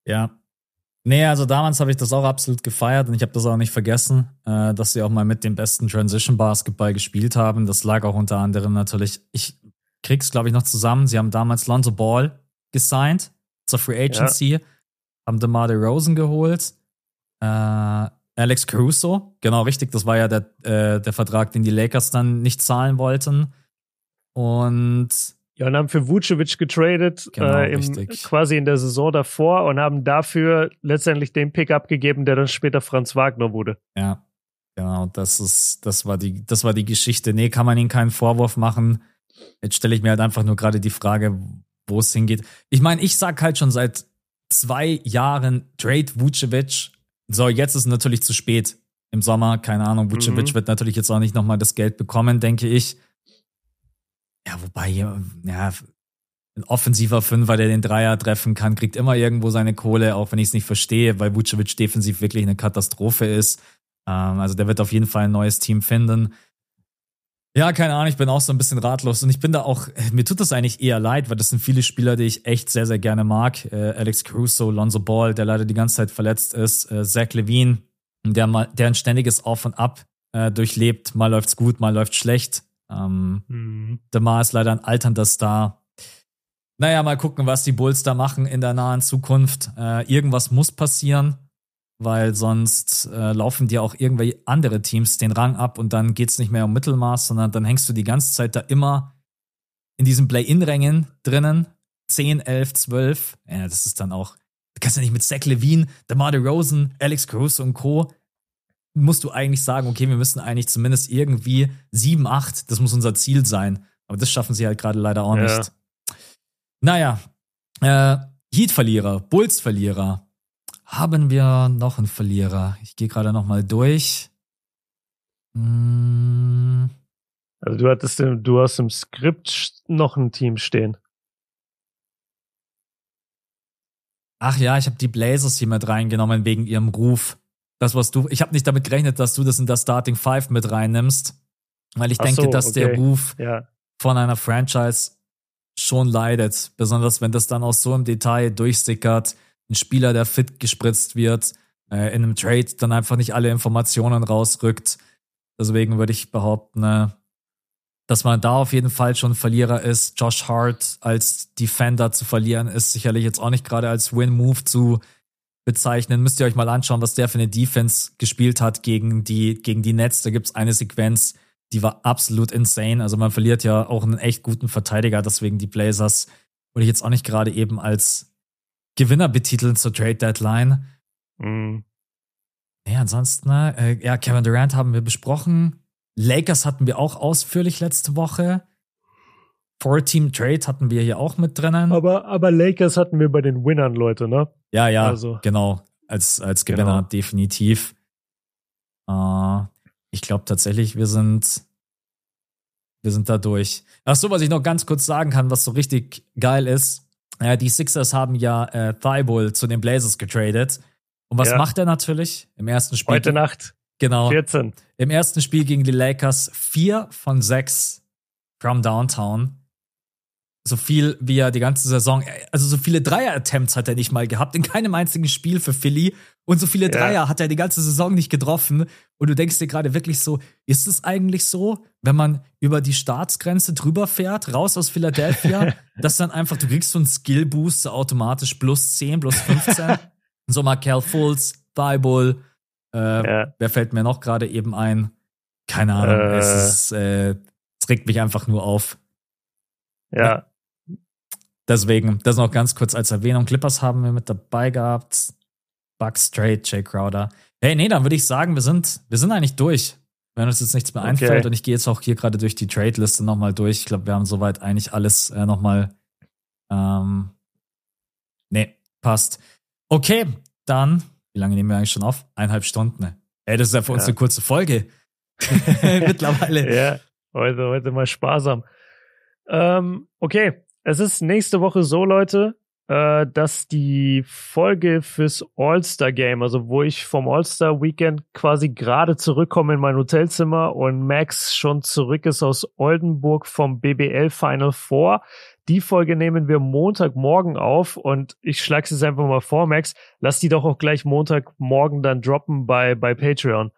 Speaker 1: Ja. Nee, also damals habe ich das auch absolut gefeiert und ich habe das auch nicht vergessen, äh, dass sie auch mal mit dem besten Transition Basketball gespielt haben. Das lag auch unter anderem natürlich, ich krieg's glaube ich noch zusammen. Sie haben damals Lonzo Ball gesigned zur Free Agency. Ja haben DeMar DeRozan geholt. Äh, Alex Caruso, genau richtig, das war ja der, äh, der Vertrag, den die Lakers dann nicht zahlen wollten. Und
Speaker 2: ja, und haben für Vucevic getradet, genau, äh, im, quasi in der Saison davor und haben dafür letztendlich den Pick abgegeben, der dann später Franz Wagner wurde.
Speaker 1: Ja, genau, das ist, das war die, das war die Geschichte. Nee, kann man ihnen keinen Vorwurf machen. Jetzt stelle ich mir halt einfach nur gerade die Frage, wo es hingeht. Ich meine, ich sag halt schon seit zwei Jahren Trade Vucevic. So, jetzt ist es natürlich zu spät im Sommer. Keine Ahnung, Vucevic mhm. wird natürlich jetzt auch nicht nochmal das Geld bekommen, denke ich. Ja, wobei, ja, ein offensiver Fünfer, der den Dreier treffen kann, kriegt immer irgendwo seine Kohle, auch wenn ich es nicht verstehe, weil Vucevic defensiv wirklich eine Katastrophe ist. Ähm, also der wird auf jeden Fall ein neues Team finden. Ja, keine Ahnung, ich bin auch so ein bisschen ratlos und ich bin da auch, mir tut das eigentlich eher leid, weil das sind viele Spieler, die ich echt sehr, sehr gerne mag. Äh, Alex Caruso, Lonzo Ball, der leider die ganze Zeit verletzt ist, äh, Zach Levine, der mal, der ein ständiges Auf und Ab äh, durchlebt. Mal läuft's gut, mal läuft's schlecht. Ähm, mhm. DeMar ist leider ein alternder Star. Naja, mal gucken, was die Bulls da machen in der nahen Zukunft. Äh, irgendwas muss passieren weil sonst äh, laufen dir auch irgendwelche andere Teams den Rang ab und dann geht's nicht mehr um Mittelmaß, sondern dann hängst du die ganze Zeit da immer in diesen Play-In-Rängen drinnen 10, 11, 12. Ja, das ist dann auch, du kannst ja nicht mit Zach Levine, DeMar DeRozan, Alex Caruso und Co. musst du eigentlich sagen, okay, wir müssen eigentlich zumindest irgendwie 7, 8, das muss unser Ziel sein. Aber das schaffen sie halt gerade leider auch
Speaker 2: Ja.
Speaker 1: nicht. Naja, äh, Heat-Verlierer, Bulls-Verlierer. Haben wir noch einen Verlierer? Ich gehe gerade noch mal durch. Hm,
Speaker 2: Also du hattest im, du hast im Skript noch ein Team stehen.
Speaker 1: Ach ja, ich habe die Blazers hier mit reingenommen wegen ihrem Ruf. Das, was du, ich habe nicht damit gerechnet, dass du das in der Starting Five mit reinnimmst, weil ich
Speaker 2: Ach
Speaker 1: denke,
Speaker 2: so,
Speaker 1: dass der
Speaker 2: okay.
Speaker 1: Ruf
Speaker 2: Ja.
Speaker 1: von einer Franchise schon leidet. Besonders wenn das dann auch so im Detail durchsickert. Ein Spieler, der fit gespritzt wird, äh, in einem Trade dann einfach nicht alle Informationen rausrückt. Deswegen würde ich behaupten, äh, dass man da auf jeden Fall schon Verlierer ist. Josh Hart als Defender zu verlieren, ist sicherlich jetzt auch nicht gerade als Win-Move zu bezeichnen. Müsst ihr euch mal anschauen, was der für eine Defense gespielt hat gegen die, gegen die Nets. Da gibt's eine Sequenz, die war absolut insane. Also man verliert ja auch einen echt guten Verteidiger, deswegen die Blazers würde ich jetzt auch nicht gerade eben als Gewinner betiteln zur Trade Deadline.
Speaker 2: Mhm.
Speaker 1: Ja, ansonsten, äh, ja, Kevin Durant haben wir besprochen. Lakers hatten wir auch ausführlich letzte Woche. Four-Team-Trade hatten wir hier auch mit drinnen.
Speaker 2: Aber, aber Lakers hatten wir bei den Winnern, Leute, ne?
Speaker 1: ja, ja,
Speaker 2: also-
Speaker 1: genau. Als, als Gewinner
Speaker 2: Genau.
Speaker 1: definitiv. Äh, ich glaube tatsächlich, wir sind, wir sind da durch. Ach so, was ich noch ganz kurz sagen kann, was so richtig geil ist. Äh, die Sixers haben ja äh, Thibault zu den Blazers getradet. Und was
Speaker 2: Ja.
Speaker 1: macht er natürlich? Im ersten Spiel.
Speaker 2: Heute Nacht,
Speaker 1: genau.
Speaker 2: 14.
Speaker 1: Im ersten Spiel gegen die Lakers vier von sechs from Downtown. So viel wie er die ganze Saison, also so viele Dreier-Attempts hat er nicht mal gehabt, in keinem einzigen Spiel für Philly. Und so viele
Speaker 2: Ja.
Speaker 1: Dreier hat er die ganze Saison nicht getroffen. Und du denkst dir gerade wirklich so, ist es eigentlich so, wenn man über die Staatsgrenze drüber fährt, raus aus Philadelphia, dass dann einfach, du kriegst so einen Skill-Boost, so automatisch plus 10, plus 15. so Markel Fultz, Thibault, äh,
Speaker 2: Ja.
Speaker 1: Wer fällt mir noch gerade eben ein? Keine Ahnung.
Speaker 2: Äh.
Speaker 1: Es, ist, äh, es regt mich einfach nur auf.
Speaker 2: Ja.
Speaker 1: Deswegen, das noch ganz kurz als Erwähnung. Clippers haben wir mit dabei gehabt. Bucks Straight, Jay Crowder. Hey, nee, dann würde ich sagen, wir sind, wir sind eigentlich durch. Wenn uns jetzt nichts mehr
Speaker 2: Okay.
Speaker 1: einfällt und ich gehe jetzt auch hier gerade durch die Trade-Liste nochmal durch. Ich glaube, wir haben soweit eigentlich alles äh, nochmal. Ähm, nee, passt. Okay, dann, wie lange nehmen wir eigentlich schon auf? Eineinhalb Stunden. Ey, das ist ja für uns
Speaker 2: Ja.
Speaker 1: eine kurze Folge. Mittlerweile.
Speaker 2: Ja, heute, heute mal sparsam. Ähm, okay, es ist nächste Woche so, Leute, äh, dass die Folge fürs All-Star-Game, also wo ich vom All-Star-Weekend quasi gerade zurückkomme in mein Hotelzimmer und Max schon zurück ist aus Oldenburg vom BBL Final Four. Die Folge nehmen wir Montagmorgen auf und ich schlage es einfach mal vor, Max, lass die doch auch gleich Montagmorgen dann droppen bei, bei Patreon.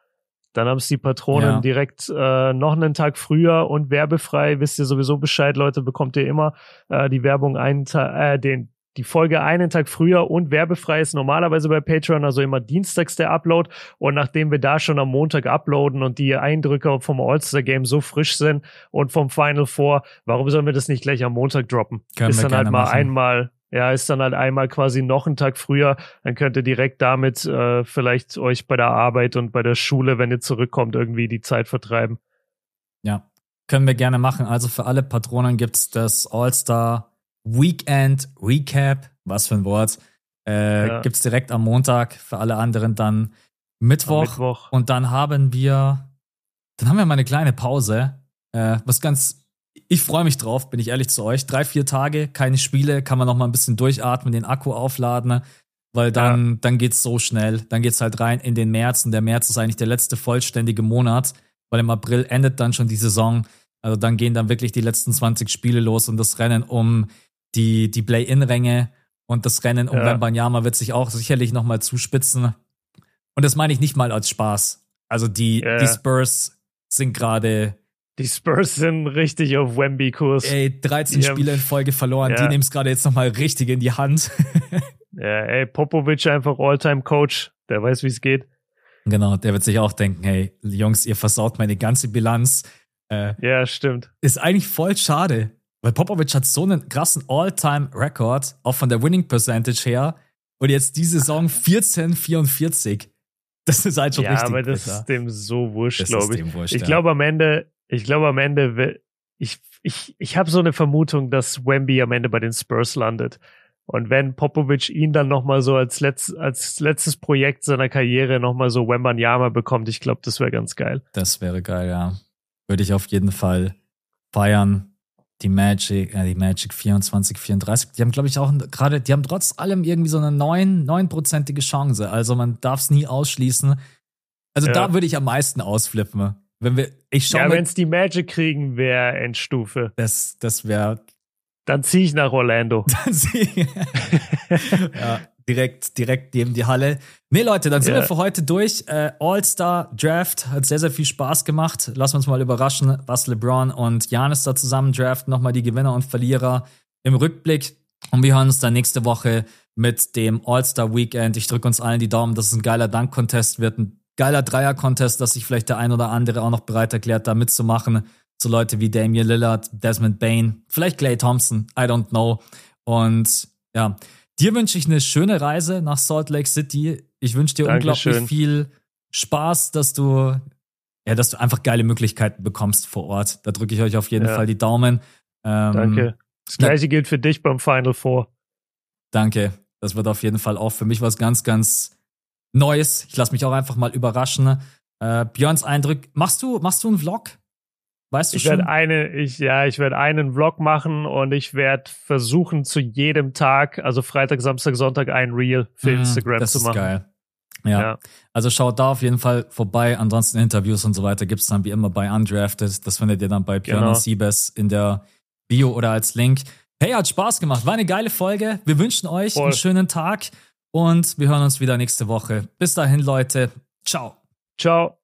Speaker 2: Dann haben es die Patronen
Speaker 1: Ja.
Speaker 2: direkt äh, noch einen Tag früher und werbefrei. Wisst ihr sowieso Bescheid, Leute, bekommt ihr immer äh, die Werbung einen Tag, äh, den, die Folge einen Tag früher und werbefrei ist normalerweise bei Patreon, also immer dienstags der Upload. Und nachdem wir da schon am Montag uploaden und die Eindrücke vom All-Star-Game so frisch sind und vom Final Four, warum sollen wir das nicht gleich am Montag droppen?
Speaker 1: Können
Speaker 2: ist dann halt mal
Speaker 1: machen.
Speaker 2: einmal, ja, ist dann halt einmal quasi noch einen Tag früher. Dann könnt ihr direkt damit äh, vielleicht euch bei der Arbeit und bei der Schule, wenn ihr zurückkommt, irgendwie die Zeit vertreiben.
Speaker 1: Ja, können wir gerne machen. Also für alle Patronen gibt's das All-Star Weekend Recap. Was für ein Wort. Äh,
Speaker 2: Ja.
Speaker 1: Gibt's direkt am Montag. Für alle anderen dann Mittwoch.
Speaker 2: Mittwoch.
Speaker 1: Und dann haben wir, dann haben wir mal eine kleine Pause. Äh, was ganz, ich freue mich drauf, bin ich ehrlich zu euch. Drei, vier Tage, keine Spiele, kann man noch mal ein bisschen durchatmen, den Akku aufladen, weil dann, dann geht's so schnell. Dann geht's halt rein in den März und der März ist eigentlich der letzte vollständige Monat, weil im April endet dann schon die Saison. Also dann gehen dann wirklich die letzten 20 Spiele los und das Rennen um die, die Play-In-Ränge und das Rennen um
Speaker 2: Ja.
Speaker 1: Wembanyama wird sich auch sicherlich noch mal zuspitzen. Und das meine ich nicht mal als Spaß. Also die,
Speaker 2: Ja.
Speaker 1: die Spurs sind gerade,
Speaker 2: Die Spurs sind richtig auf Wemby-Kurs.
Speaker 1: ey, 13
Speaker 2: Die haben-
Speaker 1: Spiele in Folge verloren.
Speaker 2: Ja.
Speaker 1: Die nehmen es gerade jetzt nochmal richtig in die Hand.
Speaker 2: Ja, ey, Popovic einfach All-Time-Coach. Der weiß, wie es geht.
Speaker 1: genau, der wird sich auch denken, hey, Jungs, ihr versaut meine ganze Bilanz. Äh,
Speaker 2: Ja, stimmt.
Speaker 1: ist eigentlich voll schade. Weil Popovic hat so einen krassen All-Time-Record, auch von der Winning Percentage her. Und jetzt die Saison 14,44. Das ist halt schon
Speaker 2: ja,
Speaker 1: richtig.
Speaker 2: aber das bitter. ist dem so wurscht, glaube ich.
Speaker 1: Wurscht,
Speaker 2: ich ja. glaube am Ende, ich glaube am Ende, ich, ich, ich habe so eine Vermutung, dass Wemby am Ende bei den Spurs landet. Und wenn Popovic ihn dann nochmal so als, letzt, als letztes Projekt seiner Karriere nochmal so Wembanyama bekommt, ich glaube, das wäre ganz geil.
Speaker 1: Das wäre geil, ja. Würde ich auf jeden Fall feiern. Die Magic, äh, die Magic 24, 34, die haben, glaube ich, auch gerade, die haben trotz allem irgendwie so eine neun, neunprozentige Chance. Also man darf es nie ausschließen. Also ja. da würde ich am meisten ausflippen. Wenn wir, ich
Speaker 2: schau Ja, wenn es die Magic kriegen, wäre Endstufe.
Speaker 1: Das, das wäre.
Speaker 2: Dann ziehe ich nach Orlando.
Speaker 1: Dann ziehe ja, direkt, direkt neben die Halle. Nee, Leute, dann sind yeah. wir für heute durch. Äh, All-Star Draft hat sehr, sehr viel Spaß gemacht. Wir uns mal überraschen, was LeBron und Janis da zusammen draften. Nochmal die Gewinner und Verlierer im Rückblick. Und wir hören uns dann nächste Woche mit dem All-Star Weekend. Ich drücke uns allen die Daumen, dass es ein geiler Dank-Contest wird. Ein geiler Dreier-Contest, dass sich vielleicht der ein oder andere auch noch bereit erklärt, da mitzumachen. So Leute wie Damian Lillard, Desmond Bain, vielleicht Clay Thompson, I don't know. Und ja, Dir wünsche ich eine schöne Reise nach Salt Lake City. Ich wünsche dir Dankeschön. unglaublich viel Spaß, dass du, ja, dass du einfach geile Möglichkeiten bekommst vor Ort. Da drücke ich euch auf jeden ja. Fall die Daumen.
Speaker 2: Ähm, danke. Das gleiche gilt für dich beim Final Four.
Speaker 1: Danke. Das wird auf jeden Fall auch für mich was ganz, ganz Neues. Ich lasse mich auch einfach mal überraschen. Äh, Björns Eindruck. Machst du, machst du einen Vlog? Weißt du
Speaker 2: ich
Speaker 1: schon?
Speaker 2: Werde eine, ich, ja, ich werde einen Vlog machen und ich werde versuchen, zu jedem Tag, also Freitag, Samstag, Sonntag, ein Reel für mm, Instagram zu machen. Das ist geil.
Speaker 1: Ja. ja. Also schaut da auf jeden Fall vorbei. Ansonsten Interviews und so weiter gibt es dann wie immer bei Undrafted. Das findet ihr dann bei Björn genau. Siebes in der Bio oder als Link. Hey, hat Spaß gemacht. War eine geile Folge. Wir wünschen euch Voll. einen schönen Tag und wir hören uns wieder nächste Woche. Bis dahin, Leute. Ciao.
Speaker 2: Ciao.